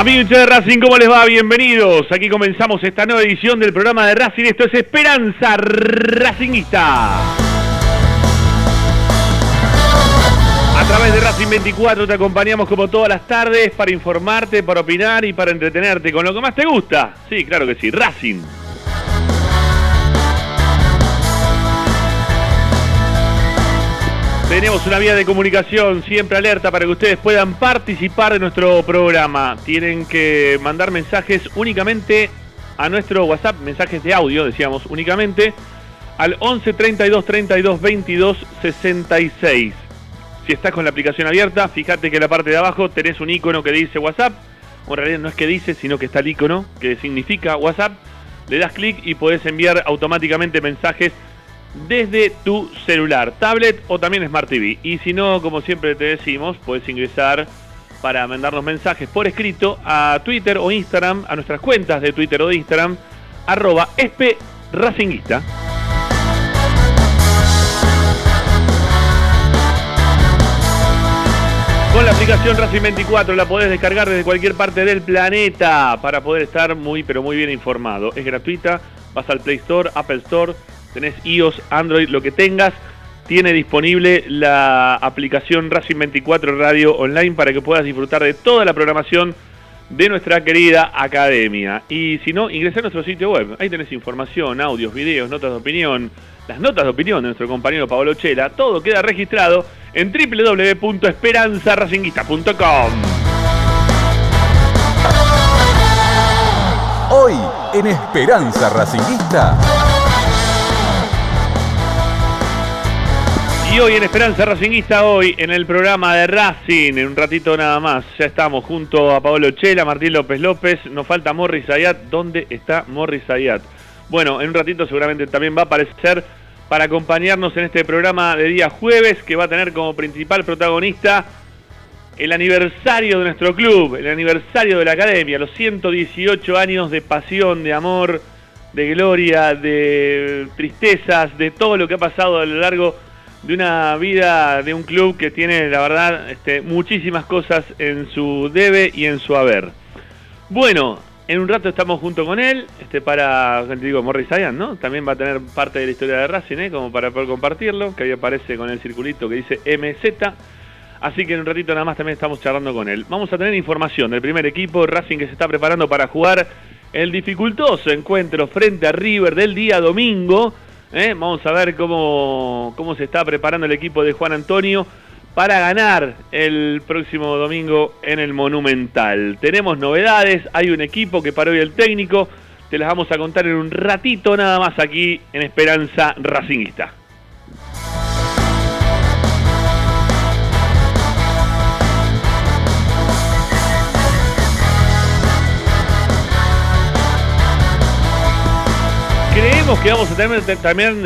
Amigos de Racing, ¿cómo les va? Bienvenidos. Aquí comenzamos esta nueva edición del programa de Racing. Esto es Esperanza Racingista. A través de Racing 24 te acompañamos como todas las tardes para informarte, para opinar y para entretenerte con lo que más te gusta. Sí, claro que sí, Racing. Tenemos una vía de comunicación siempre alerta para que ustedes puedan participar de nuestro programa. Tienen que mandar mensajes únicamente a nuestro WhatsApp, mensajes de audio, decíamos únicamente, al 11 32 32 22 66. Si estás con la aplicación abierta, fíjate que en la parte de abajo tenés un icono que dice WhatsApp. En realidad no es que dice, sino que está el icono que significa WhatsApp. Le das clic y podés enviar automáticamente mensajes desde tu celular, tablet o también Smart TV. Y si no, como siempre te decimos, puedes ingresar para mandarnos mensajes por escrito a Twitter o Instagram, a nuestras cuentas de Twitter o de Instagram, arroba Racinguista. Con la aplicación Racing 24 la podés descargar desde cualquier parte del planeta para poder estar muy pero muy bien informado. Es gratuita, vas al Play Store, Apple Store, tenés iOS, Android, lo que tengas, tiene disponible la aplicación Racing 24 Radio Online para que puedas disfrutar de toda la programación de nuestra querida academia. Y si no, ingresa a nuestro sitio web. Ahí tenés información, audios, videos, notas de opinión, las notas de opinión de nuestro compañero Pablo Chela. Todo queda registrado en www.esperanzaracinguista.com. Hoy en Esperanza Racinguista. Y hoy en Esperanza Racinguista, hoy en el programa de Racing, en un ratito nada más, ya estamos junto a Pablo Chela, Martín López López, nos falta Morris Ayat. ¿Dónde está Morris Ayat? Bueno, en un ratito seguramente también va a aparecer para acompañarnos en este programa de día jueves, que va a tener como principal protagonista el aniversario de nuestro club, el aniversario de la academia, los 118 años de pasión, de amor, de gloria, de tristezas, de todo lo que ha pasado a lo largo de una vida de un club que tiene, la verdad, este, muchísimas cosas en su debe y en su haber. Bueno, en un rato estamos junto con él, este, para, te digo, Morris Sayan, ¿no? También va a tener parte de la historia de Racing, ¿eh? Como para poder compartirlo, que ahí aparece con el circulito que dice MZ. Así que en un ratito nada más también estamos charlando con él. Vamos a tener información del primer equipo, Racing que se está preparando para jugar el dificultoso encuentro frente a River del día domingo. ¿Eh? Vamos a ver cómo, cómo se está preparando el equipo de Juan Antonio para ganar el próximo domingo en el Monumental. Tenemos novedades, hay un equipo que paró hoy el técnico, te las vamos a contar en un ratito nada más aquí en Esperanza Racingista. Creemos que vamos a tener también.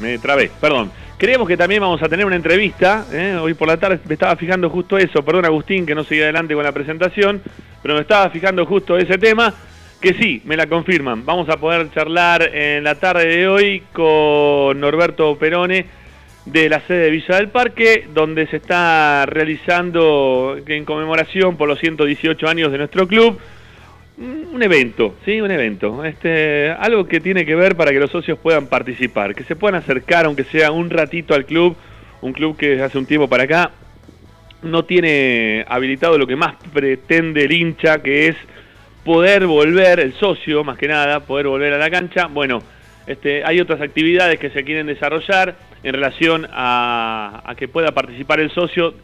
me trabé, perdón. Creemos que también vamos a tener una entrevista. ¿eh? Hoy por la tarde me estaba fijando justo eso. Perdón, Agustín, que no seguí adelante con la presentación. Pero me estaba fijando justo ese tema. Que sí, me la confirman. Vamos a poder charlar en la tarde de hoy con Norberto Perone de la sede de Villa del Parque, donde se está realizando en conmemoración por los 118 años de nuestro club un evento, sí, un evento. Este, algo que tiene que ver para que los socios puedan participar, que se puedan acercar, aunque sea un ratito al club, un club que hace un tiempo para acá no tiene habilitado lo que más pretende el hincha, que es poder volver, el socio más que nada, poder volver a la cancha. Bueno, este, hay otras actividades que se quieren desarrollar en relación a, a que pueda participar el socio.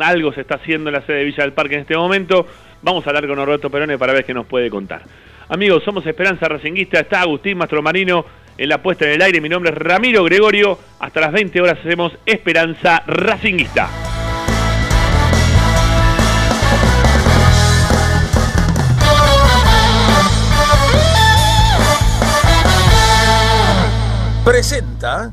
Algo se está haciendo en la sede de Villa del Parque en este momento Vamos a hablar con Norberto Perone para ver qué nos puede contar. Amigos, somos Esperanza Racinguista, está Agustín Mastromarino en la puesta en el aire. Mi nombre es Ramiro Gregorio. Hasta las 20 horas hacemos Esperanza Racinguista. Presenta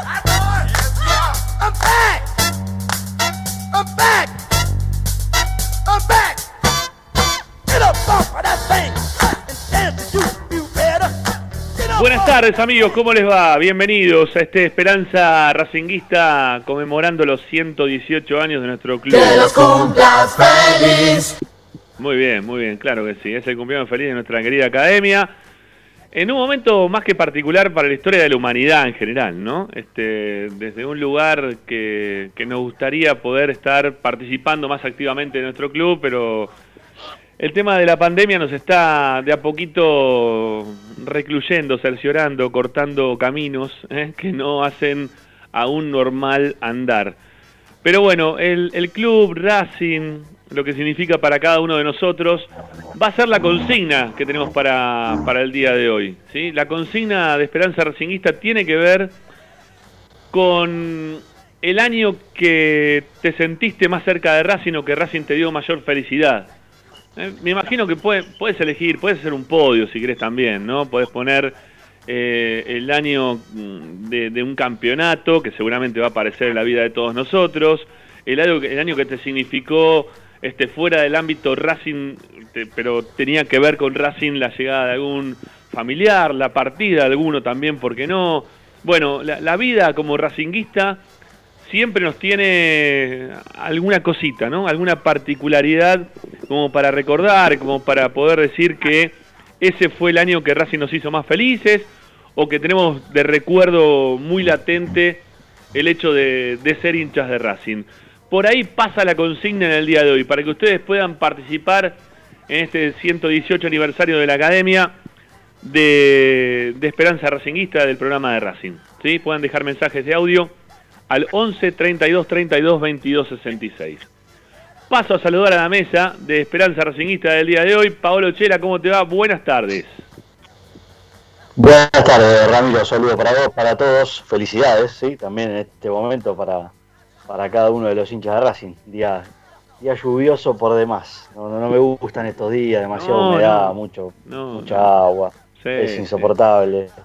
Buenas tardes amigos, ¿cómo les va? Bienvenidos a este Esperanza Racinguista conmemorando los 118 años de nuestro club. Que los cumplas feliz. Muy bien, muy bien, claro que sí, es el cumpleaños feliz de nuestra querida academia. En un momento más que particular para la historia de la humanidad en general, ¿no? Este, desde un lugar que, que nos gustaría poder estar participando más activamente en nuestro club, pero el tema de la pandemia nos está de a poquito recluyendo, cerciorando, cortando caminos ¿eh? que no hacen a un normal andar. Pero bueno, el, club Racing, lo que significa para cada uno de nosotros, va a ser la consigna que tenemos para, para el día de hoy. ¿sí? La consigna de Esperanza Racinguista tiene que ver con el año que te sentiste más cerca de Racing o que Racing te dio mayor felicidad. Eh, me imagino que puede, puedes elegir, puedes hacer un podio si querés también, ¿no? Puedes poner eh, el año mm, de, un campeonato, que seguramente va a aparecer en la vida de todos nosotros, el año, el año que te significó este, fuera del ámbito Racing, te, pero tenía que ver con Racing la llegada de algún familiar, la partida de alguno también, ¿por qué no? Bueno, la, la vida como racinguista siempre nos tiene alguna cosita, ¿no? Alguna particularidad como para recordar, como para poder decir que ese fue el año que Racing nos hizo más felices o que tenemos de recuerdo muy latente el hecho de, de ser hinchas de Racing. Por ahí pasa la consigna en el día de hoy, para que ustedes puedan participar en este 118 aniversario de la Academia de, Esperanza Racinguista del programa de Racing. ¿sí? Puedan dejar mensajes de audio al 11 32 32 22 66. Paso a saludar a la mesa de Esperanza Racinguista del día de hoy. Paolo Chela, ¿cómo te va? Buenas tardes. Buenas tardes, Ramiro. Saludos para vos, para todos. Felicidades, sí, también en este momento para, para cada uno de los hinchas de Racing. Día, día lluvioso por demás. No, no, no me gustan estos días, demasiada No, humedad, mucho, mucha agua. Sí, es insoportable. Sí,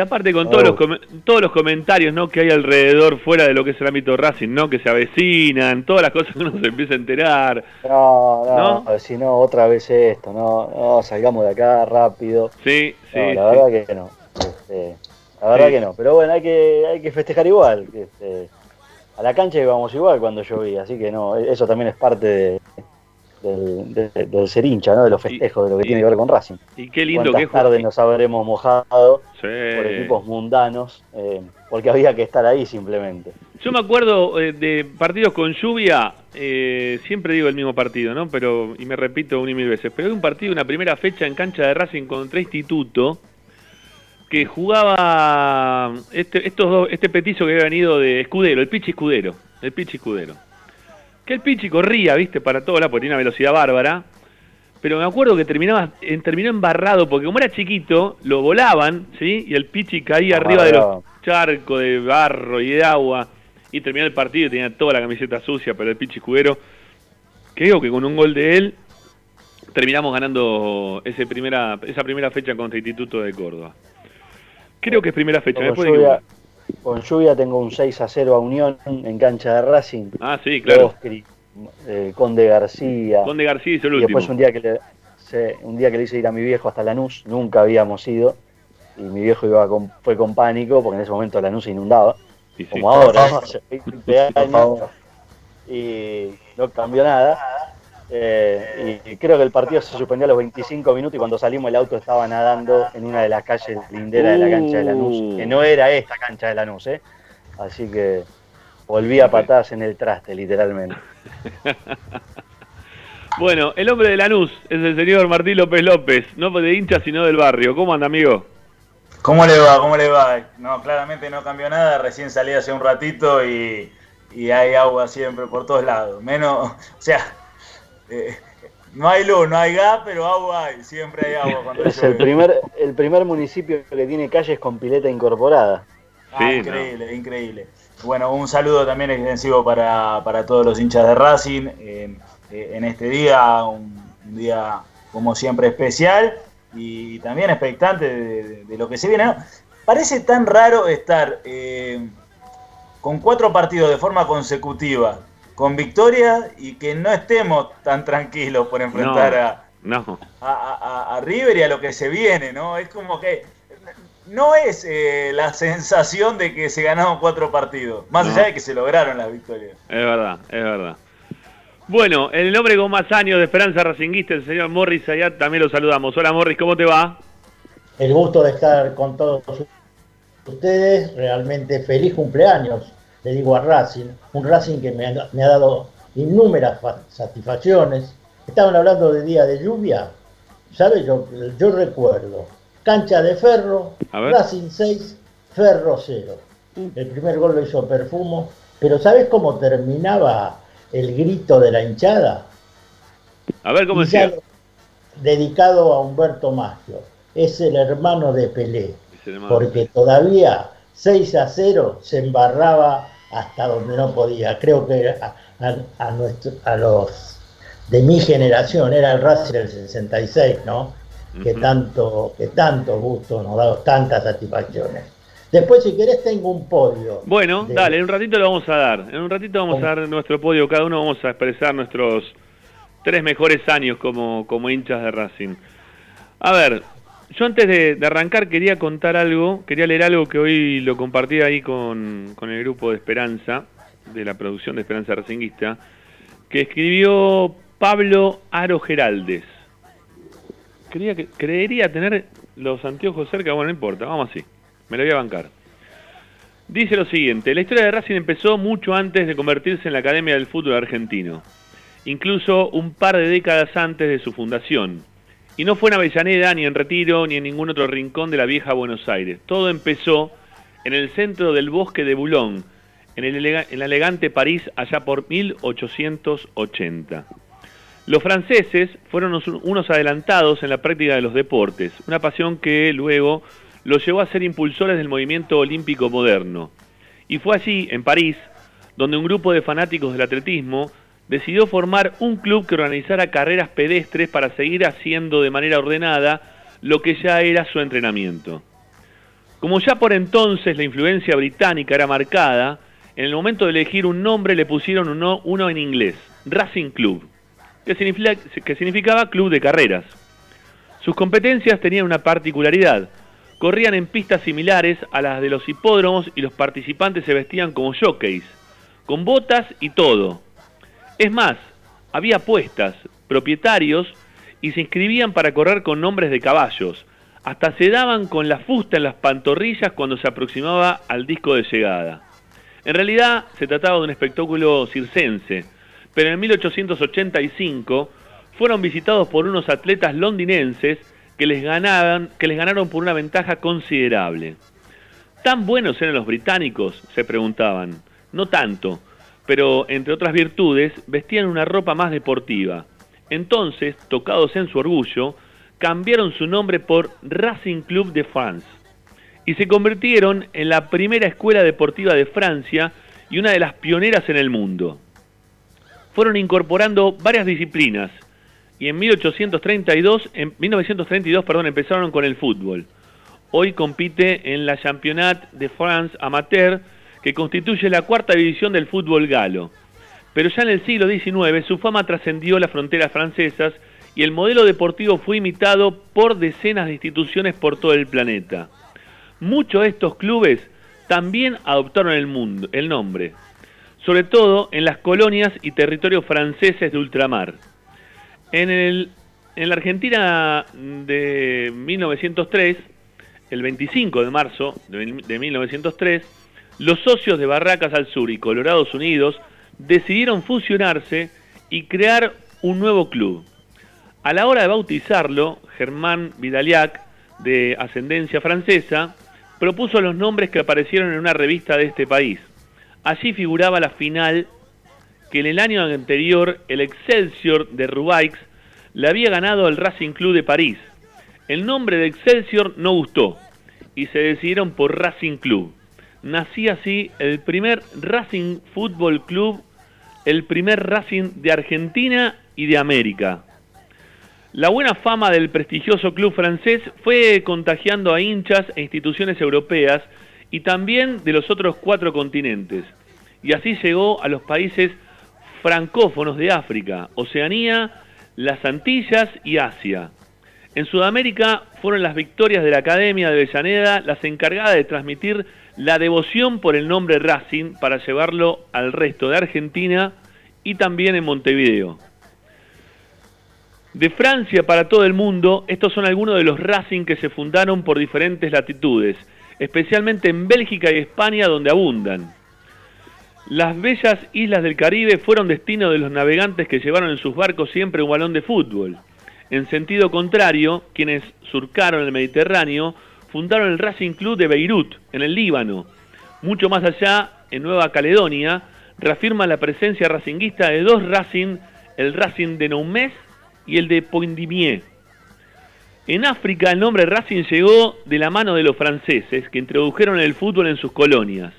aparte con todos, los, Oh. com- todos los comentarios ¿no? que hay alrededor fuera de lo que es el ámbito Racing, ¿no? que se avecinan, todas las cosas que uno se empieza a enterar. No, no, ¿No? si no, otra vez esto, no, no, salgamos de acá rápido. Sí, sí. No, la sí. verdad que no. Este, la verdad Sí. que no. Pero bueno, hay que, hay que festejar igual. Este, a la cancha íbamos igual cuando llovía, así que no, eso también es parte de- del, de- del ser hincha, ¿no? De los festejos, de lo que y- tiene que ver con Racing. Y qué lindo que tardes nos habremos mojado Sí. por equipos mundanos, eh, porque había que estar ahí simplemente. Yo me acuerdo eh, de partidos con lluvia, eh, siempre digo el mismo partido, ¿no? Pero, y me repito una y mil veces, pero hay un partido, una primera fecha en cancha de Racing contra Instituto, que jugaba este, estos dos, este petizo que había venido de Escudero, el Pichi Escudero, el Pichi Escudero. Que el Pichi corría, viste, para todo lado, porque tenía una velocidad bárbara, pero me acuerdo que terminaba, eh, terminó embarrado, porque como era chiquito, lo volaban, ¿sí? Y el Pichi caía arriba de los charcos de barro y de agua, y terminó el partido y tenía toda la camiseta sucia, pero el Pichi Escudero, creo que con un gol de él, terminamos ganando ese primera, esa primera fecha contra Instituto de Córdoba. Creo que es primera fecha, lluvia, equivocar. Con lluvia tengo un 6 a 0 a Unión en cancha de Racing. Ah, sí, claro. Oscri, eh, Conde García. Conde García hizo el y último. después un día que le se- un día que le hice ir a mi viejo hasta Lanús, nunca habíamos ido, y mi viejo iba con, fue con pánico, porque en ese momento Lanús se inundaba, sí. como ahora, ¿no? hace 20 años, y no cambió nada. Eh, y creo que el partido se suspendió a los 25 minutos y cuando salimos el auto estaba nadando en una de las calles linderas de la cancha de Lanús, que no era esta cancha de Lanús, ¿eh? Así que volví a patadas en el traste, literalmente. Bueno, el hombre de Lanús es el señor Martín López López, no de hincha sino del barrio. ¿Cómo anda, amigo? ¿Cómo le va? ¿Cómo le va? No, claramente no cambió nada. Recién salí hace un ratito y, y hay agua siempre por todos lados. Menos, o sea, eh, no hay luz, no hay gas, pero agua hay. Siempre hay agua cuando Es llueve. el primer, el primer municipio que tiene calles con pileta incorporada. Ah, Sí, increíble, increíble. Bueno, un saludo también extensivo para, para todos los hinchas de Racing. eh, eh, en este día, un, un día como siempre especial y también expectante de, lo que se viene. Parece tan raro estar eh, con cuatro partidos de forma consecutiva, con victoria y que no estemos tan tranquilos por enfrentar a, A, River y a lo que se viene, ¿no? Es como que no es eh, la sensación de que se ganaron cuatro partidos, más allá de que se lograron las victorias. Es verdad, es verdad. Bueno, el hombre con más años de Esperanza Racinguista, el señor Morris Ayat, también lo saludamos. Hola Morris, ¿cómo te va? El gusto de estar con todos ustedes, realmente feliz cumpleaños, le digo a Racing, un Racing que me ha, dado innúmeras satisfacciones. Estaban hablando de día de lluvia, ¿sabes? Yo, yo recuerdo, cancha de ferro, Racing 6, ferro 0. El primer gol lo hizo Perfumo, pero ¿sabes cómo terminaba el grito de la hinchada. A ver cómo decía. Dedicado a Humberto Maggio. Es el hermano de Pelé. Porque todavía 6 a 0 se embarraba hasta donde no podía. Creo que a, nuestro, a los de mi generación era el Racing del 66, ¿no? Que tanto, que tanto gusto nos da, tantas satisfacciones. Después, si querés, tengo un podio. Bueno, dale, en un ratito lo vamos a dar. En un ratito vamos a dar nuestro podio. Cada uno vamos a expresar nuestros tres mejores años como, como hinchas de Racing. A ver, yo antes de, arrancar quería contar algo, quería leer algo que hoy lo compartí ahí con, con el grupo de Esperanza, de la producción de Esperanza Racinguista, que escribió Pablo Aro Geraldes. Creía que, creería tener los anteojos cerca, bueno, no importa, vamos así. Me lo voy a bancar. Dice lo siguiente, la historia de Racing empezó mucho antes de convertirse en la Academia del Fútbol Argentino, incluso un par de décadas antes de su fundación. Y no fue en Avellaneda, ni en Retiro, ni en ningún otro rincón de la vieja Buenos Aires. Todo empezó en el centro del bosque de Boulogne, en el, elegante París, allá por 1880. Los franceses fueron unos adelantados en la práctica de los deportes, una pasión que luego los llevó a ser impulsores del movimiento olímpico moderno. Y fue allí, en París, donde un grupo de fanáticos del atletismo decidió formar un club que organizara carreras pedestres para seguir haciendo de manera ordenada lo que ya era su entrenamiento. Como ya por entonces la influencia británica era marcada, en el momento de elegir un nombre le pusieron uno, uno en inglés, Racing Club, que, que significaba club de carreras. Sus competencias tenían una particularidad, corrían en pistas similares a las de los hipódromos y los participantes se vestían como jockeys, con botas y todo. Es más, había apuestas, propietarios y se inscribían para correr con nombres de caballos. Hasta se daban con la fusta en las pantorrillas cuando se aproximaba al disco de llegada. En realidad se trataba de un espectáculo circense, pero en 1885 fueron visitados por unos atletas londinenses que les, que les ganaron por una ventaja considerable. ¿Tan buenos eran los británicos? se preguntaban. No tanto, pero entre otras virtudes vestían una ropa más deportiva. Entonces, tocados en su orgullo, cambiaron su nombre por Racing Club de France y se convirtieron en la primera escuela deportiva de Francia y una de las pioneras en el mundo. Fueron incorporando varias disciplinas, y en 1832, en 1932 perdón, empezaron con el fútbol. Hoy compite en la Championnat de France Amateur, que constituye la cuarta división del fútbol galo. Pero ya en el siglo XIX su fama trascendió las fronteras francesas y el modelo deportivo fue imitado por decenas de instituciones por todo el planeta. Muchos de estos clubes también adoptaron el, nombre, sobre todo en las colonias y territorios franceses de ultramar. En, en la Argentina de 1903, el 25 de marzo de 1903, los socios de Barracas al Sur y Colorados Unidos decidieron fusionarse y crear un nuevo club. A la hora de bautizarlo, Germán Vidaliac, de ascendencia francesa, propuso los nombres que aparecieron en una revista de este país. Allí figuraba la final que en el año anterior el Excelsior de Rubaix le había ganado al Racing Club de París. El nombre de Excelsior no gustó y se decidieron por Racing Club. Nacía así el primer Racing Fútbol Club, el primer Racing de Argentina y de América. La buena fama del prestigioso club francés fue contagiando a hinchas e instituciones europeas y también de los otros cuatro continentes. Y así llegó a los países francófonos de África, Oceanía, las Antillas y Asia. En Sudamérica fueron las victorias de la Academia de Avellaneda las encargadas de transmitir la devoción por el nombre Racing para llevarlo al resto de Argentina y también en Montevideo. De Francia para todo el mundo, estos son algunos de los Racing que se fundaron por diferentes latitudes, especialmente en Bélgica y España donde abundan. Las bellas islas del Caribe fueron destino de los navegantes que llevaron en sus barcos siempre un balón de fútbol. En sentido contrario, quienes surcaron el Mediterráneo fundaron el Racing Club de Beirut, en el Líbano. Mucho más allá, en Nueva Caledonia, reafirma la presencia racinguista de dos Racing, el Racing de Noumés y el de Poindimier. En África el nombre Racing llegó de la mano de los franceses que introdujeron el fútbol en sus colonias.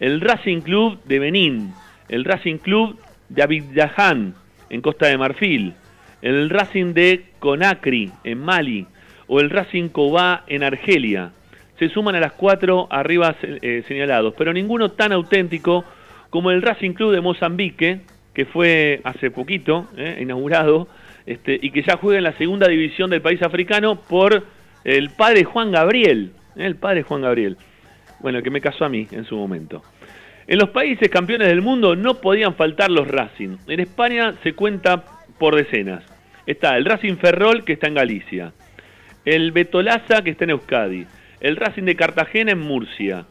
El Racing Club de Benín, el Racing Club de Abidjan en Costa de Marfil, el Racing de Conakry en Mali o el Racing Cobá en Argelia. Se suman a las cuatro arriba eh, señalados, pero ninguno tan auténtico como el Racing Club de Mozambique, que fue hace poquito eh, inaugurado este, y que ya juega en la segunda división del país africano por el padre Juan Gabriel, ¿eh? el padre Juan Gabriel, bueno, que me casó a mí en su momento. En los países campeones del mundo no podían faltar los Racing. En España se cuenta por decenas. Está el Racing Ferrol, que está en Galicia. El Betolaza, que está en Euskadi. El Racing de Cartagena en Murcia.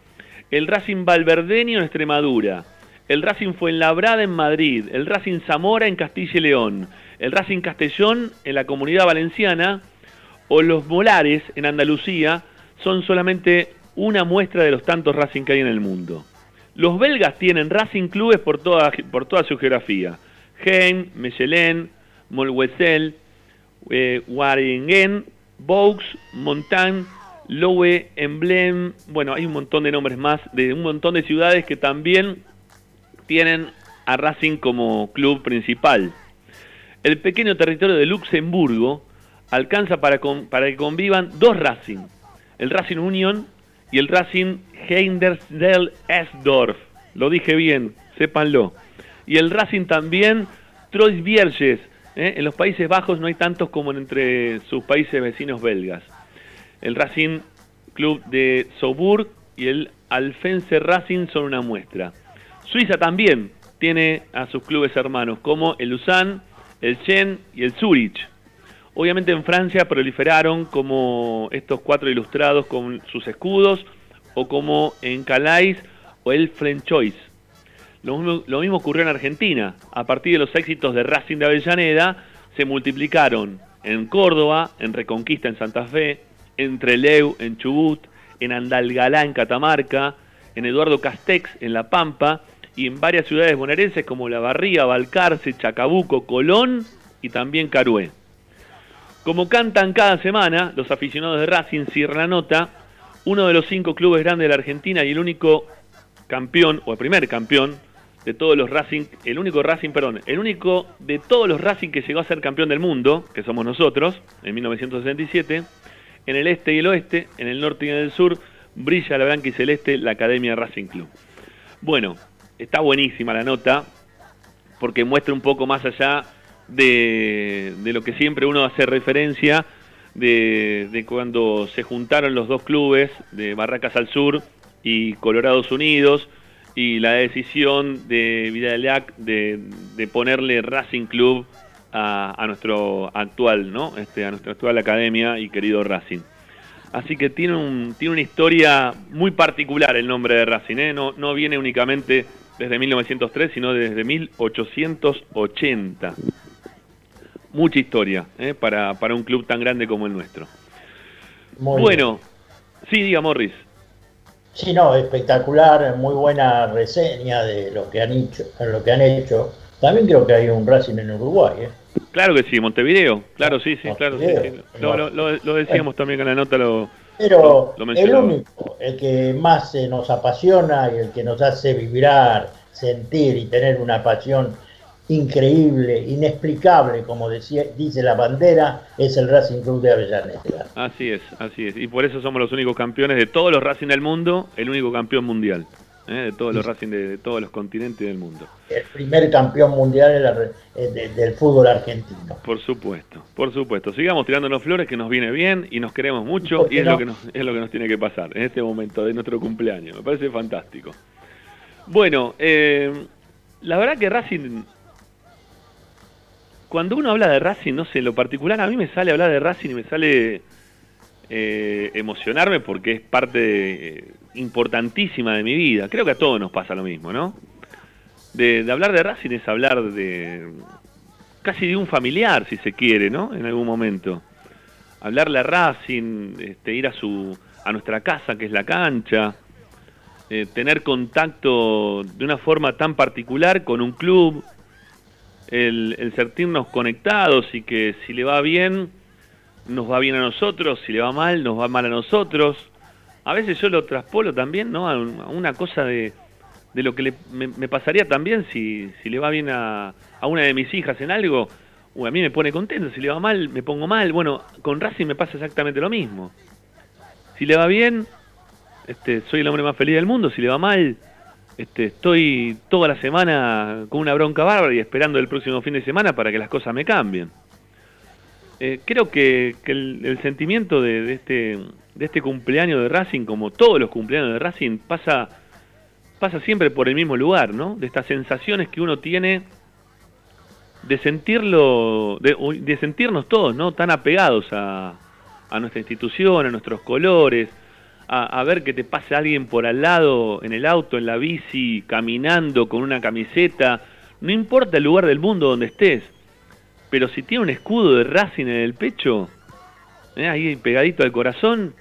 El Racing Valverdeño en Extremadura. El Racing Fuenlabrada en Madrid. El Racing Zamora en Castilla y León el Racing Castellón en la comunidad valenciana o los Molares en Andalucía son solamente una muestra de los tantos Racing que hay en el mundo. Los belgas tienen Racing clubes por toda, por toda su geografía. Heim, Mechelen, Molwesel, eh, Waringen, Vaux, Montagne, Lowe, Emblem, bueno, hay un montón de nombres más de un montón de ciudades que también tienen a Racing como club principal el pequeño territorio de Luxemburgo alcanza para, que convivan dos Racing, el Racing Union y el Racing Heindersdel Esdorf. Lo dije bien, sépanlo. Y el Racing también Troyes Vierges. ¿Eh? En los Países Bajos no hay tantos como entre sus países vecinos belgas. El Racing Club de Soburg y el Alfense Racing son una muestra. Suiza también tiene a sus clubes hermanos como el Lausanne, el Chen y el Zurich. Obviamente en Francia proliferaron como estos cuatro ilustrados con sus escudos o como en Calais o el Choice. Lo mismo, ocurrió en Argentina. A partir de los éxitos de Racing de Avellaneda, se multiplicaron en Córdoba, en Reconquista en Santa Fe, en Treleu en Chubut, en Andalgalá en Catamarca, en Eduardo Castex en La Pampa y en varias ciudades bonaerenses como La Barría, Balcarce, Chacabuco, Colón y también Carué. Como cantan cada semana los aficionados de Racing Sierra la Nota, uno de los cinco clubes grandes de la Argentina y el único campeón, o el primer campeón, de todos los Racing, el único Racing, perdón, el único de todos los Racing que llegó a ser campeón del mundo, que somos nosotros, en 1967, en el este y el oeste, en el norte y en el sur, brilla la blanca y celeste la Academia Racing Club. Bueno, está buenísima la nota, porque muestra un poco más allá de, lo que siempre uno hace referencia de, cuando se juntaron los dos clubes de Barracas al Sur y Colorados Unidos y la decisión de Vidalac de, de ponerle Racing Club a, nuestro actual, ¿no? Este, a nuestra actual academia y querido Racing. Así que tiene, un, tiene una historia muy particular el nombre de Racing, ¿eh? no, no viene únicamente desde 1903, sino desde 1880. Mucha historia ¿eh? para, un club tan grande como el nuestro. bueno, sí, diga Morris. Sí, no, espectacular, muy buena reseña de lo que han hecho. Lo que han hecho. También creo que hay un Racing en Uruguay. ¿eh? Claro que sí, Montevideo. Claro, sí, sí, claro. Sí, Lo, decíamos también en la nota, lo, pero el único, el que más nos apasiona y el que nos hace vibrar, sentir y tener una pasión increíble, inexplicable, como decía, dice la bandera, es el Racing Club de Avellaneda. Así es, así es. Y por eso somos los únicos campeones de todos los Racing del mundo, el único campeón mundial. ¿eh? de todos los Racing de, todos los continentes del mundo. El primer campeón mundial eh, del fútbol argentino. Por supuesto, por supuesto. Sigamos tirándonos flores que nos viene bien y nos queremos mucho y es, lo que nos, es lo que nos tiene que pasar en este momento de nuestro cumpleaños. Me parece fantástico. Bueno, eh, la verdad que Racing cuando uno habla de Racing, no sé, lo particular a mí me sale hablar de Racing y me sale eh, emocionarme porque es parte eh, importantísima de mi vida. Creo que a todos nos pasa lo mismo, ¿no? De, hablar de Racing es hablar de casi de un familiar, si se quiere, ¿no? En algún momento. Hablarle a Racing, este, ir a su a nuestra casa, que es la cancha, eh, tener contacto de una forma tan particular con un club, el, sentirnos conectados y que si le va bien, nos va bien a nosotros, si le va mal, nos va mal a nosotros. A veces yo lo traspolo también, ¿no? A, una cosa de, de lo que me, pasaría también si, si le va bien a, a, una de mis hijas en algo, o a mí me pone contento, si le va mal, me pongo mal. Bueno, con Racing me pasa exactamente lo mismo. Si le va bien, este, soy el hombre más feliz del mundo, si le va mal, este, estoy toda la semana con una bronca bárbara y esperando el próximo fin de semana para que las cosas me cambien. Eh, creo que, el, sentimiento de, este, de este cumpleaños de Racing, como todos los cumpleaños de Racing, pasa, siempre por el mismo lugar, ¿no? De estas sensaciones que uno tiene de sentirlo, de, sentirnos todos, ¿no? Tan apegados a nuestra institución, a nuestros colores, a, ver que te pase alguien por al lado, en el auto, en la bici, caminando con una camiseta, no importa el lugar del mundo donde estés, pero si tiene un escudo de Racing en el pecho, eh, ahí pegadito al corazón,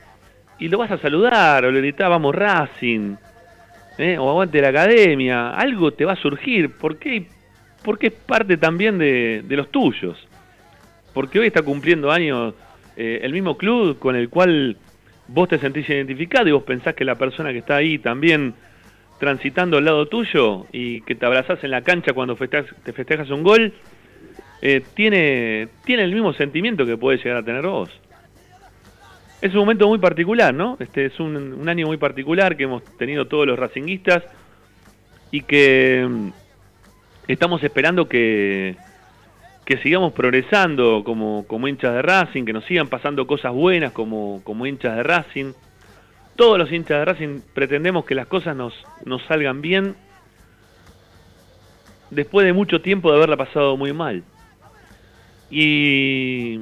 y lo vas a saludar, o le gritás, vamos Racing, eh, o aguante la academia, algo te va a surgir, ¿por qué? Porque es parte también de, los tuyos, porque hoy está cumpliendo años eh, el mismo club con el cual vos te sentís identificado y vos pensás que la persona que está ahí también transitando al lado tuyo y que te abrazás en la cancha cuando te festejas un gol, eh, tiene, tiene el mismo sentimiento que puede llegar a tener vos. Es un momento muy particular, ¿no? Este es un, un año muy particular que hemos tenido todos los racinguistas y que mm, estamos esperando que, que sigamos progresando como, como hinchas de Racing, que nos sigan pasando cosas buenas como, como hinchas de Racing. Todos los hinchas de Racing pretendemos que las cosas nos, nos salgan bien después de mucho tiempo de haberla pasado muy mal. Y,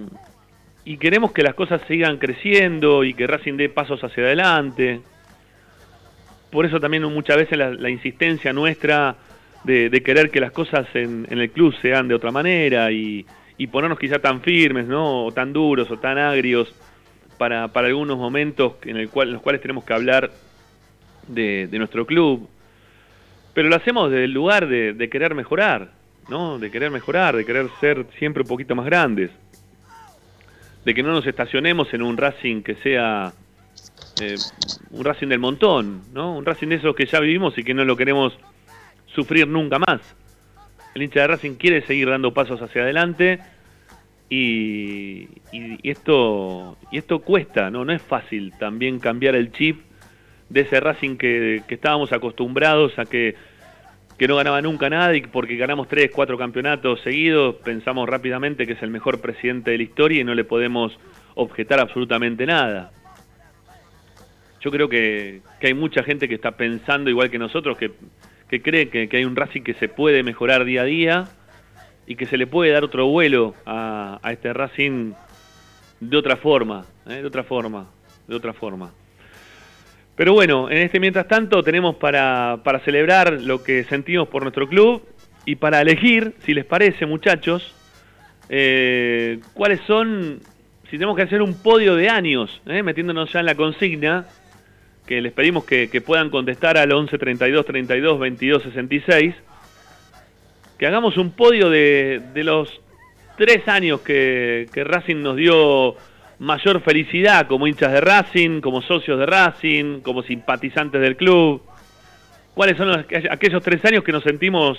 y queremos que las cosas sigan creciendo y que Racing dé pasos hacia adelante. Por eso también muchas veces la, la insistencia nuestra de, querer que las cosas en, el club sean de otra manera y, ponernos quizá tan firmes, ¿no? O tan duros o tan agrios para, para algunos momentos en, el cual, en los cuales tenemos que hablar de, nuestro club. Pero lo hacemos desde el lugar de, querer mejorar, ¿no? De querer mejorar, de querer ser siempre un poquito más grandes. De que no nos estacionemos en un Racing que sea eh, un Racing del montón, ¿no? Un Racing de esos que ya vivimos y que no lo queremos sufrir nunca más. El hincha de Racing quiere seguir dando pasos hacia adelante y, esto, y esto cuesta, ¿no? no es fácil también cambiar el chip de ese Racing que, estábamos acostumbrados a que, que, no ganaba nunca nada y porque ganamos tres, cuatro campeonatos seguidos, pensamos rápidamente que es el mejor presidente de la historia y no le podemos objetar absolutamente nada. Yo creo que, que hay mucha gente que está pensando igual que nosotros que que cree que, hay un Racing que se puede mejorar día a día y que se le puede dar otro vuelo a, este Racing de otra forma, ¿eh? de otra forma, de otra forma. Pero bueno, en este mientras tanto tenemos para, para celebrar lo que sentimos por nuestro club y para elegir, si les parece muchachos, eh, cuáles son, si tenemos que hacer un podio de años, ¿eh? metiéndonos ya en la consigna, que les pedimos que, puedan contestar al 11 32 32 22 66. Que hagamos un podio de, de los tres años que, que, Racing nos dio mayor felicidad como hinchas de Racing, como socios de Racing, como simpatizantes del club. ¿Cuáles son aquellos tres años que nos sentimos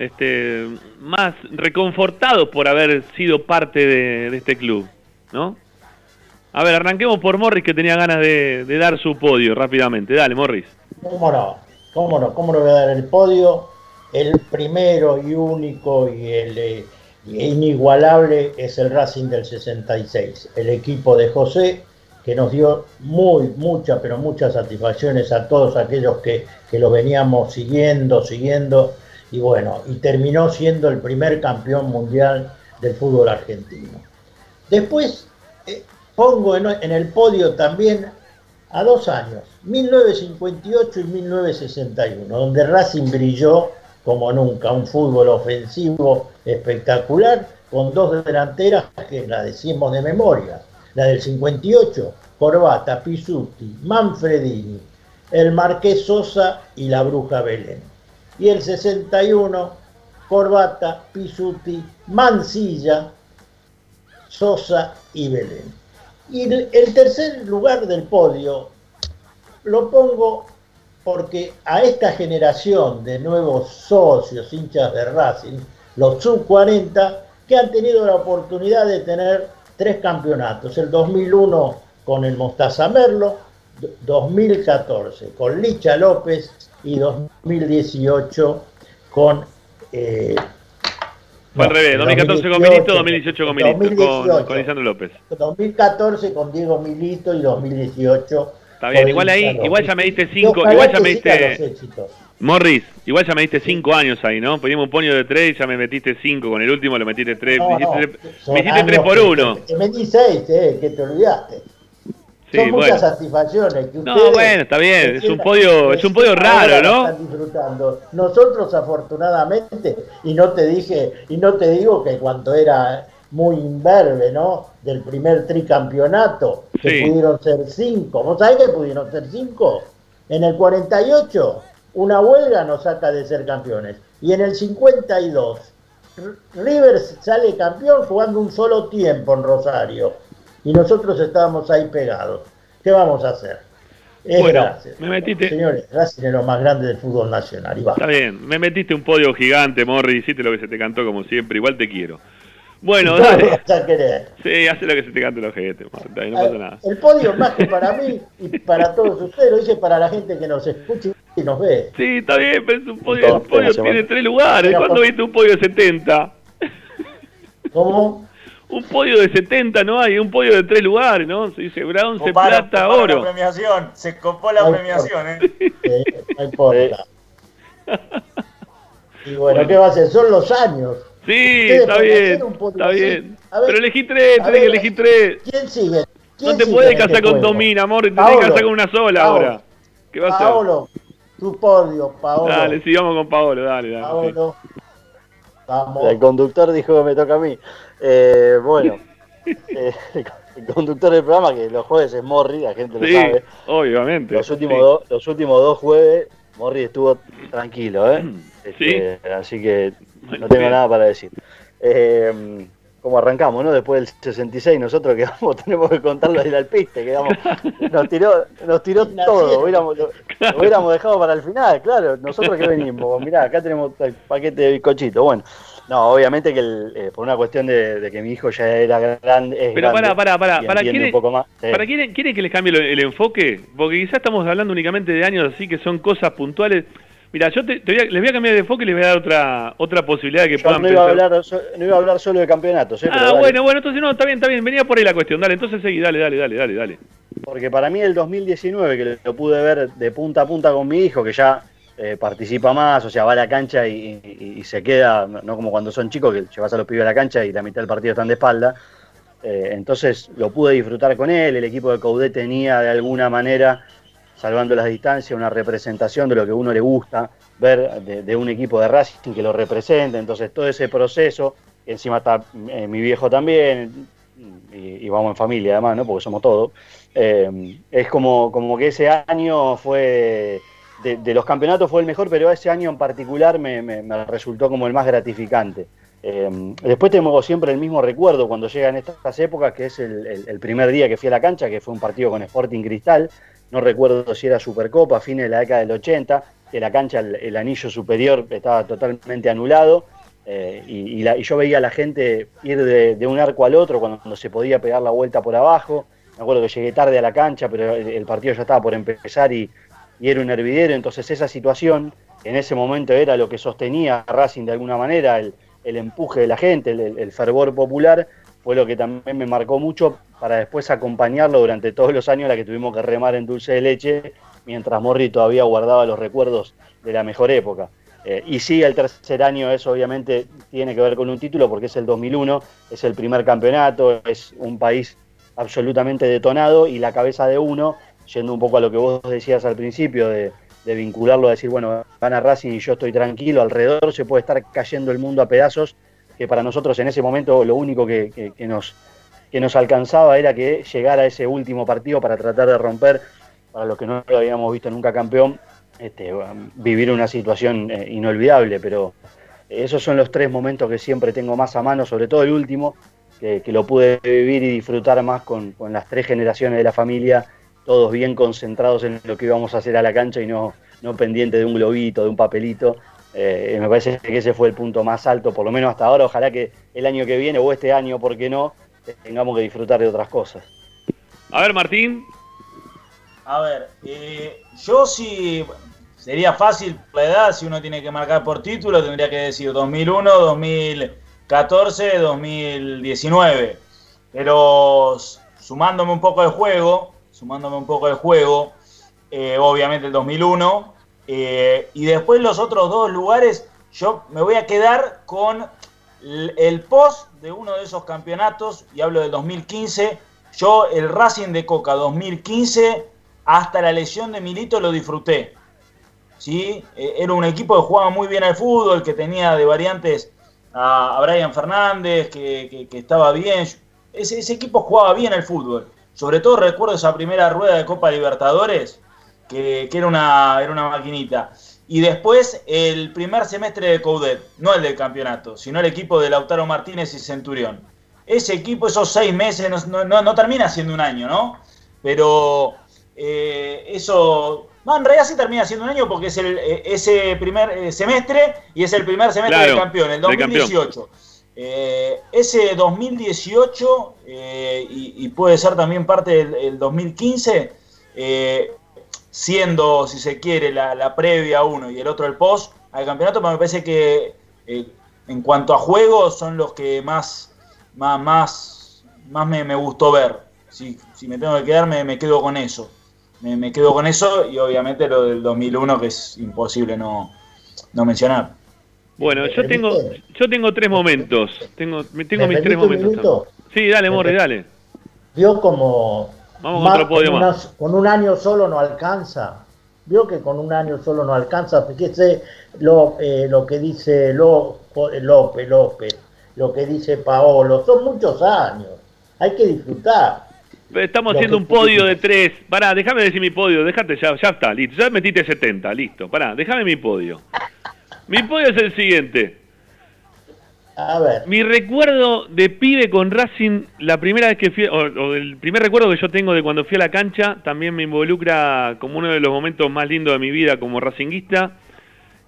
este, más reconfortados por haber sido parte de, este club, ¿no? A ver, arranquemos por Morris que tenía ganas de, dar su podio rápidamente. Dale, Morris. ¿Cómo no? ¿Cómo no? ¿Cómo no voy a dar el podio? El primero y único y el eh, inigualable es el Racing del 66, el equipo de José que nos dio muy, muchas, pero muchas satisfacciones a todos aquellos que, que lo veníamos siguiendo, siguiendo y bueno, y terminó siendo el primer campeón mundial del fútbol argentino. Después eh, pongo en, el podio también a dos años, 1958 y 1961, donde Racing brilló como nunca, un fútbol ofensivo espectacular, con dos delanteras que la decimos de memoria. La del 58, Corbata, Pisuti, Manfredini, el Marqués Sosa y la Bruja Belén y el 61 Corbata, Pisuti, Mansilla, Sosa y Belén. Y el tercer lugar del podio lo pongo porque a esta generación de nuevos socios, hinchas de Racing, los sub-40, que han tenido la oportunidad de tener tres campeonatos, el 2001 con el Mostaza Merlo, 2014 con Licha López y 2018 con... Eh, Fue al revés, 2014 con Milito, 2018 con Milito, con, Lisandro López. 2014 con Diego Milito y 2018 Está bien, igual ahí, igual ya me diste 5, igual ya me diste... Morris, igual ya me diste 5 años ahí, ¿no? Poníamos un puño de 3 y ya me metiste 5, con el último lo metiste 3, me hiciste 3 por 1. Me metí 6, eh, que te olvidaste. Son muchas satisfacciones que No, bueno, está bien, es un podio, es un podio raro, ¿no? Están disfrutando. Nosotros afortunadamente, y no te dije, y no te digo que cuando era muy imberbe, ¿no? Del primer tricampeonato, que pudieron ser cinco. ¿Vos sabés que pudieron ser cinco? En el 48, una huelga nos saca de ser campeones. Y en el 52, River sale campeón jugando un solo tiempo en Rosario y nosotros estábamos ahí pegados. ¿Qué vamos a hacer? bueno, me metiste. Señores, Racing es lo más grande del fútbol nacional. Está bien, me metiste un podio gigante, Morri, hiciste lo que se te cantó como siempre, igual te quiero. Bueno, dale. Sí, hace lo que se te cante los ojete, no pasa nada. El podio más que para mí y para todos ustedes, lo dice para la gente que nos escucha y nos ve. Sí, está bien, pero es un podio, el podio tiene tres lugares. ¿Cuándo viste un podio de 70? ¿Cómo? Un podio de 70 no hay, un podio de tres lugares, ¿no? Se dice bronce, plata, oro. La premiación, se copó la premiación, ¿eh? no importa. Y bueno, ¿qué va a hacer? Son los años. Sí, está bien, está bien. Pero elegí tres, tenés que elegir tres. ¿Quién sigue? no te puedes este casar con Domina, amor, te tenés que casar con una sola ahora. ¿Qué va a hacer? Paolo, tu podio, Paolo. Dale, sigamos con Paolo, dale, dale. Paolo. Vamos. El conductor dijo que me toca a mí. Eh, bueno, eh, el conductor del programa, que los jueves es Morri, la gente lo sabe. Obviamente. Los últimos, los últimos dos jueves, Morri estuvo tranquilo, ¿eh? Este, así que no tengo nada para decir. Eh, como arrancamos, ¿no? Después del 66, nosotros que vamos, tenemos que contarlo del alpiste, que nos tiró, nos tiró todo, hubiéramos, lo, hubiéramos dejado para el final, claro, nosotros que venimos, mirá, acá tenemos el paquete de bizcochito, bueno, no, obviamente que eh, por una cuestión de, que mi hijo ya era grande. Pero para, para, para, para, ¿quiere, para ¿quiere, ¿quiere, que les cambie el, enfoque? Porque quizás estamos hablando únicamente de años así que son cosas puntuales. Mira, yo te, les voy a cambiar de enfoque y les voy a dar otra otra posibilidad de que puedan no iba, a hablar, no iba a hablar solo de campeonatos. ¿eh? Ah, bueno, bueno, entonces no, está bien, está bien. Venía por ahí la cuestión. Dale, entonces seguí, dale, dale, dale, dale, dale. Porque para mí el 2019, que lo pude ver de punta a punta con mi hijo, que ya eh, participa más, o sea, va a la cancha y, se queda, no como cuando son chicos que llevas a los pibes a la cancha y la mitad del partido están de espalda. Eh, entonces lo pude disfrutar con él, el equipo de Coudet tenía de alguna manera, salvando las distancias, una representación de lo que a uno le gusta ver de, un equipo de Racing que lo represente, entonces todo ese proceso, encima está eh, mi viejo también, y, vamos en familia además, ¿no? porque somos todos, es como, como que ese año fue de, los campeonatos fue el mejor, pero ese año en particular me, resultó como el más gratificante. Eh, después tengo siempre el mismo recuerdo cuando llegan estas épocas, que es el, primer día que fui a la cancha, que fue un partido con Sporting Cristal, no recuerdo si era Supercopa, fines de la década del 80, que la cancha, el, anillo superior estaba totalmente anulado. Eh, y, yo veía a la gente ir de, un arco al otro cuando, se podía pegar la vuelta por abajo. Me acuerdo que llegué tarde a la cancha, pero el, partido ya estaba por empezar y, era un hervidero. Entonces esa situación en ese momento era lo que sostenía a Racing de alguna manera, el, empuje de la gente, el, fervor popular, fue lo que también me marcó mucho para después acompañarlo durante todos los años la que tuvimos que remar en dulce de leche, mientras Morri todavía guardaba los recuerdos de la mejor época. Eh, y sí, el tercer año eso obviamente tiene que ver con un título porque es el 2001, es el primer campeonato, es un país absolutamente detonado y la cabeza de uno, yendo un poco a lo que vos decías al principio, de, vincularlo a decir, bueno, gana Racing y yo estoy tranquilo, alrededor se puede estar cayendo el mundo a pedazos, que para nosotros en ese momento lo único que, nos, que nos alcanzaba era que llegara ese último partido para tratar de romper, para los que no lo habíamos visto nunca campeón, este, vivir una situación eh, inolvidable, pero esos son los tres momentos que siempre tengo más a mano, sobre todo el último, que, lo pude vivir y disfrutar más con, las tres generaciones de la familia, todos bien concentrados en lo que íbamos a hacer a la cancha y no, no pendiente de un globito, de un papelito. Eh, me parece que ese fue el punto más alto, por lo menos hasta ahora. Ojalá que el año que viene o este año, ¿por qué no?, tengamos que disfrutar de otras cosas. A ver, Martín. A ver, eh, yo sí, sería fácil la edad, si uno tiene que marcar por título, tendría que decir 2001, 2014, 2019. Pero sumándome un poco el juego, sumándome un poco el juego, eh, obviamente el 2001, eh, y después los otros dos lugares, yo me voy a quedar con el post de uno de esos campeonatos, y hablo del 2015, yo el Racing de Coca 2015, hasta la lesión de Milito lo disfruté. ¿sí? Eh, era un equipo que jugaba muy bien al fútbol, que tenía de variantes a, Brian Fernández, que, estaba bien. Ese, equipo jugaba bien al fútbol. Sobre todo recuerdo esa primera rueda de Copa Libertadores, que, era, una, era una maquinita. Y después el primer semestre de Coudet, no el del campeonato, sino el equipo de Lautaro Martínez y Centurión. Ese equipo, esos seis meses, no, termina siendo un año, ¿no? Pero eh, eso no, en realidad sí termina siendo un año porque es el, eh, ese primer eh, semestre y es el primer semestre del campeón, el 2018. Eh, ese 2018 y, puede ser también parte del 2015, siendo, si se quiere, la, previa uno y el otro el post al campeonato, me parece que en cuanto a juegos son los que más, más, más, más me, gustó ver. Si, si me tengo que quedar, me quedo con eso me, quedo con eso y obviamente lo del 2001 que es imposible no, mencionar. Bueno, yo tengo yo tengo tres momentos. Tengo, tengo mis tres momentos. Sí, dale, Morri, dale. Vio como Vamos con, otro podio más. con un año solo no alcanza. Vio que con un año solo no alcanza. Fíjese lo, eh, lo que dice López, López, lo que dice Paolo. Son muchos años. Hay que disfrutar. Estamos haciendo un podio de tres. Pará, déjame decir mi podio. Déjate, ya, ya está, listo. Ya metiste 70, listo. Pará, déjame mi podio. Mi podio es el siguiente. Mi recuerdo de pibe con Racing, la primera vez que fui, o, el primer recuerdo que yo tengo de cuando fui a la cancha, también me involucra como uno de los momentos más lindos de mi vida como racinguista,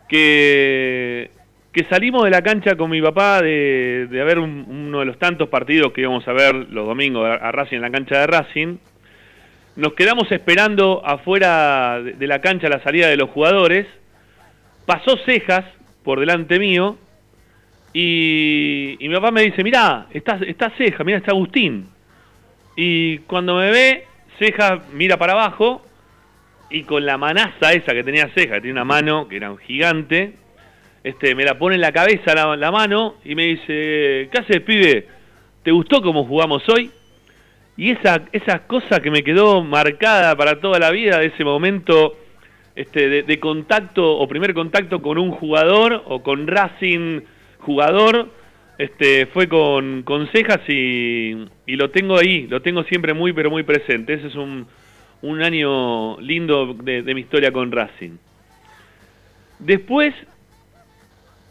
que que salimos de la cancha con mi papá de, de ver uno de los tantos partidos que íbamos a ver los domingos a, Racing en la cancha de Racing. Nos quedamos esperando afuera de, la cancha la salida de los jugadores. Pasó Cejas por delante mío y, mi papá me dice, mirá, está, está Cejas, mira, está Agustín. Y cuando me ve, Cejas mira para abajo y con la manaza esa que tenía Cejas, que tenía una mano que era un gigante, este, me la pone en la cabeza la, mano y me dice, ¿qué haces, pibe? ¿Te gustó cómo jugamos hoy? Y esa, esa cosa que me quedó marcada para toda la vida de ese momento este, de, contacto o primer contacto con un jugador o con Racing jugador, este, fue con, con Cejas y, y, lo tengo ahí, lo tengo siempre muy pero muy presente. Ese es un, un año lindo de, mi historia con Racing. Después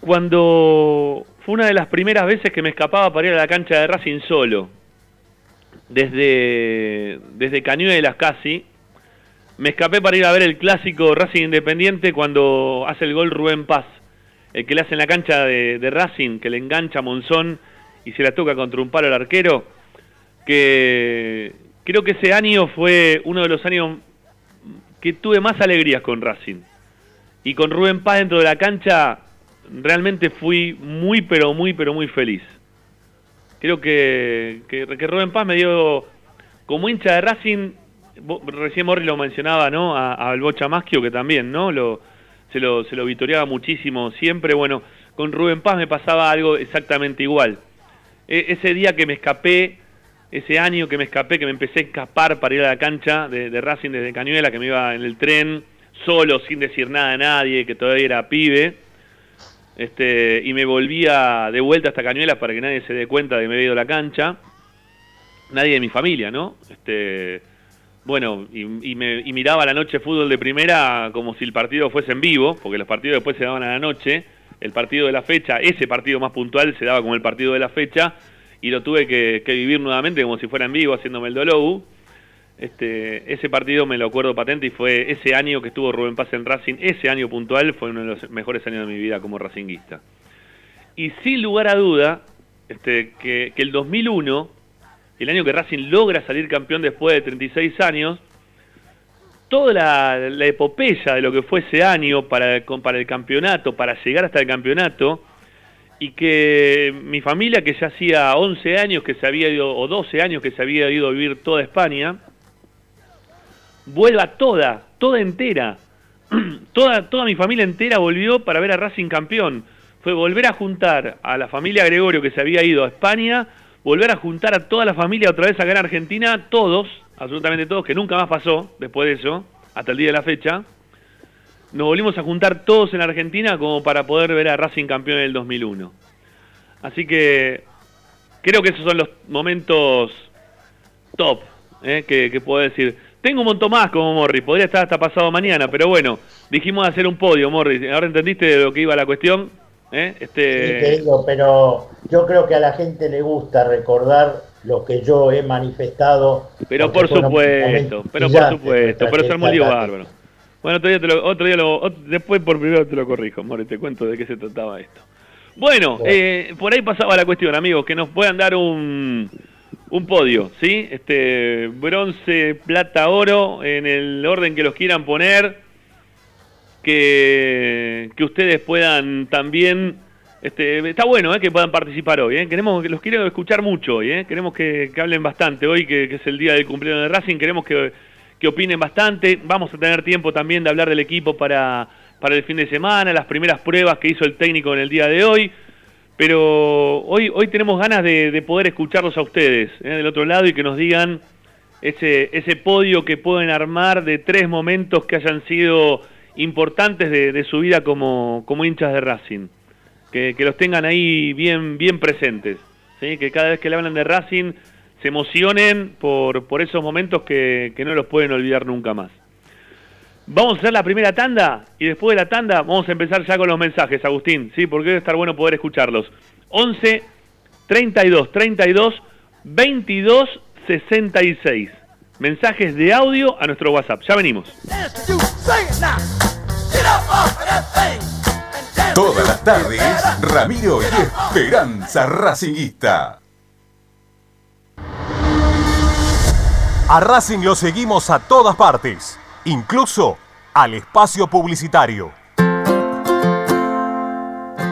cuando fue una de las primeras veces que me escapaba para ir a la cancha de Racing solo. Desde, desde Cañuelas casi, me escapé para ir a ver el clásico Racing Independiente cuando hace el gol Rubén Paz, el que le hace en la cancha de, Racing, que le engancha a Monzón y se la toca contra un palo al arquero, que creo que ese año fue uno de los años que tuve más alegrías con Racing. Y con Rubén Paz dentro de la cancha, realmente fui muy, pero muy, pero muy feliz. Creo que, que, Rubén Paz me dio, como hincha de Racing, recién Morri lo mencionaba, ¿no? A, Maschio, que también, ¿no? Lo, se, lo, se lo vitoreaba muchísimo siempre. Bueno, con Rubén Paz me pasaba algo exactamente igual. E, ese día que me escapé, ese año que me escapé, que me empecé a escapar para ir a la cancha de, Racing desde Cañuela, que me iba en el tren, solo, sin decir nada a nadie, que todavía era pibe. Este, y me volvía de vuelta hasta Cañuelas para que nadie se dé cuenta de que me había ido a la cancha. Nadie de mi familia, ¿no? Este, bueno, y, me, miraba la noche fútbol de primera como si el partido fuese en vivo, porque los partidos después se daban a la noche. El partido de la fecha, ese partido más puntual, se daba como el partido de la fecha, y lo tuve que, vivir nuevamente como si fuera en vivo, haciéndome el Dolou. Este, ese partido me lo acuerdo patente y fue ese año que estuvo Rubén Paz en Racing, ese año puntual fue uno de los mejores años de mi vida como racinguista. Y sin lugar a duda, este, que, que el 2001 el año que Racing logra salir campeón después de 36 años, toda la, epopeya de lo que fue ese año para, el campeonato, para llegar hasta el campeonato, y que mi familia, que ya hacía 11 años que se había ido, o 12 años que se había ido a vivir toda España, vuelva toda, toda entera. toda, toda mi familia entera volvió para ver a Racing campeón. Fue volver a juntar a la familia Gregorio que se había ido a España volver a juntar a toda la familia otra vez acá en Argentina, todos, absolutamente todos, que nunca más pasó después de eso, hasta el día de la fecha. Nos volvimos a juntar todos en Argentina como para poder ver a Racing campeón en el 2001. Así que creo que esos son los momentos top eh, que, puedo decir. Tengo un montón más como Morris, podría estar hasta pasado mañana, pero bueno, dijimos hacer un podio, Morris. Ahora entendiste de lo que iba la cuestión. ¿Eh? Este... Sí, pero yo creo que a la gente le gusta recordar lo que yo he manifestado. Pero por supuesto, pero por supuesto, pero es muy bárbaro. Bueno, otro día, te lo, otro día lo, después por primero te lo corrijo, More, te cuento de qué se trataba esto. Bueno, eh, por ahí pasaba la cuestión, amigos, que nos puedan dar un, un podio, ¿sí? Este, bronce, plata, oro, en el orden que los quieran poner que, ustedes puedan también... Este, está bueno eh, que puedan participar hoy. Eh. Queremos, los quiero escuchar mucho hoy. Eh. Queremos que, hablen bastante hoy, que, es el día del cumpleaños de Racing. Queremos que, que, opinen bastante. Vamos a tener tiempo también de hablar del equipo para, para el fin de semana, las primeras pruebas que hizo el técnico en el día de hoy. Pero hoy, hoy tenemos ganas de, de poder escucharlos a ustedes eh, del otro lado y que nos digan ese, ese podio que pueden armar de tres momentos que hayan sido importantes de, su vida como, como, hinchas de Racing. Que, los tengan ahí bien, bien presentes. ¿sí? Que cada vez que le hablan de Racing se emocionen por, por esos momentos que, que no los pueden olvidar nunca más. Vamos a hacer la primera tanda y después de la tanda vamos a empezar ya con los mensajes, Agustín, ¿sí? porque debe estar bueno poder escucharlos. 11 32 32 22 66. Mensajes de audio a nuestro WhatsApp. Ya venimos. Todas las tardes, Ramiro y Esperanza Racingista. A Racing lo seguimos a todas partes, incluso al espacio publicitario.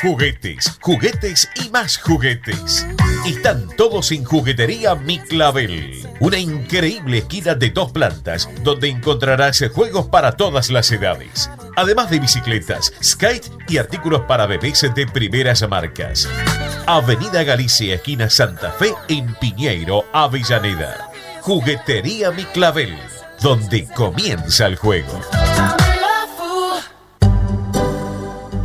Juguetes, juguetes y más juguetes. Están todos en Juguetería Mi Clavel. Una increíble esquina de dos plantas donde encontrarás juegos para todas las edades. Además de bicicletas, skate y artículos para bebés de primeras marcas. Avenida Galicia, esquina Santa Fe, en Piñeiro, Avellaneda. Juguetería Mi Clavel, donde comienza el juego.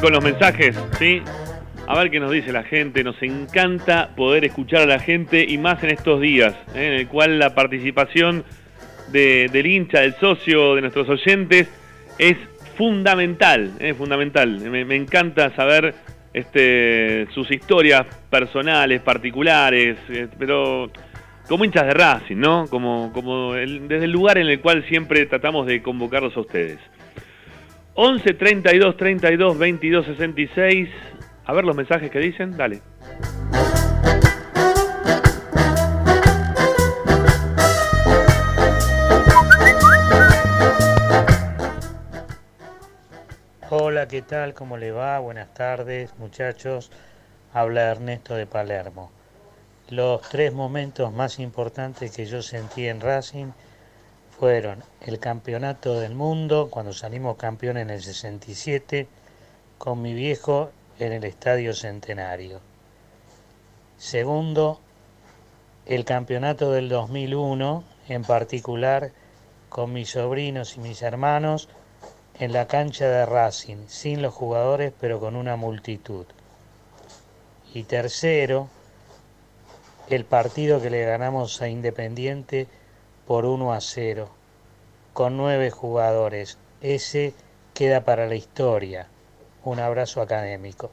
Con los mensajes, ¿sí? A ver qué nos dice la gente. Nos encanta poder escuchar a la gente y más en estos días, ¿eh? en el cual la participación de- del hincha, del socio, de nuestros oyentes es fundamental, es fundamental. Me, me encanta saber este, sus historias personales, particulares, eh, pero como hinchas de Racing, ¿no? Como, como el- desde el lugar en el cual siempre tratamos de convocarlos a ustedes. 11 32 32 22 66. A ver los mensajes que dicen. Dale. Hola, ¿qué tal? ¿Cómo le va? Buenas tardes, muchachos. Habla Ernesto de Palermo. Los tres momentos más importantes que yo sentí en Racing fueron el campeonato del mundo, cuando salimos campeones en el 67, con mi viejo en el Estadio Centenario. Segundo, el campeonato del 2001, en particular con mis sobrinos y mis hermanos, en la cancha de Racing, sin los jugadores, pero con una multitud. Y tercero, el partido que le ganamos a Independiente por 1 a 0, con nueve jugadores. Ese queda para la historia. Un abrazo académico.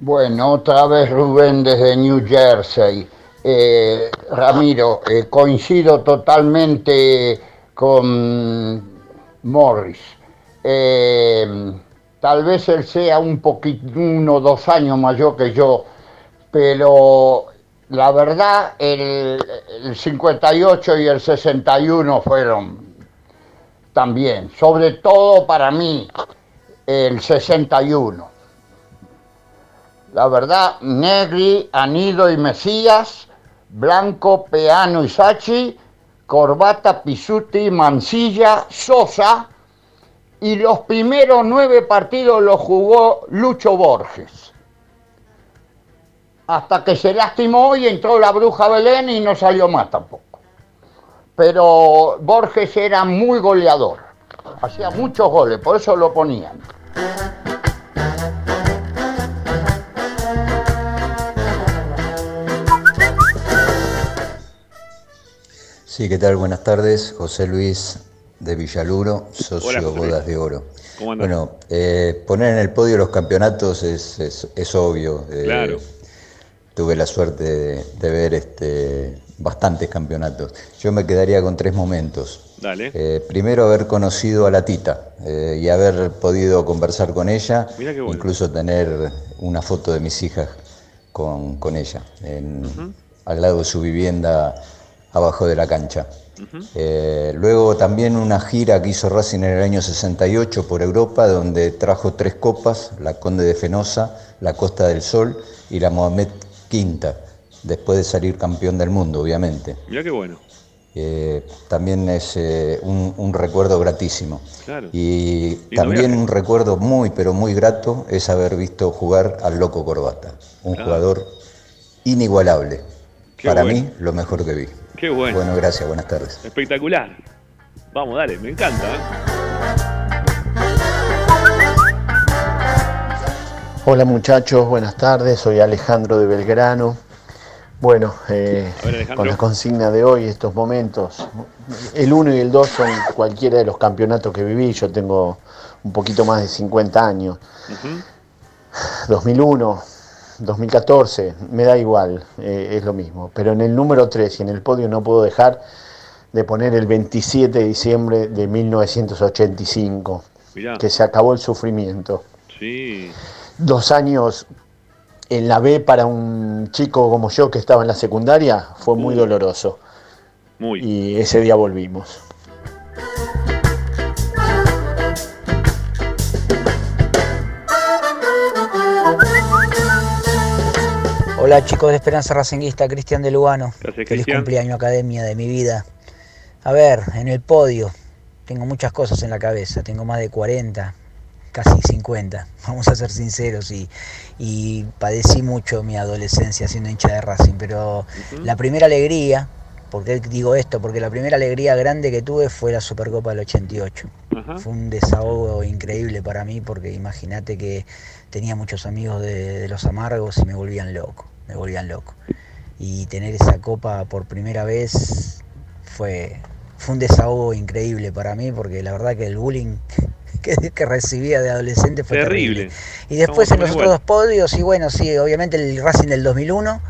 Bueno, otra vez Rubén desde New Jersey. Eh, Ramiro, eh, coincido totalmente con Morris. Eh, tal vez él sea un poquito, uno o dos años mayor que yo, pero la verdad el, el 58 y el 61 fueron también, sobre todo para mí el 61. La verdad, Negri, Anido y Mesías, Blanco, Peano y Sachi Corbata, Pisuti, Mancilla, Sosa y los primeros nueve partidos los jugó Lucho Borges. Hasta que se lastimó y entró la bruja Belén y no salió más tampoco. Pero Borges era muy goleador, hacía muchos goles, por eso lo ponían. Sí, ¿qué tal? Buenas tardes. José Luis de Villaluro, socio Bodas de Oro. Bueno, eh, poner en el podio los campeonatos es, es- es obvio. eh, Claro. Tuve la suerte de, de ver este, bastantes campeonatos. Yo me quedaría con tres momentos. Dale. Eh, primero haber conocido a la Tita y haber podido conversar con ella, Mirá qué bueno. incluso tener una foto de mis hijas con, con ella, en- al lado de su vivienda abajo de la cancha. Eh, luego también una gira que hizo Racing en el año 68 por Europa, donde trajo tres copas, la Conde de Fenosa, la Costa del Sol y la Mohamed Quinta, después de salir campeón del mundo, obviamente. Mirá qué bueno. Eh, también es eh, un, un recuerdo gratísimo. Claro. Y también un recuerdo muy, pero muy grato es haber visto jugar al Loco Corbata, un Claro. jugador inigualable. Qué Para bueno. mí, lo mejor que vi. Qué bueno. Bueno, gracias, buenas tardes. Espectacular. Vamos, dale, me encanta. ¿eh? Hola muchachos, buenas tardes, soy Alejandro de Belgrano. Bueno, eh, ver, con la consigna de hoy, estos momentos, el 1 y el 2 son cualquiera de los campeonatos que viví, yo tengo un poquito más de 50 años. 2001, 2014, me da igual, eh, es lo mismo. Pero en el número 3 y en el podio no puedo dejar de poner el 27 de diciembre de 1985, Mirá. que se acabó el sufrimiento Sí. dos años en la B para un chico como yo que estaba en la secundaria fue muy doloroso. Muy. Y ese día volvimos. Hola chicos de Esperanza Racinguista, Cristian de Lugano. Gracias, Feliz Cristian. cumpleaños Academia de mi vida. A ver, en el podio tengo muchas cosas en la cabeza, tengo más de 40, casi 50, vamos a ser sinceros, y, y padecí mucho mi adolescencia siendo hincha de Racing, pero la primera alegría, ¿por qué digo esto? Porque la primera alegría grande que tuve fue la Supercopa del 88. Ajá. Fue un desahogo increíble para mí porque imagínate que tenía muchos amigos de, de los amargos y me volvían loco, me volvían loco. Y tener esa copa por primera vez fue, fue un desahogo increíble para mí porque la verdad que el bullying que, que recibía de adolescente fue terrible. Terrible. Y después Estamos en los otros dos podios, y bueno, sí, obviamente el Racing del 2001,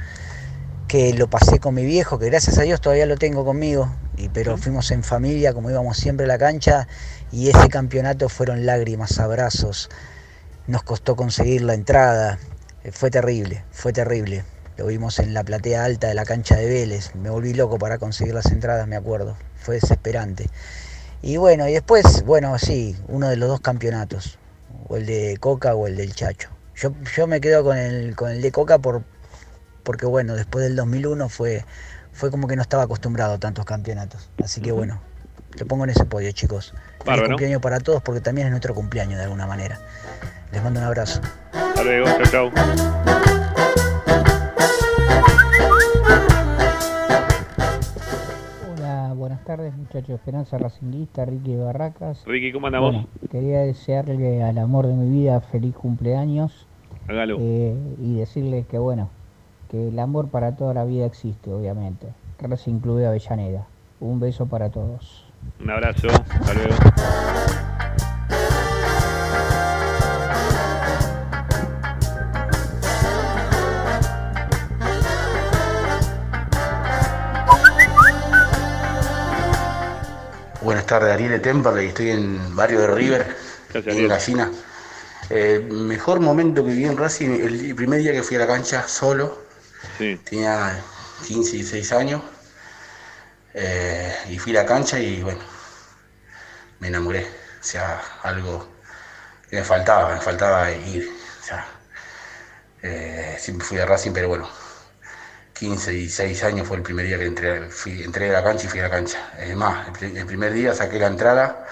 que lo pasé con mi viejo, que gracias a Dios todavía lo tengo conmigo, y, pero fuimos en familia, como íbamos siempre a la cancha, y ese campeonato fueron lágrimas, abrazos, nos costó conseguir la entrada, fue terrible, fue terrible. Lo vimos en la platea alta de la cancha de Vélez, me volví loco para conseguir las entradas, me acuerdo, fue desesperante. Y bueno, y después, bueno, sí, uno de los dos campeonatos, o el de Coca o el del Chacho. Yo, yo me quedo con el, con el de Coca por, porque bueno, después del 2001 fue, fue como que no estaba acostumbrado a tantos campeonatos. Así que bueno, te pongo en ese podio, chicos. Feliz cumpleaños para todos porque también es nuestro cumpleaños de alguna manera. Les mando un abrazo. Hasta luego, chau, chau. Hola, buenas tardes muchachos de Esperanza Racinguista, Ricky Barracas. Ricky, ¿cómo andamos? Bueno, quería desearle al amor de mi vida feliz cumpleaños Hágalo. eh, y decirles que bueno, que el amor para toda la vida existe, obviamente. Racing Club de Avellaneda. Un beso para todos. Un abrazo. Hasta luego. Tardes, Ariel de Temperley, estoy en barrio de River, Gracias, en Gallina. Eh, mejor momento que viví en Racing, el primer día que fui a la cancha solo, Sí. tenía 15, 16 años, eh, y fui a la cancha y bueno, me enamoré, o sea, algo que me faltaba, me faltaba ir, o sea, eh, siempre fui a Racing, pero bueno, 15 y 6 años fue el primer día que entré, fui, entré a la cancha y fui a la cancha. Es más, el, pri- el primer día saqué la entrada,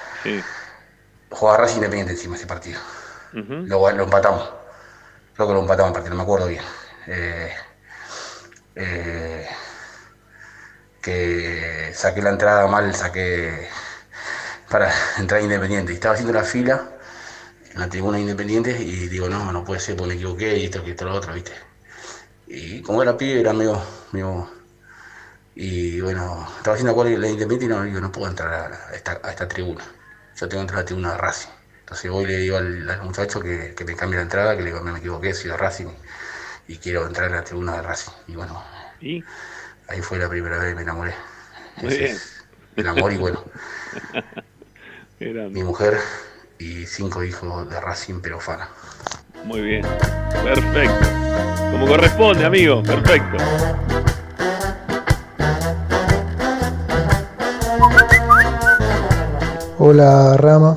jugaba Racing Independiente encima ese partido. lo, lo empatamos. Creo que lo empatamos el partido, no me acuerdo bien. Eh, eh, que saqué la entrada mal, saqué para entrar Independiente. Y estaba haciendo la fila en la tribuna de Independiente y digo, no, no puede ser porque me equivoqué y esto, que esto, lo otro, ¿viste? Y como era pibe, era medio, medio- Y bueno, estaba haciendo cuál la Independiente y no, digo, no puedo entrar a, esta, a esta tribuna. Yo tengo que entrar a la tribuna de Racing. Entonces voy y le digo al, al muchacho que, que me cambie la entrada, que le digo, me equivoqué, soy de Racing y quiero entrar a la tribuna de Racing. Y bueno, ¿Y? ahí fue la primera vez que me enamoré. Muy Ese bien. es el amor y bueno, Era- mi mujer y cinco hijos de Racing, pero fana. Muy bien. Perfecto. Como corresponde, amigo. Perfecto. Hola Rama,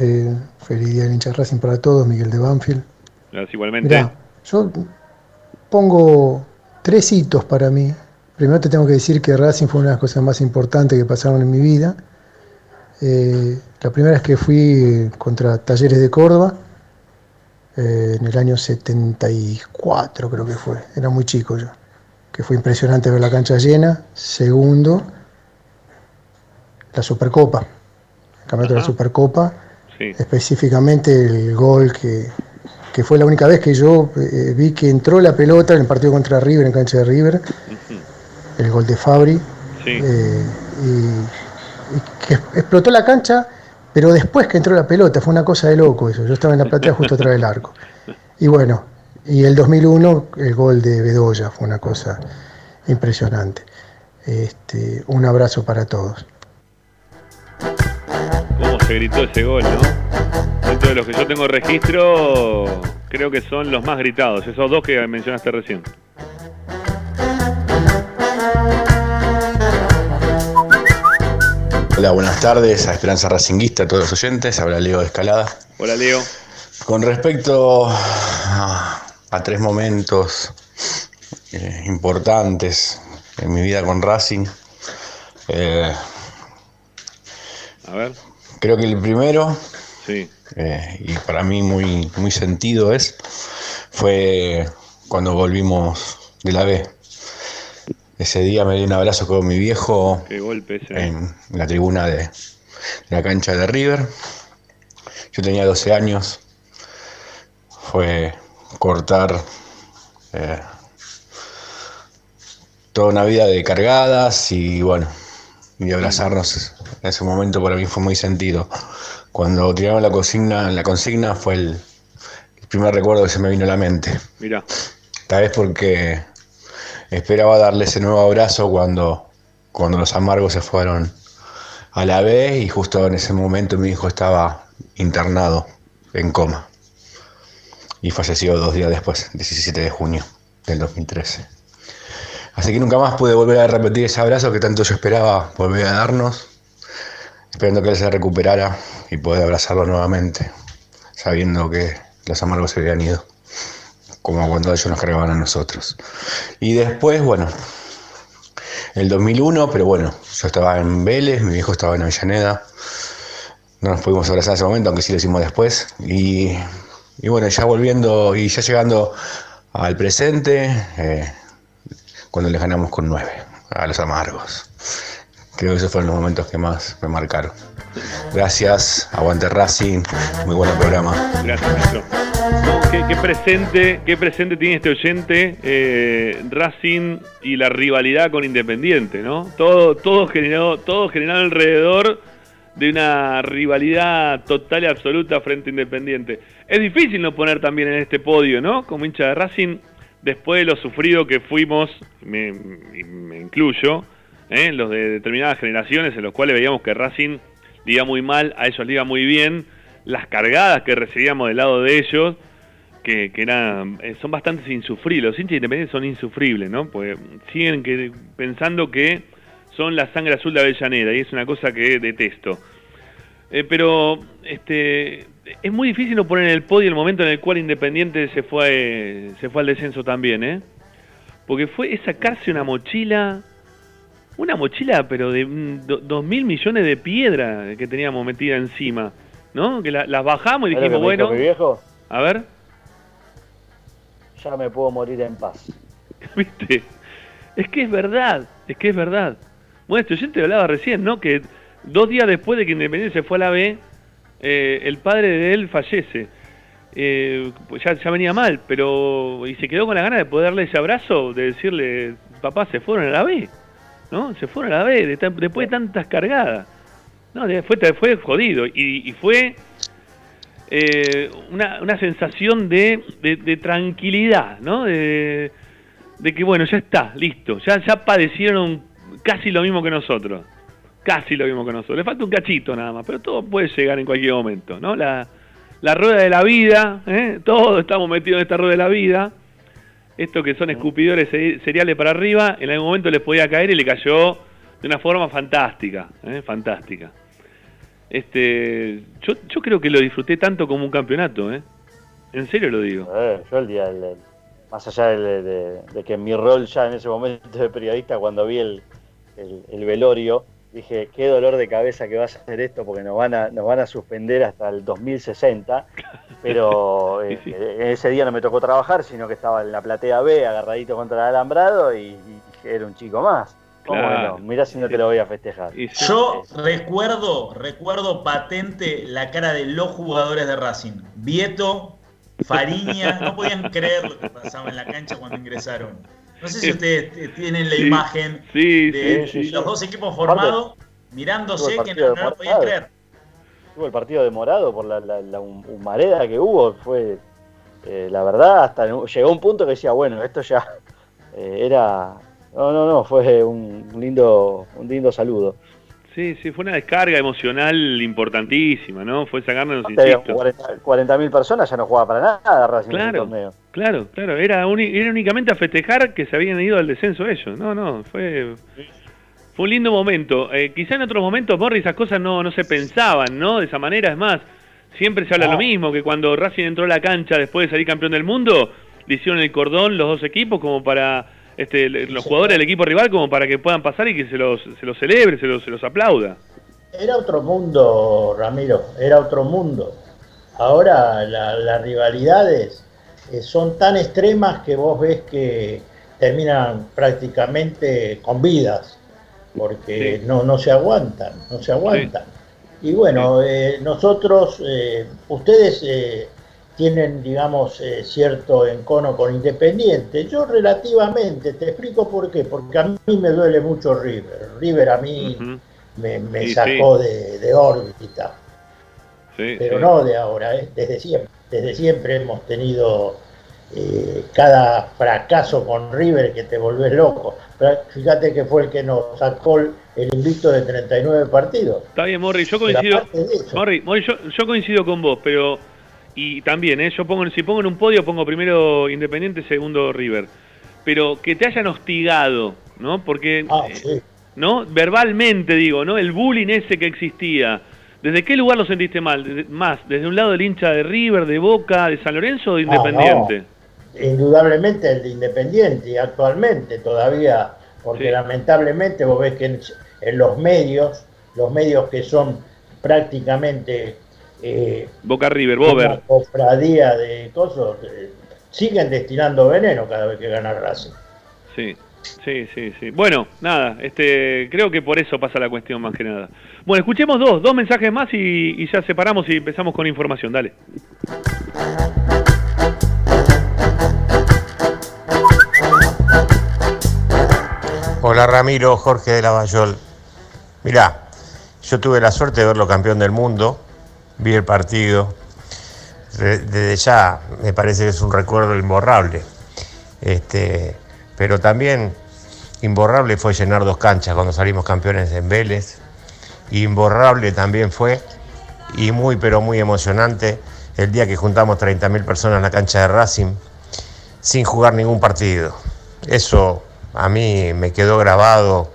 Eh, feliz día del hincha Racing para todos, Miguel de Banfield. Gracias igualmente. Mirá, yo pongo tres hitos para mí. Primero te tengo que decir que Racing fue una de las cosas más importantes que pasaron en mi vida. Eh, la primera es que fui contra Talleres de Córdoba eh, en el año 74 creo que fue, era muy chico yo, que fue impresionante ver la cancha llena. Segundo, la Supercopa, el campeonato de la Supercopa, Sí. específicamente el gol que, que fue la única vez que yo eh, vi que entró la pelota en el partido contra River, en cancha de River, el gol de Fabri, Sí. eh, y, y que explotó la cancha, pero después que entró la pelota, fue una cosa de loco eso, yo estaba en la platea justo atrás del arco. Y bueno, y el 2001 el gol de Bedoya fue una cosa impresionante. Este, un abrazo para todos. ¿Cómo se gritó ese gol, no? Dentro de los que yo tengo registro, creo que son los más gritados. Esos dos que mencionaste recién. Hola, buenas tardes a Esperanza Racinguista, a todos los oyentes. Habla Leo de Escalada. Hola, Leo. Con respecto a, a tres momentos eh, importantes en mi vida con Racing, eh, A ver. creo que el primero, Sí. eh, y para mí muy, muy sentido es, fue cuando volvimos de la B. Ese día me di un abrazo con mi viejo Qué golpe ese. en la tribuna de, de la cancha de River. Yo tenía 12 años. Fue cortar eh, toda una vida de cargadas y bueno, y abrazarnos. En ese momento para mí fue muy sentido. Cuando tiraron la consigna, la consigna fue el, el primer recuerdo que se me vino a la mente. Mira. Tal vez porque esperaba darle ese nuevo abrazo cuando, cuando los amargos se fueron a la B y justo en ese momento mi hijo estaba internado en coma y falleció dos días después, 17 de junio del 2013. Así que nunca más pude volver a repetir ese abrazo que tanto yo esperaba volver a darnos, esperando que él se recuperara y poder abrazarlo nuevamente, sabiendo que los amargos se habían ido como cuando ellos nos cargaban a nosotros. Y después, bueno, el 2001, pero bueno, yo estaba en Vélez, mi viejo estaba en Avellaneda, no nos pudimos abrazar en ese momento, aunque sí lo hicimos después. Y, y bueno, ya volviendo y ya llegando al presente, eh, cuando le ganamos con 9 a los amargos. Creo que esos fueron los momentos que más me marcaron. Gracias, aguante Racing, muy buen programa. Gracias, maestro. Qué, presente, qué presente tiene este oyente eh, Racing y la rivalidad con Independiente, ¿no? Todo, todo generado, todo generado alrededor de una rivalidad total y absoluta frente a Independiente. Es difícil no poner también en este podio, ¿no? Como hincha de Racing, después de lo sufrido que fuimos, me, me incluyo, ¿eh? los de determinadas generaciones en los cuales veíamos que Racing iba muy mal, a ellos le iba muy bien, las cargadas que recibíamos del lado de ellos, que, eran, eh, son bastante insufribles, los hinchas independientes son insufribles, ¿no? Pues siguen que, pensando que son la sangre azul de Avellaneda y es una cosa que detesto. Eh, pero este es muy difícil no poner en el podio el momento en el cual Independiente se fue se fue al descenso también, ¿eh? porque fue es sacarse una mochila, una mochila pero de mm, do- dos mil millones de piedra que teníamos metida encima, ¿no? Que la- las bajamos y ¿Sabés lo dijimos, bueno, mi viejo? a ver, Ya me puedo morir en paz. ¿viste? Es que es verdad, es que es verdad. Bueno, esto yo te hablaba recién, ¿no? Que dos días después de que Independiente se fue a la B, eh, el padre de él fallece. Eh, ya, ya venía mal, pero. Y se quedó con la gana de poder darle ese abrazo, de decirle, papá, se fueron a la B, ¿no? Se fueron a la B, de después de tantas cargadas. No, fue, fue jodido. Y, y fue eh, una, una sensación de, de- de tranquilidad, ¿no? De, de que, bueno, ya está, listo. Ya, ya padecieron casi lo mismo que nosotros. Casi lo mismo que nosotros. Le falta un cachito nada más, pero todo puede llegar en cualquier momento, ¿no? La, la rueda de la vida, ¿eh? todos estamos metidos en esta rueda de la vida. Estos que son escupidores ce- cereales para arriba, en algún momento les podía caer y le cayó de una forma fantástica, ¿eh? fantástica. Este, yo, yo creo que lo disfruté tanto como un campeonato, ¿eh? En serio lo digo. Eh, yo el día, del- más allá de, de que mi rol ya en ese momento de periodista, cuando vi el, el- el velorio, dije, qué dolor de cabeza que va a ser esto, porque nos van a, nos van a suspender hasta el 2060. Pero eh, eh, ese día no me tocó trabajar, sino que estaba en la platea B, agarradito contra el alambrado, y, y era un chico más. ¿Cómo Claro. no? Mirá si no te lo voy a festejar. Yo recuerdo, recuerdo patente la cara de los jugadores de Racing. Vieto, Fariña, no podían creer lo que pasaba en la cancha cuando ingresaron. No sé si ustedes tienen la Sí, imagen sí, de sí, sí, los sí. dos equipos formados mirándose que partido no, de no lo podían Morado. creer. Tuvo el partido demorado por la, la, la hum- humareda que hubo, fue eh, la verdad, hasta llegó un punto que decía, bueno, esto ya eh, era, no, no, no, fue un lindo, un lindo saludo. Sí, sí, fue una descarga emocional importantísima, ¿no? Fue sacarnos, Aparte, insisto. 40.000 personas ya no jugaba para nada Racing en ese Claro, torneo. claro, claro. Era, uni- era únicamente a festejar que se habían ido al descenso ellos. No, no, fue, fue un lindo momento. Eh, quizá en otros momentos, Morri, esas cosas no, no se pensaban, ¿no? De esa manera, es más, siempre se habla No. lo mismo, que cuando Racing entró a la cancha después de salir campeón del mundo, le hicieron el cordón los dos equipos como para... Este, los jugadores del equipo rival como para que puedan pasar y que se los, se los celebre, se los, se los aplauda. Era otro mundo, Ramiro, era otro mundo. Ahora la- las rivalidades eh, son tan extremas que vos ves que terminan prácticamente con vidas, porque Sí. no, no se aguantan, no se aguantan. Y bueno, eh, nosotros, eh, ustedes eh, tienen, digamos, eh, cierto encono con Independiente. Yo relativamente, te explico por qué, porque a mí me duele mucho River. River a mí me, me Sí, sacó sí. de, de órbita, Sí, pero no de ahora, ¿eh? desde siempre. Desde siempre hemos tenido eh, cada fracaso con River que te volvés loco. Pero fíjate que fue el que nos sacó el el invicto de 39 partidos. Está bien, Morri, yo coincido. Morri, Morri, yo, yo coincido con vos, pero. Y también, ¿eh? Yo pongo, si pongo en un podio, pongo primero Independiente, segundo River. Pero que te hayan hostigado, ¿no? Porque. Ah, eh, ¿No? Verbalmente, digo, ¿no? El bullying ese que existía. ¿Desde qué lugar lo sentiste mal? Desde- más, ¿desde un lado del hincha de River, de Boca, de San Lorenzo o de Ah, no. Independiente? indudablemente el de Independiente y actualmente todavía, porque Sí. lamentablemente vos ves que en, en los medios, los medios que son prácticamente eh, Boca River, una Bober. cofradía de cosas, eh, siguen destinando veneno cada vez que gana Racing. Sí, sí, sí, sí. Bueno, nada, este, creo que por eso pasa la cuestión más que nada. Bueno, escuchemos dos, dos mensajes más y, y ya separamos y empezamos con información. Dale. Hola Ramiro, Jorge de Lavallol. Mirá, yo tuve la suerte de verlo campeón del mundo, vi el partido. De- Desde ya me parece que es un recuerdo imborrable. Este, pero también imborrable fue llenar dos canchas cuando salimos campeones en Vélez. Imborrable también fue y muy pero muy emocionante el día que juntamos 30.000 personas en la cancha de Racing sin jugar ningún partido. Eso a mí me quedó grabado,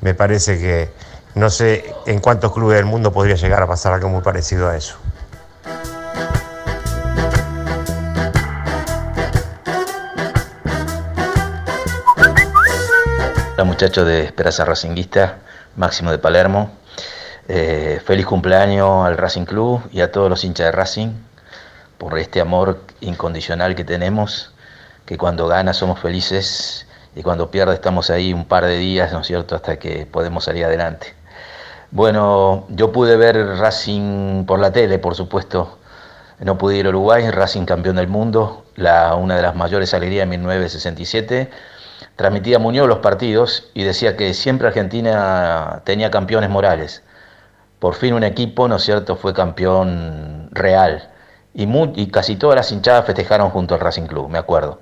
me parece que no sé en cuántos clubes del mundo podría llegar a pasar algo muy parecido a eso. muchachos de Esperanza Racinguista, Máximo de Palermo. Eh, feliz cumpleaños al Racing Club y a todos los hinchas de Racing por este amor incondicional que tenemos, que cuando gana somos felices y cuando pierde estamos ahí un par de días, ¿no es cierto?, hasta que podemos salir adelante. Bueno, yo pude ver Racing por la tele, por supuesto. No pude ir a Uruguay, Racing campeón del mundo, la, una de las mayores alegrías de 1967. Transmitía Muñoz los partidos y decía que siempre Argentina tenía campeones morales. Por fin un equipo, ¿no es cierto?, fue campeón real. Y, y casi todas las hinchadas festejaron junto al Racing Club, me acuerdo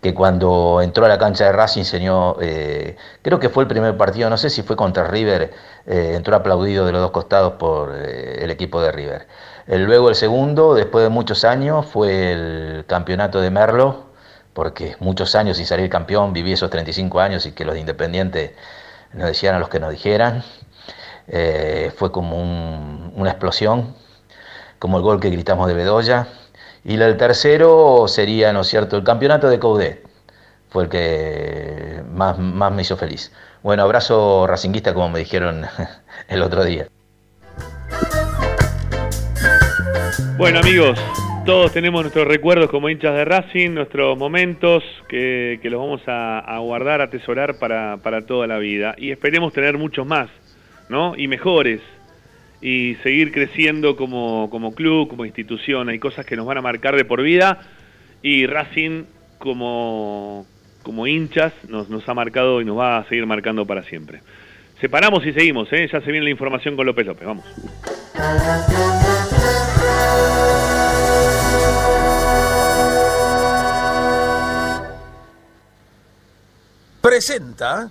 que cuando entró a la cancha de Racing, enseñó, eh, creo que fue el primer partido, no sé si fue contra River, eh, entró aplaudido de los dos costados por eh, el equipo de River. luego el segundo, después de muchos años, fue el campeonato de Merlo, porque muchos años sin salir campeón, viví esos 35 años y que los de Independiente nos decían a los que nos dijeran. fue como una explosión, como el gol que gritamos de Bedoya y el tercero sería, ¿no es cierto?, el campeonato de Coudet. Fue el que más, más me hizo feliz. Bueno, abrazo racinguista, como me dijeron el otro día. Bueno, amigos, todos tenemos nuestros recuerdos como hinchas de Racing, nuestros momentos que, que los vamos a, guardar, a atesorar para, para toda la vida. Y esperemos tener muchos más, ¿no? Y mejores y seguir creciendo como, como club, como institución. Hay cosas que nos van a marcar de por vida y Racing como, como hinchas nos, nos ha marcado y nos va a seguir marcando para siempre. Separamos y seguimos, ¿eh? ya se viene la información con López López, vamos. Presenta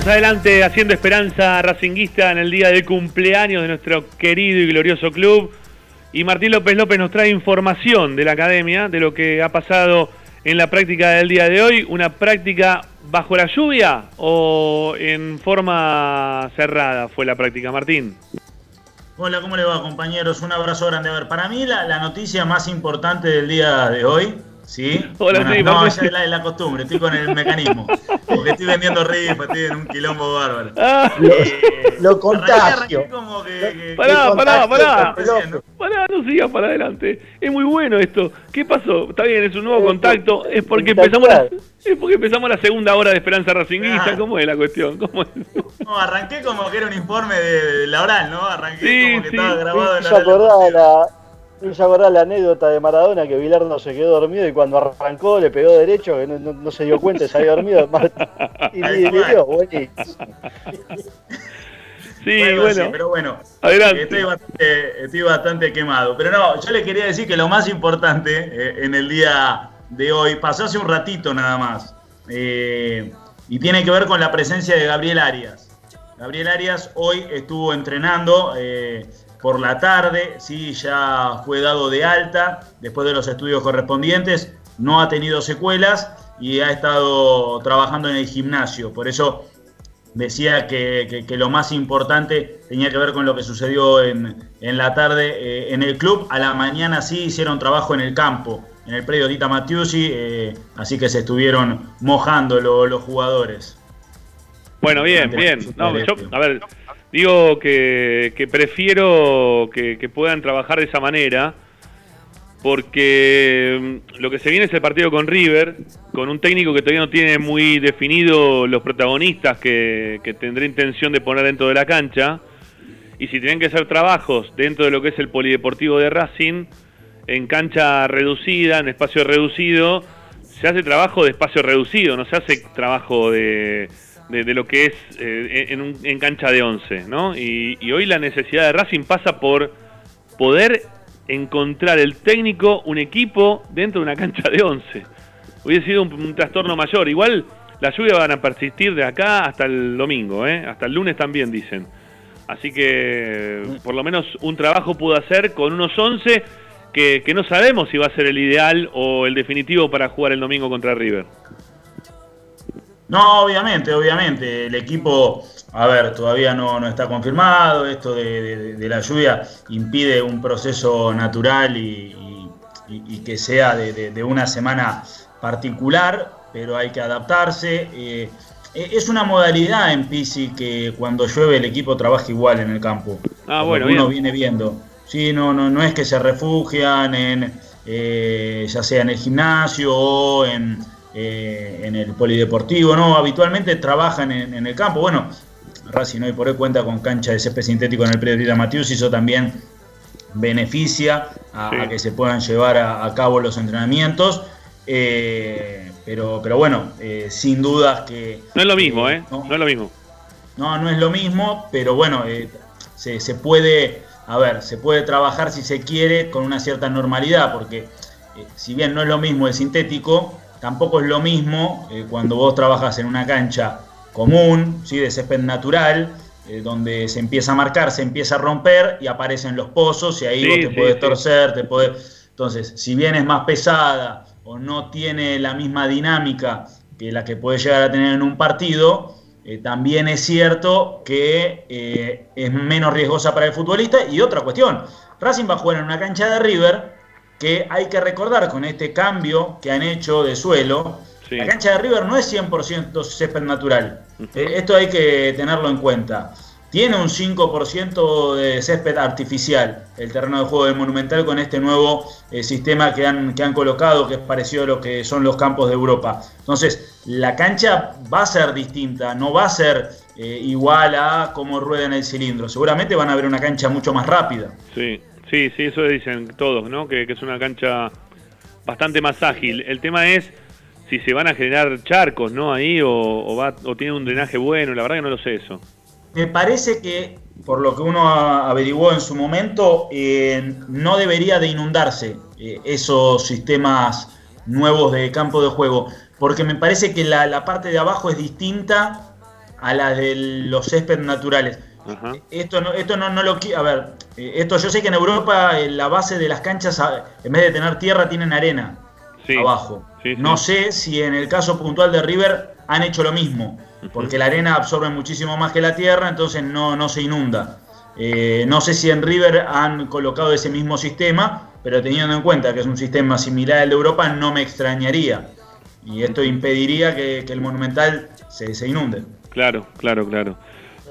Seguimos adelante haciendo esperanza racinguista en el día de cumpleaños de nuestro querido y glorioso club. Y Martín López López nos trae información de la academia, de lo que ha pasado en la práctica del día de hoy. ¿Una práctica bajo la lluvia o en forma cerrada fue la práctica, Martín? Hola, ¿cómo le va compañeros? Un abrazo grande. A ver, para mí la, la noticia más importante del día de hoy ¿Sí? Hola, sí, no, ya es la, la, costumbre, estoy con el mecanismo. Porque estoy vendiendo rifas, estoy en un quilombo bárbaro. Ah, eh, lo contagio. Como que, pará, pará, pará. Pará, no sigas para adelante. Es muy bueno esto. ¿Qué pasó? Está bien, es un nuevo contacto. Es porque empezamos la, es porque empezamos la segunda hora de Esperanza Racinguista. ¿Cómo es la cuestión? ¿Cómo es? No, arranqué como que era un informe de, la oral, ¿no? Arranqué como que estaba grabado en la me hizo acordar la anécdota de Maradona que Bilardo se quedó dormido y cuando arrancó le pegó derecho, que no, se dio cuenta, se había dormido. y le, dio, Sí, bueno, pero bueno, Estoy, bastante, quemado. Pero no, yo le quería decir que lo más importante eh, en el día de hoy, pasó hace un ratito nada más, eh, y tiene que ver con la presencia de Gabriel Arias. Gabriel Arias hoy estuvo entrenando, eh, por la tarde, sí, ya fue dado de alta después de los estudios correspondientes, no ha tenido secuelas y ha estado trabajando en el gimnasio. Por eso decía que, lo más importante tenía que ver con lo que sucedió en, la tarde eh, en el club. A la mañana sí hicieron trabajo en el campo, en el predio Dita Matiusi, eh, así que se estuvieron mojando los jugadores. Bueno, bien, bien. a ver, Digo que, prefiero que, puedan trabajar de esa manera, porque mm, lo que se viene es el partido con River, con un técnico que todavía no tiene muy definido los protagonistas que, que tendrá intención de poner dentro de la cancha. Y si tienen que hacer trabajos dentro de lo que es el polideportivo de Racing, en cancha reducida, en espacio reducido, se hace trabajo de espacio reducido, no se hace trabajo de, de, lo que es eh, en, un- en cancha de 11, ¿no? Y, hoy la necesidad de Racing pasa por poder encontrar el técnico, un equipo dentro de una cancha de 11. Hubiese sido un, trastorno mayor. Igual las lluvias van a persistir de acá hasta el domingo, ¿eh? hasta el lunes también dicen. Así que por lo menos un trabajo pudo hacer con unos 11 que, que no sabemos si va a ser el ideal o el definitivo para jugar el domingo contra River. No, obviamente, obviamente. El equipo, a ver, todavía no, no está confirmado. Esto de, de- de la lluvia impide un proceso natural y, y- y que sea de, una semana particular, pero hay que adaptarse. Eh, eh, es una modalidad en Pisi que cuando llueve el equipo trabaja igual en el campo. Ah, bueno, uno bien. viene viendo. Sí, no, no, no es que se refugian en, eh, ya sea en el gimnasio o en, eh, en el polideportivo, no, habitualmente trabajan en, en el campo. Bueno, Racing hoy por hoy cuenta con cancha de césped sintético en el predio de Matius y eso también beneficia a, a que se puedan llevar a, a cabo los entrenamientos. Eh, pero, pero bueno, eh, sin dudas que No es lo mismo, ¿eh? No, es lo mismo. no, no es lo mismo, pero bueno, eh, se, se puede, a ver, se puede trabajar si se quiere con una cierta normalidad, porque si bien no es lo mismo el sintético, tampoco es lo mismo eh, cuando vos trabajas en una cancha común, ¿sí? de césped natural, eh, donde se empieza a marcar, se empieza a romper y aparecen los pozos y ahí Sí, vos te sí, podés torcer, te podés... Entonces, si bien es más pesada o no tiene la misma dinámica que la que puede llegar a tener en un partido, eh, también es cierto que eh, es menos riesgosa para el futbolista. Y otra cuestión, Racing va a jugar en una cancha de River que hay que recordar con este cambio que han hecho de suelo. La cancha de River no es 100% césped natural. Eh, esto hay que tenerlo en cuenta. Tiene un 5% de césped artificial el terreno de juego del Monumental con este nuevo eh, sistema que han, que han colocado, que es parecido a lo que son los campos de Europa. Entonces, la cancha va a ser distinta, no va a ser eh, igual a cómo rueda en el cilindro. Seguramente van a ver una cancha mucho más rápida. Sí, sí, sí, eso dicen todos, ¿no? Que, es una cancha bastante más ágil. El tema es si se van a generar charcos, ¿no? Ahí o, va, o tiene un drenaje bueno, la verdad que no lo sé eso. Me parece que, por lo que uno averiguó en su momento, eh, no debería de inundarse eh, esos sistemas nuevos de campo de juego, porque me parece que la, la parte de abajo es distinta a la de los césped naturales. Esto no, esto no, no lo qui- A ver, eh, esto yo sé que en Europa eh, la base de las canchas, a- en vez de tener tierra, tienen arena abajo. Sí, sí. No sé si en el caso puntual de River han hecho lo mismo, porque la arena absorbe muchísimo más que la tierra, entonces no, no se inunda. Eh, no sé si en River han colocado ese mismo sistema, pero teniendo en cuenta que es un sistema similar al de Europa, no me extrañaría. Y esto impediría que, que el Monumental se, se inunde. Claro, claro, claro.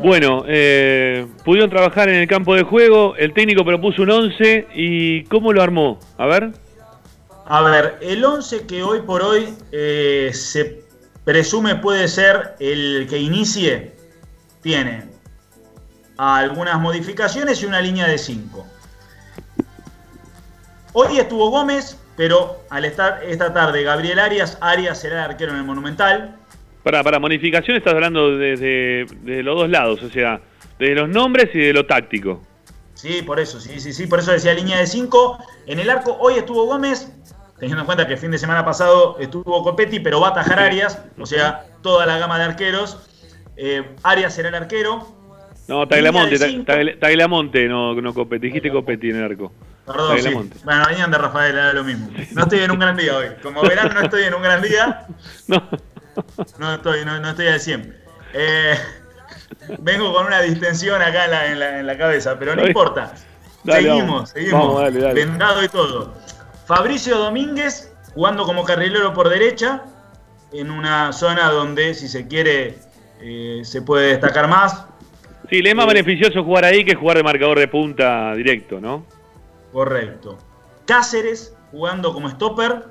Bueno, eh, pudieron trabajar en el campo de juego, el técnico propuso un 11 y ¿cómo lo armó? A ver. A ver, el 11 que hoy por hoy eh, se presume puede ser el que inicie, tiene algunas modificaciones y una línea de 5. Hoy estuvo Gómez, pero al estar esta tarde Gabriel Arias, Arias será el arquero en el Monumental. Para, para modificación estás hablando desde de los dos lados, o sea, de los nombres y de lo táctico. Sí, por eso, sí, sí, sí, por eso decía línea de 5. En el arco hoy estuvo Gómez, teniendo en cuenta que el fin de semana pasado estuvo Copetti, pero va a atajar Arias, o sea, toda la gama de arqueros. Eh, Arias será el arquero. No, Tagliamonte, Línea de Ta- cinco. Tagli- Tagliamonte, no, no Copetti, dijiste Copetti en el arco. Perdón, sí. Bueno, venían de Rafael, era lo mismo. No estoy en un gran día hoy. Como verán, no estoy en un gran día. No estoy, no, no estoy al 100. Eh, vengo con una distensión acá en la, en la- en la cabeza, pero no importa. Dale, seguimos, vamos. seguimos. Vamos, dale, dale. Vendado y todo. Fabricio Domínguez jugando como carrilero por derecha, en una zona donde, si se quiere, eh, se puede destacar más. Sí, le es más beneficioso jugar ahí que jugar de marcador de punta directo, ¿no? Correcto. Cáceres jugando como stopper,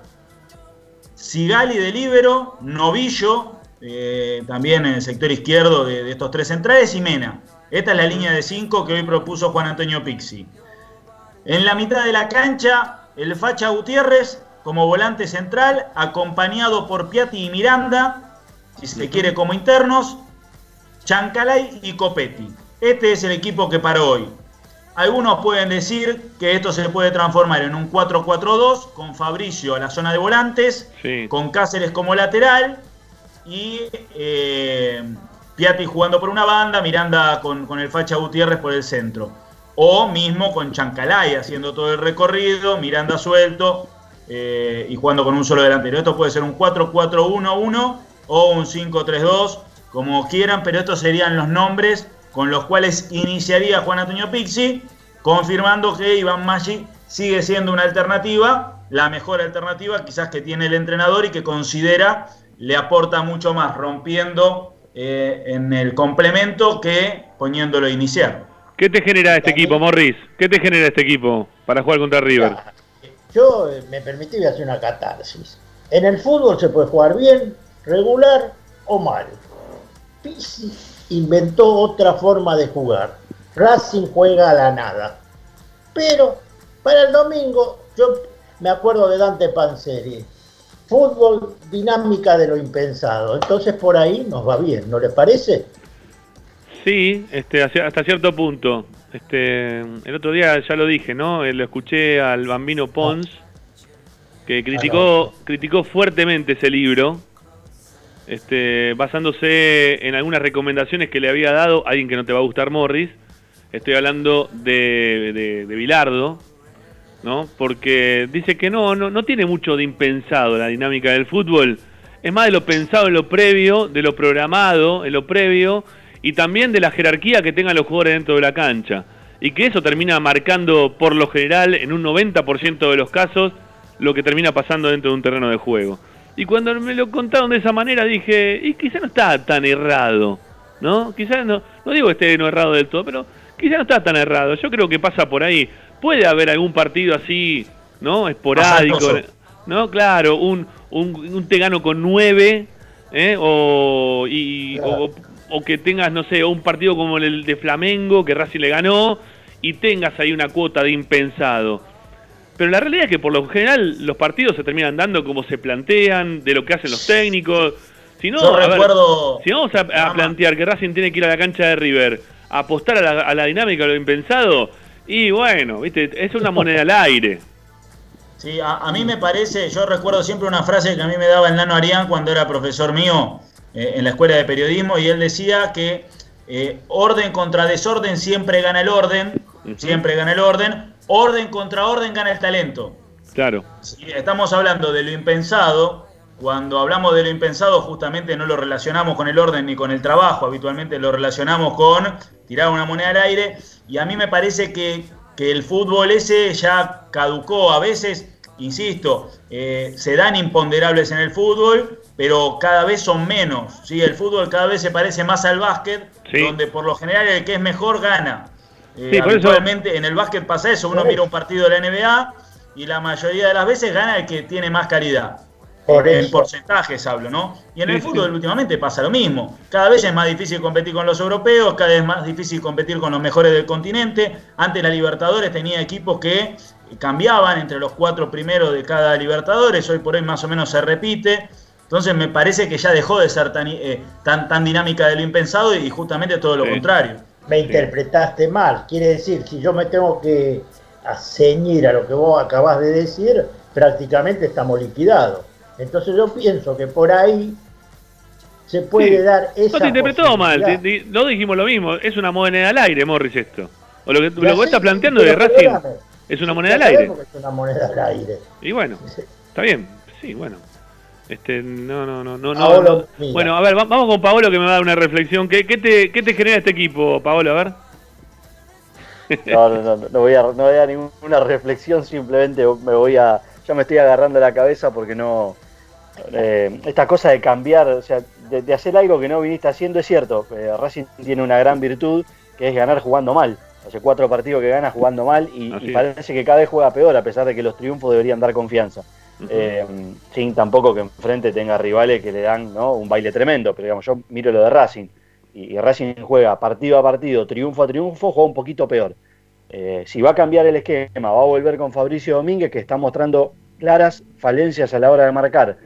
Sigali de libero, Novillo, eh, también en el sector izquierdo de, de, estos tres centrales, y Mena. Esta es la línea de cinco que hoy propuso Juan Antonio Pixi. En la mitad de la cancha, el Facha Gutiérrez como volante central, acompañado por Piatti y Miranda, si se quiere como internos, Chancalay y Copetti. Este es el equipo que para hoy. Algunos pueden decir que esto se puede transformar en un 4-4-2 con Fabricio a la zona de volantes, Sí. con Cáceres como lateral y eh, Piatti jugando por una banda, Miranda con, con el Facha Gutiérrez por el centro. O mismo con Chancalay haciendo todo el recorrido, Miranda suelto eh, y jugando con un solo delantero. Esto puede ser un 4-4-1-1 o un 5-3-2, como quieran, pero estos serían los nombres con los cuales iniciaría Juan Antonio Pixi, confirmando que Iván Maggi sigue siendo una alternativa, la mejor alternativa quizás que tiene el entrenador y que considera le aporta mucho más rompiendo eh, en el complemento que poniéndolo a iniciar. ¿Qué te genera este equipo, Morris? ¿Qué te genera este equipo para jugar contra River? Yo eh, me permití voy a hacer una catarsis. En el fútbol se puede jugar bien, regular o mal. Pizzi inventó otra forma de jugar. Racing juega a la nada. Pero para el domingo, yo me acuerdo de Dante Panzeri. Fútbol, dinámica de lo impensado. Entonces por ahí nos va bien, ¿no le parece? Sí, este, hasta cierto punto. Este, el otro día ya lo dije, ¿no? Eh, Lo escuché al bambino Pons, que criticó, criticó fuertemente ese libro, este, basándose en algunas recomendaciones que le había dado alguien que no te va a gustar, Morris. Estoy hablando de, de, de Bilardo, ¿no? Porque dice que no, no, no tiene mucho de impensado la dinámica del fútbol. Es más de lo pensado en lo previo, de lo programado en lo previo y también de la jerarquía que tengan los jugadores dentro de la cancha. Y que eso termina marcando por lo general en un 90% de los casos lo que termina pasando dentro de un terreno de juego. Y cuando me lo contaron de esa manera dije, y quizá no está tan errado, ¿no? Quizás no, no digo que esté no errado del todo, pero quizá no está tan errado. Yo creo que pasa por ahí. Puede haber algún partido así, ¿no? Esporádico. ¿no? Claro, un, un, un te gano con nueve, ¿eh? O, y, o, o que tengas, no sé, un partido como el de Flamengo, que Racing le ganó, y tengas ahí una cuota de impensado. Pero la realidad es que por lo general los partidos se terminan dando como se plantean, de lo que hacen los técnicos. Si no, Yo a ver, recuerdo- si vamos a, a plantear que Racing tiene que ir a la cancha de River, a apostar a la, a la dinámica de lo impensado, y bueno, viste, es una moneda al aire. Sí, a, a mí me parece, yo recuerdo siempre una frase que a mí me daba el Nano Arián cuando era profesor mío eh, en la escuela de periodismo y él decía que eh, orden contra desorden siempre gana el orden, siempre gana el orden, orden contra orden gana el talento. Claro. Si estamos hablando de lo impensado, cuando hablamos de lo impensado justamente no lo relacionamos con el orden ni con el trabajo, habitualmente lo relacionamos con tirar una moneda al aire y a mí me parece que, que el fútbol ese ya caducó a veces, insisto, eh, se dan imponderables en el fútbol, pero cada vez son menos, ¿sí? el fútbol cada vez se parece más al básquet, Sí. donde por lo general el que es mejor gana. Eh, Sí, eso- habitualmente en el básquet pasa eso, uno mira un partido de la NBA y la mayoría de las veces gana el que tiene más calidad. Por en porcentajes hablo, ¿no? Y en Sí, el fútbol sí. últimamente pasa lo mismo. Cada vez es más difícil competir con los europeos, cada vez más difícil competir con los mejores del continente. Antes la Libertadores tenía equipos que cambiaban entre los cuatro primeros de cada Libertadores, hoy por hoy más o menos se repite. Entonces me parece que ya dejó de ser tan, eh, tan, tan dinámica de lo impensado y justamente todo lo contrario. Me interpretaste mal. Quiere decir, si yo me tengo que ceñir a lo que vos acabás de decir, prácticamente estamos liquidados. Entonces yo pienso que por ahí se puede Sí. dar esa No te interpretó mal, te- te- no dijimos lo mismo, es una moneda al aire, Morris, esto. O lo que, lo vos estás planteando de Racing es una moneda al aire. es una moneda al aire. Y bueno, está bien, sí, bueno. Este, no, no, no, no, no, Paolo, no. mira. Bueno, a ver, va- vamos con Paolo que me va a dar una reflexión. ¿Qué, qué te, qué te genera este equipo, Paolo? A ver. No, no, no, no voy a, no voy a dar ninguna reflexión, simplemente me voy a, ya me estoy agarrando la cabeza porque no, eh, esta cosa de cambiar, o sea, de, de hacer algo que no viniste haciendo es cierto, eh, Racing tiene una gran virtud que es ganar jugando mal, Hace cuatro partidos que gana jugando mal y, y parece que cada vez juega peor, a pesar de que los triunfos deberían dar confianza. Eh, sin tampoco que enfrente tenga rivales que le dan ¿no? un baile tremendo, pero digamos, yo miro lo de Racing y, Racing juega partido a partido, triunfo a triunfo, juega un poquito peor. Eh, si va a cambiar el esquema, va a volver con Fabricio Domínguez, que está mostrando claras falencias a la hora de marcar.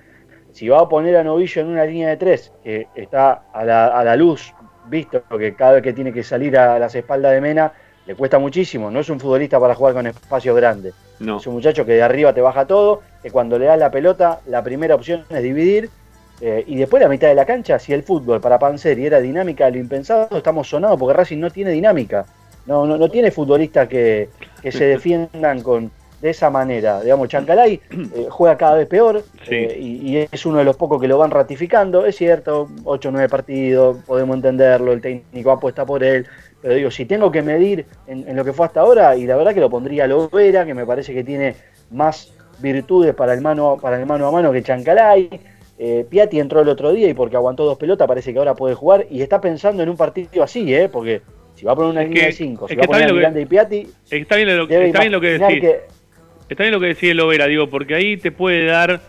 Si va a poner a Novillo en una línea de tres, que está a la, a la luz, visto que cada vez que tiene que salir a las espaldas de Mena, le cuesta muchísimo, no es un futbolista para jugar con espacios grandes. No. Es un muchacho que de arriba te baja todo, que cuando le das la pelota, la primera opción es dividir. Eh, y después la mitad de la cancha, si el fútbol para Panseri era dinámica lo impensado, estamos sonados porque Racing no tiene dinámica. No, no, no tiene futbolistas que, se defiendan con, de esa manera. Digamos, Chancalay eh, juega cada vez peor eh, y, y, es uno de los pocos que lo van ratificando. Es cierto, 8 o 9 partidos, podemos entenderlo, el técnico apuesta por él, pero digo, si tengo que medir en, lo que fue hasta ahora, y la verdad que lo pondría a Lovera, que me parece que tiene más virtudes para el mano, para el mano a mano que Chancalay. Eh, Piatti entró el otro día y porque aguantó dos pelotas parece que ahora puede jugar y está pensando en un partido así, ¿eh? porque si va a poner una línea de 5, si va a poner a Miranda y Piatti... Está bien lo, está bien lo que decís. Está bien lo que decía Lovera, digo, porque ahí te puede dar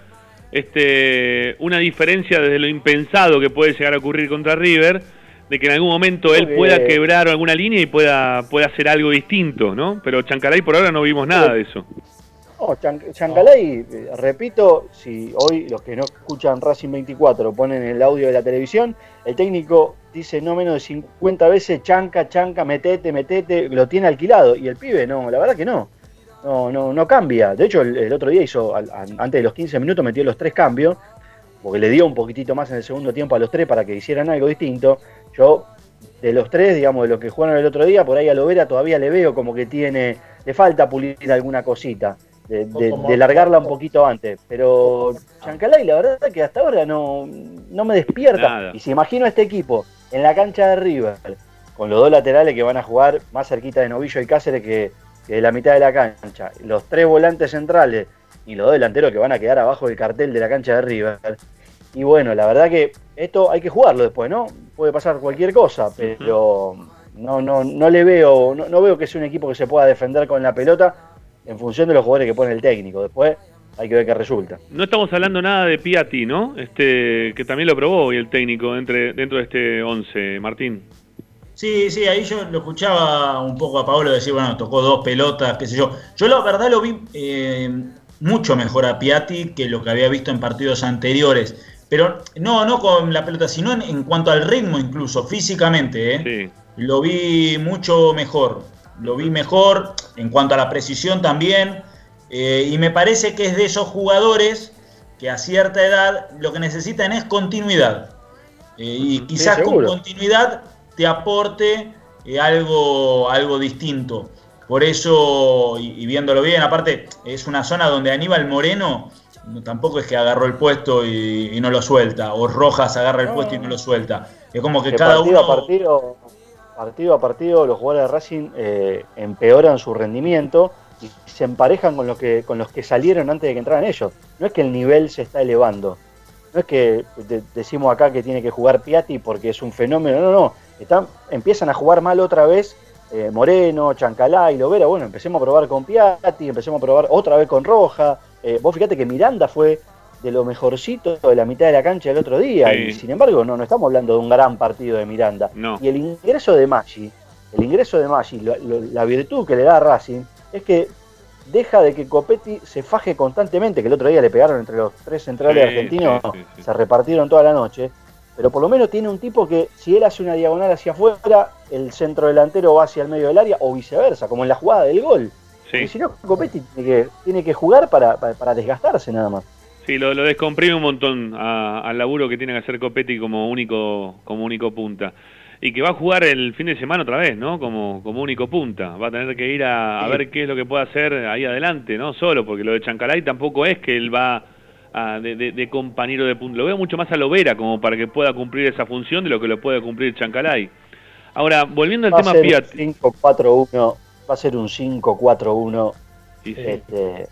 este, una diferencia desde lo impensado que puede llegar a ocurrir contra River de que en algún momento él pueda quebrar alguna línea y pueda, pueda hacer algo distinto, ¿no? Pero Chancalay por ahora no vimos nada de eso. No, Chancalay, eh, repito, si hoy los que no escuchan Racing 24 ponen el audio de la televisión, el técnico dice no menos de 50 veces chanca, chanca, metete, metete, lo tiene alquilado. Y el pibe, no, la verdad que no. No, no, no cambia. De hecho, el, otro día hizo, antes de los 15 minutos, metió los tres cambios, porque le dio un poquitito más en el segundo tiempo a los tres para que hicieran algo distinto. Yo, de los tres, digamos, de los que jugaron el otro día, por ahí a Lovera todavía le veo como que tiene, le falta pulir alguna cosita, de, largarla un poquito antes. Pero Chancalay, la verdad que hasta ahora no, no me despierta. Y si imagino a este equipo en la cancha de River, con los dos laterales que van a jugar más cerquita de Novillo y Cáceres que, que de la mitad de la cancha, los tres volantes centrales y los dos delanteros que van a quedar abajo del cartel de la cancha de River. Y bueno, la verdad que esto hay que jugarlo después, ¿no? Puede pasar cualquier cosa, pero no, no, no le veo, no, veo que sea un equipo que se pueda defender con la pelota en función de los jugadores que pone el técnico. Después hay que ver qué resulta. No estamos hablando nada de Piatti, ¿no? Este, que también lo probó hoy el técnico entre, dentro de este 11, Martín. Sí, sí, ahí yo lo escuchaba un poco a Pablo decir, bueno, tocó dos pelotas, qué sé yo. Yo la verdad lo vi eh, mucho mejor a Piatti que lo que había visto en partidos anteriores. Pero no, no con la pelota, sino en, cuanto al ritmo incluso, físicamente. ¿eh? Lo vi mucho mejor. Lo vi mejor en cuanto a la precisión también. Eh, y me parece que es de esos jugadores que a cierta edad lo que necesitan es continuidad. Eh, y quizás con continuidad te aporte algo, algo distinto. Por eso, y, viéndolo bien, aparte es una zona donde Aníbal Moreno tampoco es que agarró el puesto y, no lo suelta, o Rojas agarra el puesto y no lo suelta. Es como que, cada partido uno. A partido, partido a partido, los jugadores de Racing eh, empeoran su rendimiento y se emparejan con los, que, con los que salieron antes de que entraran ellos. No es que el nivel se está elevando. No es que decimos acá que tiene que jugar Piatti porque es un fenómeno. No, no. Están, empiezan a jugar mal otra vez eh, Moreno, Chancalá y Lovera. Bueno, empecemos a probar con Piatti, empecemos a probar otra vez con Roja. Eh, vos fíjate que Miranda fue de lo mejorcito de la mitad de la cancha el otro día. Y sin embargo, no, no estamos hablando de un gran partido de Miranda. Y el ingreso de Maggi, el ingreso de Maggi, la, virtud que le da a Racing es que deja de que Copetti se faje constantemente, que el otro día le pegaron entre los tres centrales argentinos, se repartieron toda la noche. Pero por lo menos tiene un tipo que, si él hace una diagonal hacia afuera, el centro delantero va hacia el medio del área o viceversa, como en la jugada del gol. Y si no, Copetti tiene que, tiene que jugar para, desgastarse nada más. Sí, lo, lo descomprime un montón al laburo que tiene que hacer Copetti como único, como único punta. Y que va a jugar el fin de semana otra vez, ¿no? Como, como único punta. Va a tener que ir a, ver qué es lo que puede hacer ahí adelante, ¿no? Solo, porque lo de Chancalay tampoco es que él va de, compañero de punta. Lo veo mucho más a Lovera como para que pueda cumplir esa función de lo que lo puede cumplir Chancalay. Ahora, volviendo al tema Fiat. 5-4-1 va a ser un 5-4-1 este,